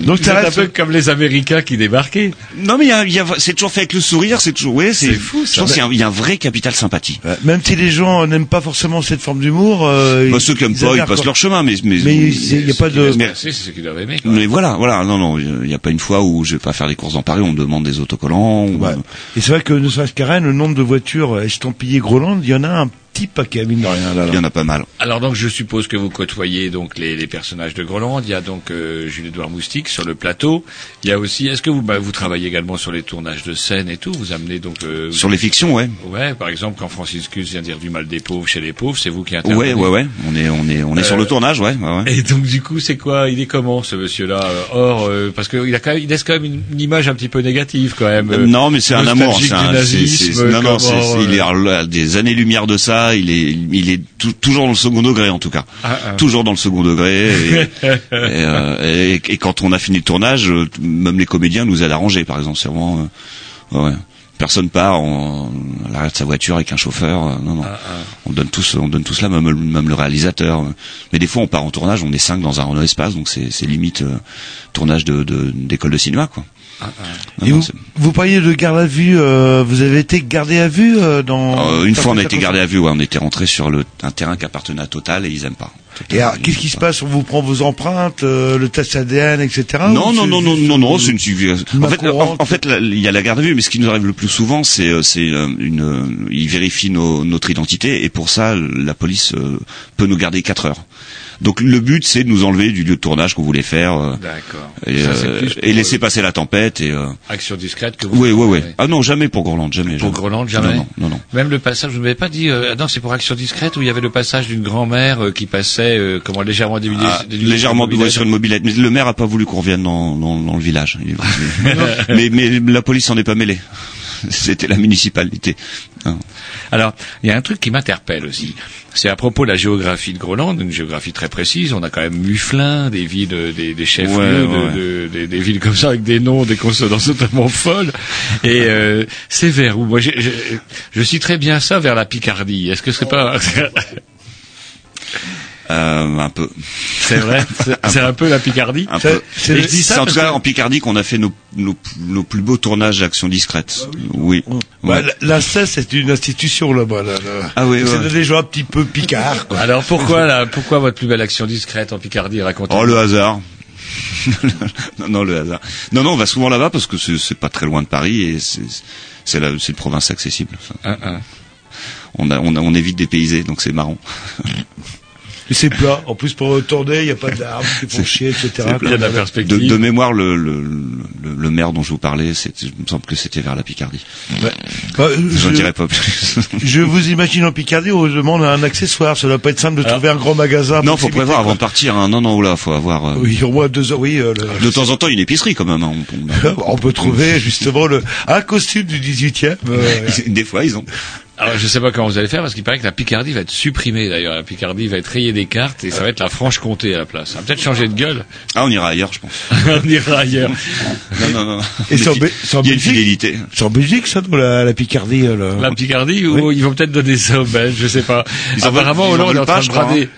Speaker 2: Donc
Speaker 1: C'est un peu comme les Américains qui débarquaient.
Speaker 9: Non mais il y a, il y a- c'est toujours fait avec le sourire, c'est toujours ouais, c'est
Speaker 1: fou, ça.
Speaker 9: Je pense qu'il y a un- il y, a un vrai capital sympathie.
Speaker 2: Ouais, Même si les gens n'aiment pas forcément cette forme d'humour, euh,
Speaker 9: Bah, ceux qui aiment pas, ils passent
Speaker 2: quoi.
Speaker 9: leur chemin, mais mais
Speaker 2: Mais il n'y a pas de.
Speaker 9: mais-
Speaker 1: C'est ce qu'ils doivent aimer. quoi.
Speaker 9: mais voilà, voilà, non, non, il n'y a pas une fois où je vais pas faire des courses dans Paris, on me demande des autocollants. ou-
Speaker 2: Ouais. Et c'est vrai que ne serait-ce qu'à Rennes, le nombre de voitures estampillées Groland, il y en a un petit paquet, mine de rien. Là, là.
Speaker 9: Il y en a pas mal.
Speaker 1: Alors donc je suppose que vous côtoyez donc les, les personnages de Groland. Il y a donc euh, Jules-Édouard Moustique sur le plateau. Il y a aussi. Est-ce que vous bah, vous travaillez également sur les tournages de scènes et tout? Vous amenez donc euh,
Speaker 9: Sur les fictions, ouais.
Speaker 1: Ouais, par exemple quand Francis Cus vient dire du mal des pauvres chez les pauvres, c'est vous qui
Speaker 9: Ouais,
Speaker 1: intervenez.
Speaker 9: ouais, ouais. On est, on est, on est sur
Speaker 1: Euh,
Speaker 9: le tournage, ouais, ouais, ouais.
Speaker 1: Et donc du coup, c'est quoi? Il est comment ce monsieur-là? Euh, Or, euh, parce qu'il a quand même, il laisse quand même une, une image un petit peu négative quand même. euh,
Speaker 9: non, mais c'est un amour. C'est un, c'est-
Speaker 1: nazisme,
Speaker 9: c'est- non, non, c'est- il est
Speaker 1: euh,
Speaker 9: à des années-lumière de ça. Il est, il est tou- toujours dans le second degré, en tout cas.
Speaker 1: Ah, ah.
Speaker 9: Toujours dans le second degré. Et, (laughs) et, euh, et- et quand on a fini le tournage, euh, même les comédiens nous aident à ranger, par exemple. C'est vraiment, euh, ouais. Personne part à l'arrière de sa voiture avec un chauffeur. euh, non, non.
Speaker 1: Ah,
Speaker 9: On donne tous, on donne tous là, même, le- même le réalisateur. Mais des fois, on part en tournage, on est cinq dans un Renault Espace, donc c'est, limite tournage de, de- d'école de cinéma, quoi. Non,
Speaker 2: Et
Speaker 9: non,
Speaker 2: vous, parliez de garde à vue, euh, vous avez été gardé à vue euh, dans...
Speaker 9: Euh, une fois, on a été gardé à vue. Ouais, on était rentré sur le, un terrain qui appartenait à Total et ils aiment pas.
Speaker 2: Et alors, qu'est-ce qui se passe? On vous prend vos empreintes, euh, le test ADN, etc.
Speaker 9: Non, non, non, non, non, non, c'est une En fait, en, fait, il y a la garde à vue, mais ce qui nous arrive le plus souvent, c'est, euh, c'est euh, une, euh, ils vérifient nos, notre identité et pour ça, la police euh, peut nous garder 4 heures. Donc le but, c'est de nous enlever du lieu de tournage qu'on voulait faire euh,
Speaker 1: D'accord.
Speaker 9: et,
Speaker 1: Ça,
Speaker 9: euh, et laisser
Speaker 1: euh,
Speaker 9: passer la tempête et. Euh,
Speaker 1: Action discrète que vous.
Speaker 9: oui, oui, oui. Ah non, jamais pour Groland, jamais.
Speaker 1: Pour
Speaker 9: jamais.
Speaker 1: Groland, jamais.
Speaker 9: Non, non, non, non.
Speaker 1: Même le passage, vous ne m'avez pas dit, euh, non, c'est pour Action discrète où il y avait le passage d'une grand-mère euh, qui passait, euh, comment légèrement dévidé,
Speaker 9: Ah, légèrement sur une mobilette. Mais le maire a pas voulu qu'on revienne dans, dans, dans le village. Il- (laughs) mais, mais la police s'en est pas mêlée. C'était la municipalité. Hein.
Speaker 1: Alors, il y a un truc qui m'interpelle aussi. C'est à propos de la géographie de Groland, une géographie très précise. On a quand même Mufflin, des villes, des, des chefs-lieux,
Speaker 9: Ouais,
Speaker 1: de-
Speaker 9: ouais.
Speaker 1: de- des, des villes comme ça avec des noms, des consonances totalement folles. Et euh, c'est vers où? Moi, j'ai- je citerais bien ça vers la Picardie. Est-ce que c'est pas
Speaker 9: Euh, un peu.
Speaker 1: C'est vrai (laughs) C'est- un peu la Picardie
Speaker 9: Un peu. Et
Speaker 2: je dis ça
Speaker 9: en
Speaker 2: parce
Speaker 9: tout cas
Speaker 2: que-
Speaker 9: en Picardie qu'on a fait nos, nos, nos plus beaux tournages d'actions discrètes. oui.
Speaker 2: Bah,
Speaker 9: Ouais.
Speaker 2: l- L'ACES, c'est une institution là-bas. Là, là.
Speaker 9: Ah oui,
Speaker 2: C'est
Speaker 9: ouais.
Speaker 2: des gens un petit peu picards. quoi.
Speaker 1: Alors pourquoi là, pourquoi votre plus belle action discrète en Picardie racontez
Speaker 9: Oh le hasard. (laughs) non, non, le hasard. Non, non, on va souvent là-bas parce que c'est pas très loin de Paris et c'est la une province accessible. Enfin,
Speaker 1: Un, un.
Speaker 9: on a on a on évite dépaysé donc c'est marrant. (laughs)
Speaker 2: Et c'est plat. En plus, pour tourner, il n'y a pas d'arbres qui font chier, etc.
Speaker 9: C'est
Speaker 1: Il y a de la
Speaker 9: De,
Speaker 1: perspective.
Speaker 9: de mémoire, le, le, le, le maire dont je vous parlais, c'était- il me semble que c'était vers la Picardie.
Speaker 2: Bah, euh,
Speaker 9: Je ne dirai pas plus. (laughs)
Speaker 2: je vous imagine en Picardie, on vous demande un accessoire. Ça doit pas être simple de
Speaker 1: Alors-
Speaker 2: trouver un grand magasin.
Speaker 9: non, faut prévoir avant de partir. Hein. Non, non, là, faut avoir. euh,
Speaker 2: Oui, au moins deux heures. Oui, euh, le-
Speaker 9: De temps en temps, une épicerie quand même. Hein. On- on- (laughs)
Speaker 2: on peut trouver justement le un costume du 18e. euh, (laughs)
Speaker 9: Des fois, ils ont.
Speaker 1: Alors je sais pas comment vous allez faire parce qu'il paraît que la Picardie va être supprimée d'ailleurs. La Picardie va être rayée des cartes et ça va être la Franche-Comté à la place. Ça va peut-être changer de gueule.
Speaker 9: Ah, on ira ailleurs, je pense. (laughs)
Speaker 1: On ira ailleurs.
Speaker 9: Non, non, non.
Speaker 2: Et
Speaker 9: a une
Speaker 2: Belgique
Speaker 9: fidélité.
Speaker 2: C'est en Belgique, ça, dans la, la Picardie. euh, là.
Speaker 1: La Picardie ou ils vont peut-être donner ça aux Belges, je sais pas.
Speaker 9: Ils
Speaker 1: Apparemment Hollande est en train de
Speaker 9: crois,
Speaker 1: brader.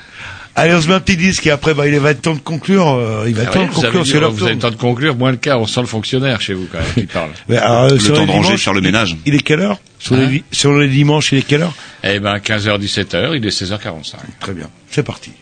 Speaker 2: Allez, on se met un petit disque et après, bah, il va être temps de conclure. euh, il va être
Speaker 1: Ah
Speaker 2: temps
Speaker 1: oui,
Speaker 2: de
Speaker 1: vous, avez
Speaker 2: conclure. C'est leur
Speaker 1: vous avez le temps de conclure, moins le cas, on sent le fonctionnaire chez vous quand même qui parle. (laughs)
Speaker 2: Mais, alors, euh,
Speaker 9: Le
Speaker 2: sur
Speaker 9: temps
Speaker 2: les
Speaker 9: de ranger,
Speaker 2: dimanches,
Speaker 9: faire le ménage.
Speaker 2: Il est quelle heure? Sur,
Speaker 1: Hein?
Speaker 2: les, sur les dimanches, il est quelle heure?
Speaker 1: Eh ben 15h 17h, il est 16h45.
Speaker 2: Très bien, c'est parti.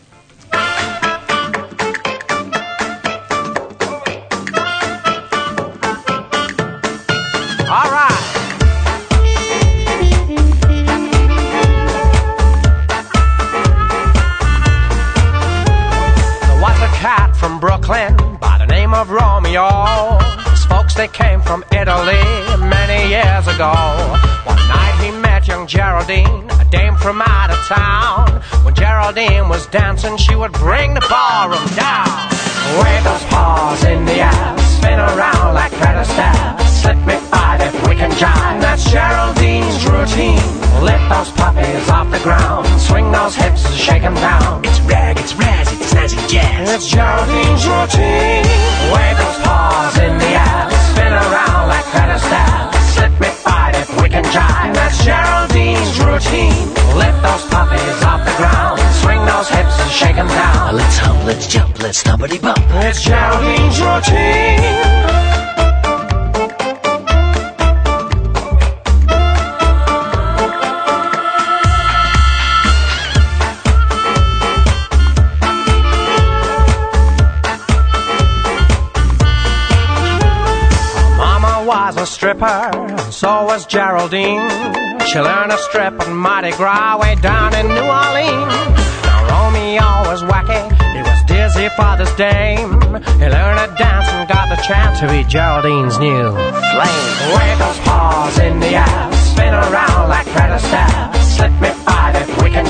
Speaker 16: They came from Italy many years ago. One night he met young Geraldine, a dame from out of town. When Geraldine was dancing, she would bring the ballroom down. Wave those paws in the air, spin around like Fred Astaire. Slip me five if we can jive. That's Geraldine's routine. Lift those puppies off the ground. Swing those hips and shake 'em down. It's rag, it's razz, it's snazzy jazz. It's Geraldine's routine. Wave those paws in the air. Spin around like Astaire. Slip me five if we can jive. That's Geraldine's routine. Lift those puppies off the ground. Swing those hips and shake 'em down.
Speaker 17: Let's hump, let's jump, let's stumpity bump.
Speaker 16: It's Geraldine's routine. A stripper, so was Geraldine. She learned to strip at Mardi Gras way down in New Orleans. Now Romeo was wacky, he was dizzy for this dame. He learned to dance and got the chance to be Geraldine's new flame. Wave those paws in the air, spin around like Fred Astaire. Slip me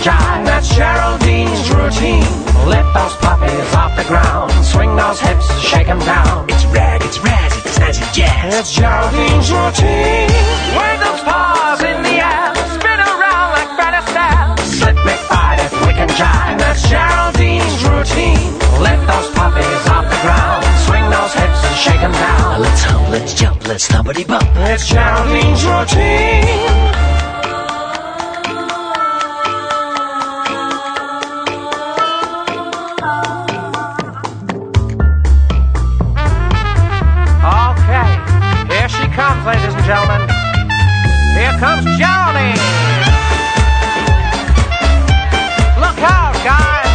Speaker 16: jive. That's Geraldine's routine. Lift those puppies off the ground, swing those hips and shake 'em down. It's rag, it's razz, it's snazzy jazz. It's Geraldine's routine. Wave those paws in the air, spin around like Fred Astaire. Slip me five if we can jive. That's Geraldine's routine. Lift those puppies off the ground, swing those hips and shake 'em down.
Speaker 17: Let's hump, let's jump, let's stumpity bump.
Speaker 16: It's Geraldine's routine. She ladies and gentlemen. Here comes Geraldine. Look out, guys.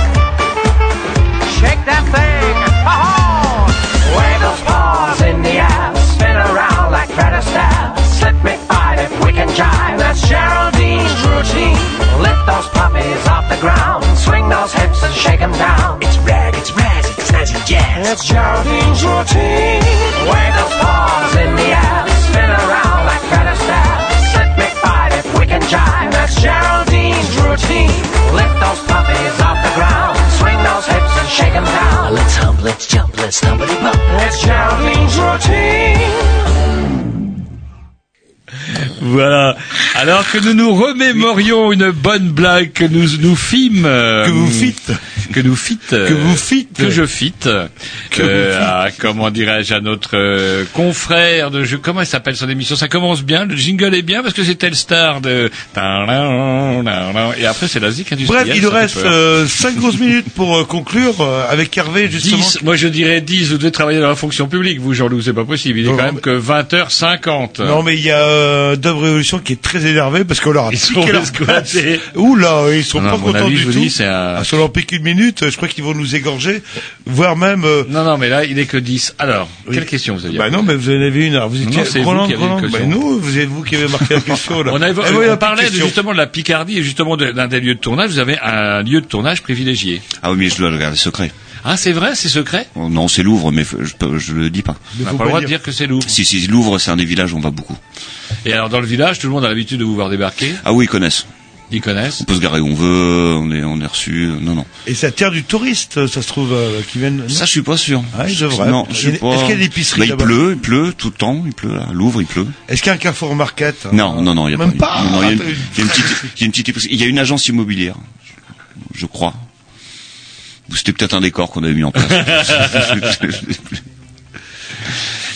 Speaker 16: Shake that thing. Ha-ha! Wave those paws in the air. Spin around like Fred Astaire. Slip me five if we can jive. That's Geraldine's routine. Lift those puppies off the ground. Swing those hips and shake 'em down. It's rag, it's razz, it's snazzy jazz. It's Geraldine's routine. Wave those paws in the air. Spin around like Fred Astaire. Slip me five if we can jive. That's Geraldine's routine. Lift those puppies off the ground. Swing those hips and shake 'em down.
Speaker 17: Let's hump, let's jump, let's stumpity bump.
Speaker 16: It's Geraldine's routine.
Speaker 1: Voilà. Alors que nous nous remémorions une bonne blague que nous nous fîmes. que
Speaker 2: vous fîtes.
Speaker 1: Que nous fîtes.
Speaker 2: Que vous fîtes.
Speaker 1: Que je.
Speaker 2: Que
Speaker 1: euh, à, comment dirais-je à notre euh, confrère de jeu. Comment il s'appelle son émission? Ça commence bien. Le jingle est bien parce que c'est Telstar de. Et après c'est la zik industrielle.
Speaker 2: Bref, il nous reste
Speaker 1: peur.
Speaker 2: euh, 5 grosses minutes pour euh, conclure euh, avec Hervé justement.
Speaker 1: 10, moi je dirais 10, vous devez travailler dans la fonction publique, vous Jean-Loup, c'est pas possible, il est
Speaker 2: Non,
Speaker 1: quand même que 20h50.
Speaker 2: Non mais il y a euh, Dove Révolution qui est très énervé parce qu'on leur a
Speaker 1: Ils
Speaker 2: piqué leur. Ouh là, ils sont
Speaker 1: Non,
Speaker 2: pas contents
Speaker 1: avis,
Speaker 2: du tout.
Speaker 1: c'est un-
Speaker 2: une minute, je crois qu'ils vont nous égorger, voire même. euh,
Speaker 1: Non, non, mais là, il est que 10. Alors, quelle question vous aviez
Speaker 2: Bah non, mais vous en avez une. Alors vous
Speaker 1: Non,
Speaker 2: étiez
Speaker 1: vous
Speaker 2: Roland,
Speaker 1: qui avez
Speaker 2: Roland.
Speaker 1: question.
Speaker 2: Bah non, vous êtes vous qui avez marqué la question là. (laughs)
Speaker 1: On, a évo-
Speaker 2: Eh, voilà,
Speaker 1: on parlait de,
Speaker 2: question.
Speaker 1: justement de la Picardie et justement de- d'un des lieux de tournage. Vous avez un lieu de tournage privilégié.
Speaker 9: Ah oui, mais je dois le garder secret.
Speaker 1: Ah, c'est vrai, c'est secret?
Speaker 9: Oh, non, c'est Louvre, mais je, je le dis pas.
Speaker 1: On n'a pas le droit de dire que c'est Louvre.
Speaker 9: Si, si, Louvre, c'est un des villages où on va beaucoup.
Speaker 1: Et alors, dans le village, tout le monde a l'habitude de vous voir débarquer?
Speaker 9: Ah oui, ils connaissent.
Speaker 1: Ils connaissent.
Speaker 9: On peut se garer où on veut, on est, on est reçu. Non, non.
Speaker 2: Et ça attire du touriste, ça se trouve, euh, qui viennent. non
Speaker 9: Ça, je suis pas sûr.
Speaker 2: Ah, je devrais.
Speaker 9: Non, je suis
Speaker 2: Est-ce qu'il y a des épiceries
Speaker 9: Bah, il pleut, il pleut tout le temps. Il pleut là. Louvre, il pleut.
Speaker 2: Est-ce qu'il y a un Carrefour Market hein
Speaker 9: Non, non, non, il y a
Speaker 2: Même
Speaker 9: pas.
Speaker 2: pas.
Speaker 9: non, non, il y a une,
Speaker 2: Attends,
Speaker 9: il y a une petite, il y a une petite épicerie. Il y a une agence immobilière, je crois. Ou C'était peut-être un décor qu'on avait mis en place. (laughs) (laughs)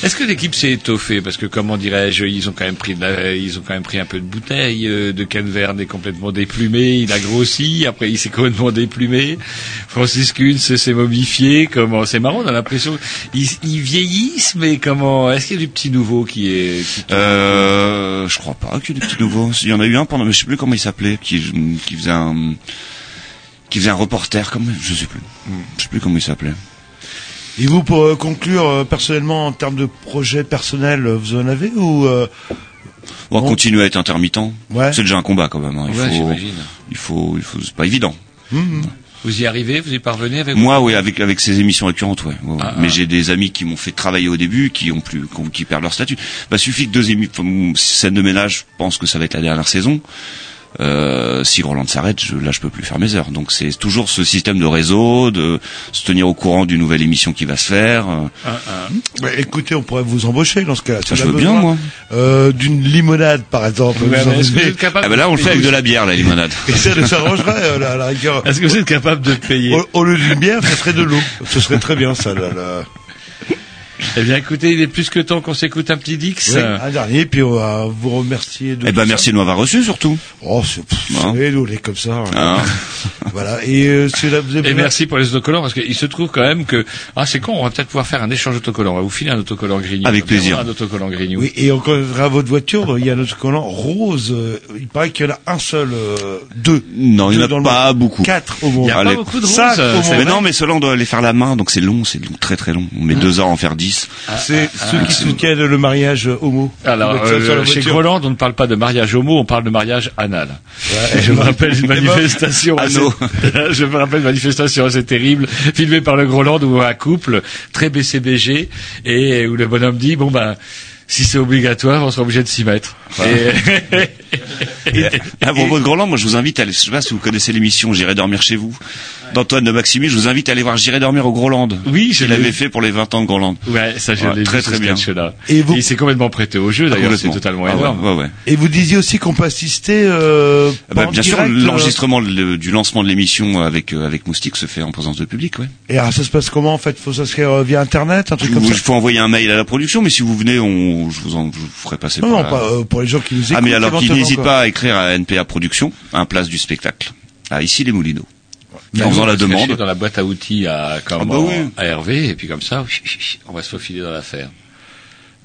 Speaker 1: Est-ce que l'équipe s'est étoffée parce que comment dirais-je, ils ont quand même pris de la- ils ont quand même pris un peu de bouteille. euh, de Canverne est complètement déplumé, il a grossi, après il s'est complètement déplumé. Francis Kuhn s'est momifié. Comment C'est marrant, on a l'impression ils, ils vieillissent, mais comment Est-ce qu'il y a du petit nouveau qui est qui
Speaker 9: Euh, je crois pas qu'il y ait des petits nouveaux. Il y en a eu un pendant, mais je sais plus comment il s'appelait, qui, qui faisait un, qui faisait un reporter, comme, je sais plus. Je sais plus comment il s'appelait.
Speaker 2: Et vous, pour euh, conclure, euh, personnellement, en termes de projet personnel, euh, vous en avez ou euh,
Speaker 9: On va
Speaker 2: Bon.
Speaker 9: continuer à être intermittent.
Speaker 2: Ouais.
Speaker 9: C'est déjà un combat quand même. hein. Il
Speaker 1: Ouais,
Speaker 9: faut,
Speaker 1: j'imagine.
Speaker 9: il faut, il faut, c'est pas évident.
Speaker 2: hum,
Speaker 1: Vous y arrivez Vous y parvenez avec
Speaker 9: Moi, oui, avec avec ces émissions récurrentes, ouais.
Speaker 1: Ah,
Speaker 9: Mais
Speaker 1: ah.
Speaker 9: j'ai des amis qui m'ont fait travailler au début, qui ont plus, qui perdent leur statut. Bah, suffit que deux émissions, scène de ménage, je pense que ça va être la dernière saison. Euh, si Roland s'arrête, je, là, je peux plus faire mes heures. Donc, c'est toujours ce système de réseau, de se tenir au courant d'une nouvelle émission qui va se faire. euh.
Speaker 2: bah, écoutez, on pourrait vous embaucher dans ce cas-là. Si
Speaker 9: je
Speaker 2: on a
Speaker 9: veux bien, moi.
Speaker 2: euh, D'une limonade, par exemple. Vous
Speaker 1: est-ce que vous êtes capable
Speaker 9: Ah bah là, on le fait avec de la bière, la limonade. (laughs)
Speaker 2: Et ça ne s'arrangerait, euh, la, la rigueur.
Speaker 1: Est-ce que vous êtes capable de payer
Speaker 2: Au, au lieu d'une bière, ça serait de l'eau. Ce serait très bien, ça. Là, là.
Speaker 1: Eh bien, écoutez, il est plus que temps qu'on s'écoute un petit Dix.
Speaker 2: Oui, un dernier, puis on va vous remercier de
Speaker 9: Eh ben, merci de m'avoir reçu, surtout.
Speaker 2: Oh, c'est,
Speaker 9: Hein
Speaker 2: nous, on est comme ça.
Speaker 9: Hein (laughs)
Speaker 2: Voilà. Et euh, si là, vous avez
Speaker 1: Et merci pour les autocollants parce qu'il se trouve quand même que ah c'est con on va peut-être pouvoir faire un échange d'autocollants on va vous filer un autocollant Grignou
Speaker 9: Avec
Speaker 1: On va
Speaker 9: plaisir.
Speaker 1: un autocollant Grignou
Speaker 2: Oui, et encore à votre voiture, il y a notre collant rose. euh, Il paraît qu'il y en a un seul, euh, deux.
Speaker 9: Non, il n'y en a pas beaucoup.
Speaker 2: Quatre au monde.
Speaker 1: Il y a
Speaker 9: Allez.
Speaker 1: pas beaucoup de
Speaker 2: Cinq
Speaker 1: roses
Speaker 2: au
Speaker 1: euh,
Speaker 9: Mais non, mais cela on doit les faire à la main, donc c'est long, c'est long, très très long. On met deux heures à en faire dix.
Speaker 2: C'est ceux qui soutiennent le mariage homo.
Speaker 1: alors euh, chez. Groland on ne parle pas de mariage homo on parle de mariage anal Et je me rappelle une (laughs) manifestation assez, (laughs) je me rappelle une manifestation assez terrible filmée par le Groland où un couple très BCBG et où le bonhomme dit bon ben si c'est obligatoire, on sera obligé de s'y mettre. (laughs) Et-
Speaker 9: À propos de Groland, moi je vous invite à aller, je sais pas si vous connaissez l'émission J'irai dormir chez vous, d'Antoine de Maximi, je vous invite à aller voir J'irai dormir au Groland.
Speaker 1: Oui, je
Speaker 9: Il
Speaker 1: vu.
Speaker 9: fait pour les 20 ans de Groland.
Speaker 1: Ouais, ça je
Speaker 9: Ouais,
Speaker 1: l'ai
Speaker 9: très, très bien.
Speaker 1: sketch-là.
Speaker 2: Et
Speaker 1: Et
Speaker 2: vous-
Speaker 1: il s'est complètement prêté au jeu d'ailleurs, c'est totalement
Speaker 9: Ah ouais,
Speaker 1: énorme.
Speaker 9: ouais, ouais.
Speaker 2: Et vous disiez aussi qu'on peut assister. Euh,
Speaker 9: Ah bah, bien sûr,
Speaker 2: direct, euh,
Speaker 9: l'enregistrement le- du lancement de l'émission avec euh, avec Moustique se fait en présence de public, ouais.
Speaker 2: Et alors, ça se passe comment en fait? Faut s'inscrire euh, via internet, un truc comme
Speaker 9: Il
Speaker 2: ça?
Speaker 9: faut envoyer un mail à la production, mais si vous venez, on, je vous en, je vous ferai passer.
Speaker 2: Non,
Speaker 9: par
Speaker 2: non,
Speaker 9: la-
Speaker 2: pas euh, pour les gens qui nous écoutent.
Speaker 9: Ah mais alors n'hésitent pas à écrire à NPA Production, à place du spectacle. À ici les Moulineaux.
Speaker 1: Bah,
Speaker 9: en faisant
Speaker 1: on
Speaker 9: la
Speaker 1: va se cacher
Speaker 9: demande.
Speaker 1: dans la boîte à outils à, comment,
Speaker 9: Ah bah oui.
Speaker 1: à Hervé, et puis comme ça, on va se faufiler dans l'affaire.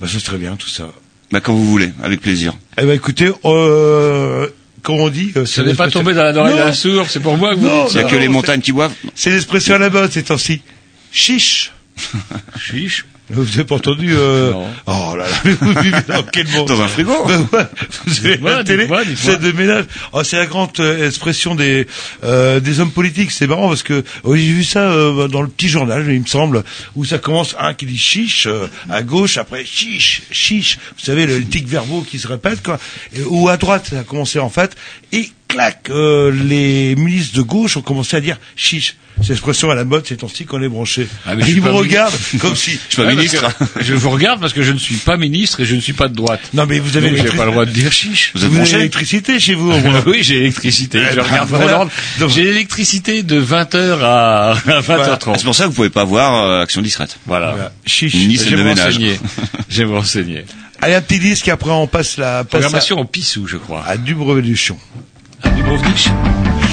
Speaker 2: Bah, ça serait bien tout ça.
Speaker 9: Bah quand vous voulez, avec plaisir.
Speaker 2: Eh ben écoutez, euh, comme on dit, euh,
Speaker 1: Ce n'est pas tombé dans la l'oreille
Speaker 2: Non,
Speaker 1: d'un sourd, c'est pour moi que vous
Speaker 2: Non,
Speaker 1: dites
Speaker 9: Il n'y a que les montagnes qui boivent.
Speaker 2: C'est l'expression à la mode ces temps-ci. Chiche.
Speaker 1: Chiche.
Speaker 2: Vous avez pas entendu euh...
Speaker 1: Non.
Speaker 2: Oh là là, (laughs) vous vivez dans quel monde
Speaker 9: Dans un frigo.
Speaker 2: Ouais, Vous avez la télé, c'est de ménage. Oh, c'est la grande euh, expression des euh, des hommes politiques. C'est marrant parce que oh, j'ai vu ça euh, dans le petit journal, il me semble, où ça commence un qui dit chiche euh, à gauche, après chiche, chiche. Vous savez le tic verbaux qui se répètent quoi. Et, ou à droite, ça a commencé en fait. Et clac, euh, les ministres de gauche ont commencé à dire chiche. C'est l'expression à la mode, c'est temps-ci qu'on est branché.
Speaker 1: Ah, mais
Speaker 2: Ils me regardent (laughs) comme si.
Speaker 9: Je suis pas ministre.
Speaker 1: Je vous regarde parce que je ne suis pas ministre et je ne suis pas de droite.
Speaker 2: Non mais vous avez
Speaker 1: Donc pas le droit de dire chiche.
Speaker 9: Vous êtes
Speaker 2: vous avez l'électricité chez vous au moins. (laughs)
Speaker 1: oui, j'ai l'électricité.
Speaker 2: Eh
Speaker 1: Je
Speaker 2: ben,
Speaker 1: regarde
Speaker 2: voilà.
Speaker 1: Roland.
Speaker 2: Donc-
Speaker 1: J'ai l'électricité de 20h à, à 20h30.
Speaker 9: C'est pour ça que vous pouvez pas voir euh, Action discrète.
Speaker 1: Voilà.
Speaker 2: Voilà. Chiche.
Speaker 1: Vais
Speaker 9: de ménage.
Speaker 1: renseigner. (laughs) Je vais me renseigner.
Speaker 2: Allez, un petit disque, après on passe la passe
Speaker 1: Programmation au Pissou, je crois.
Speaker 2: à, à Dubreveduchon.
Speaker 1: À Дубровник.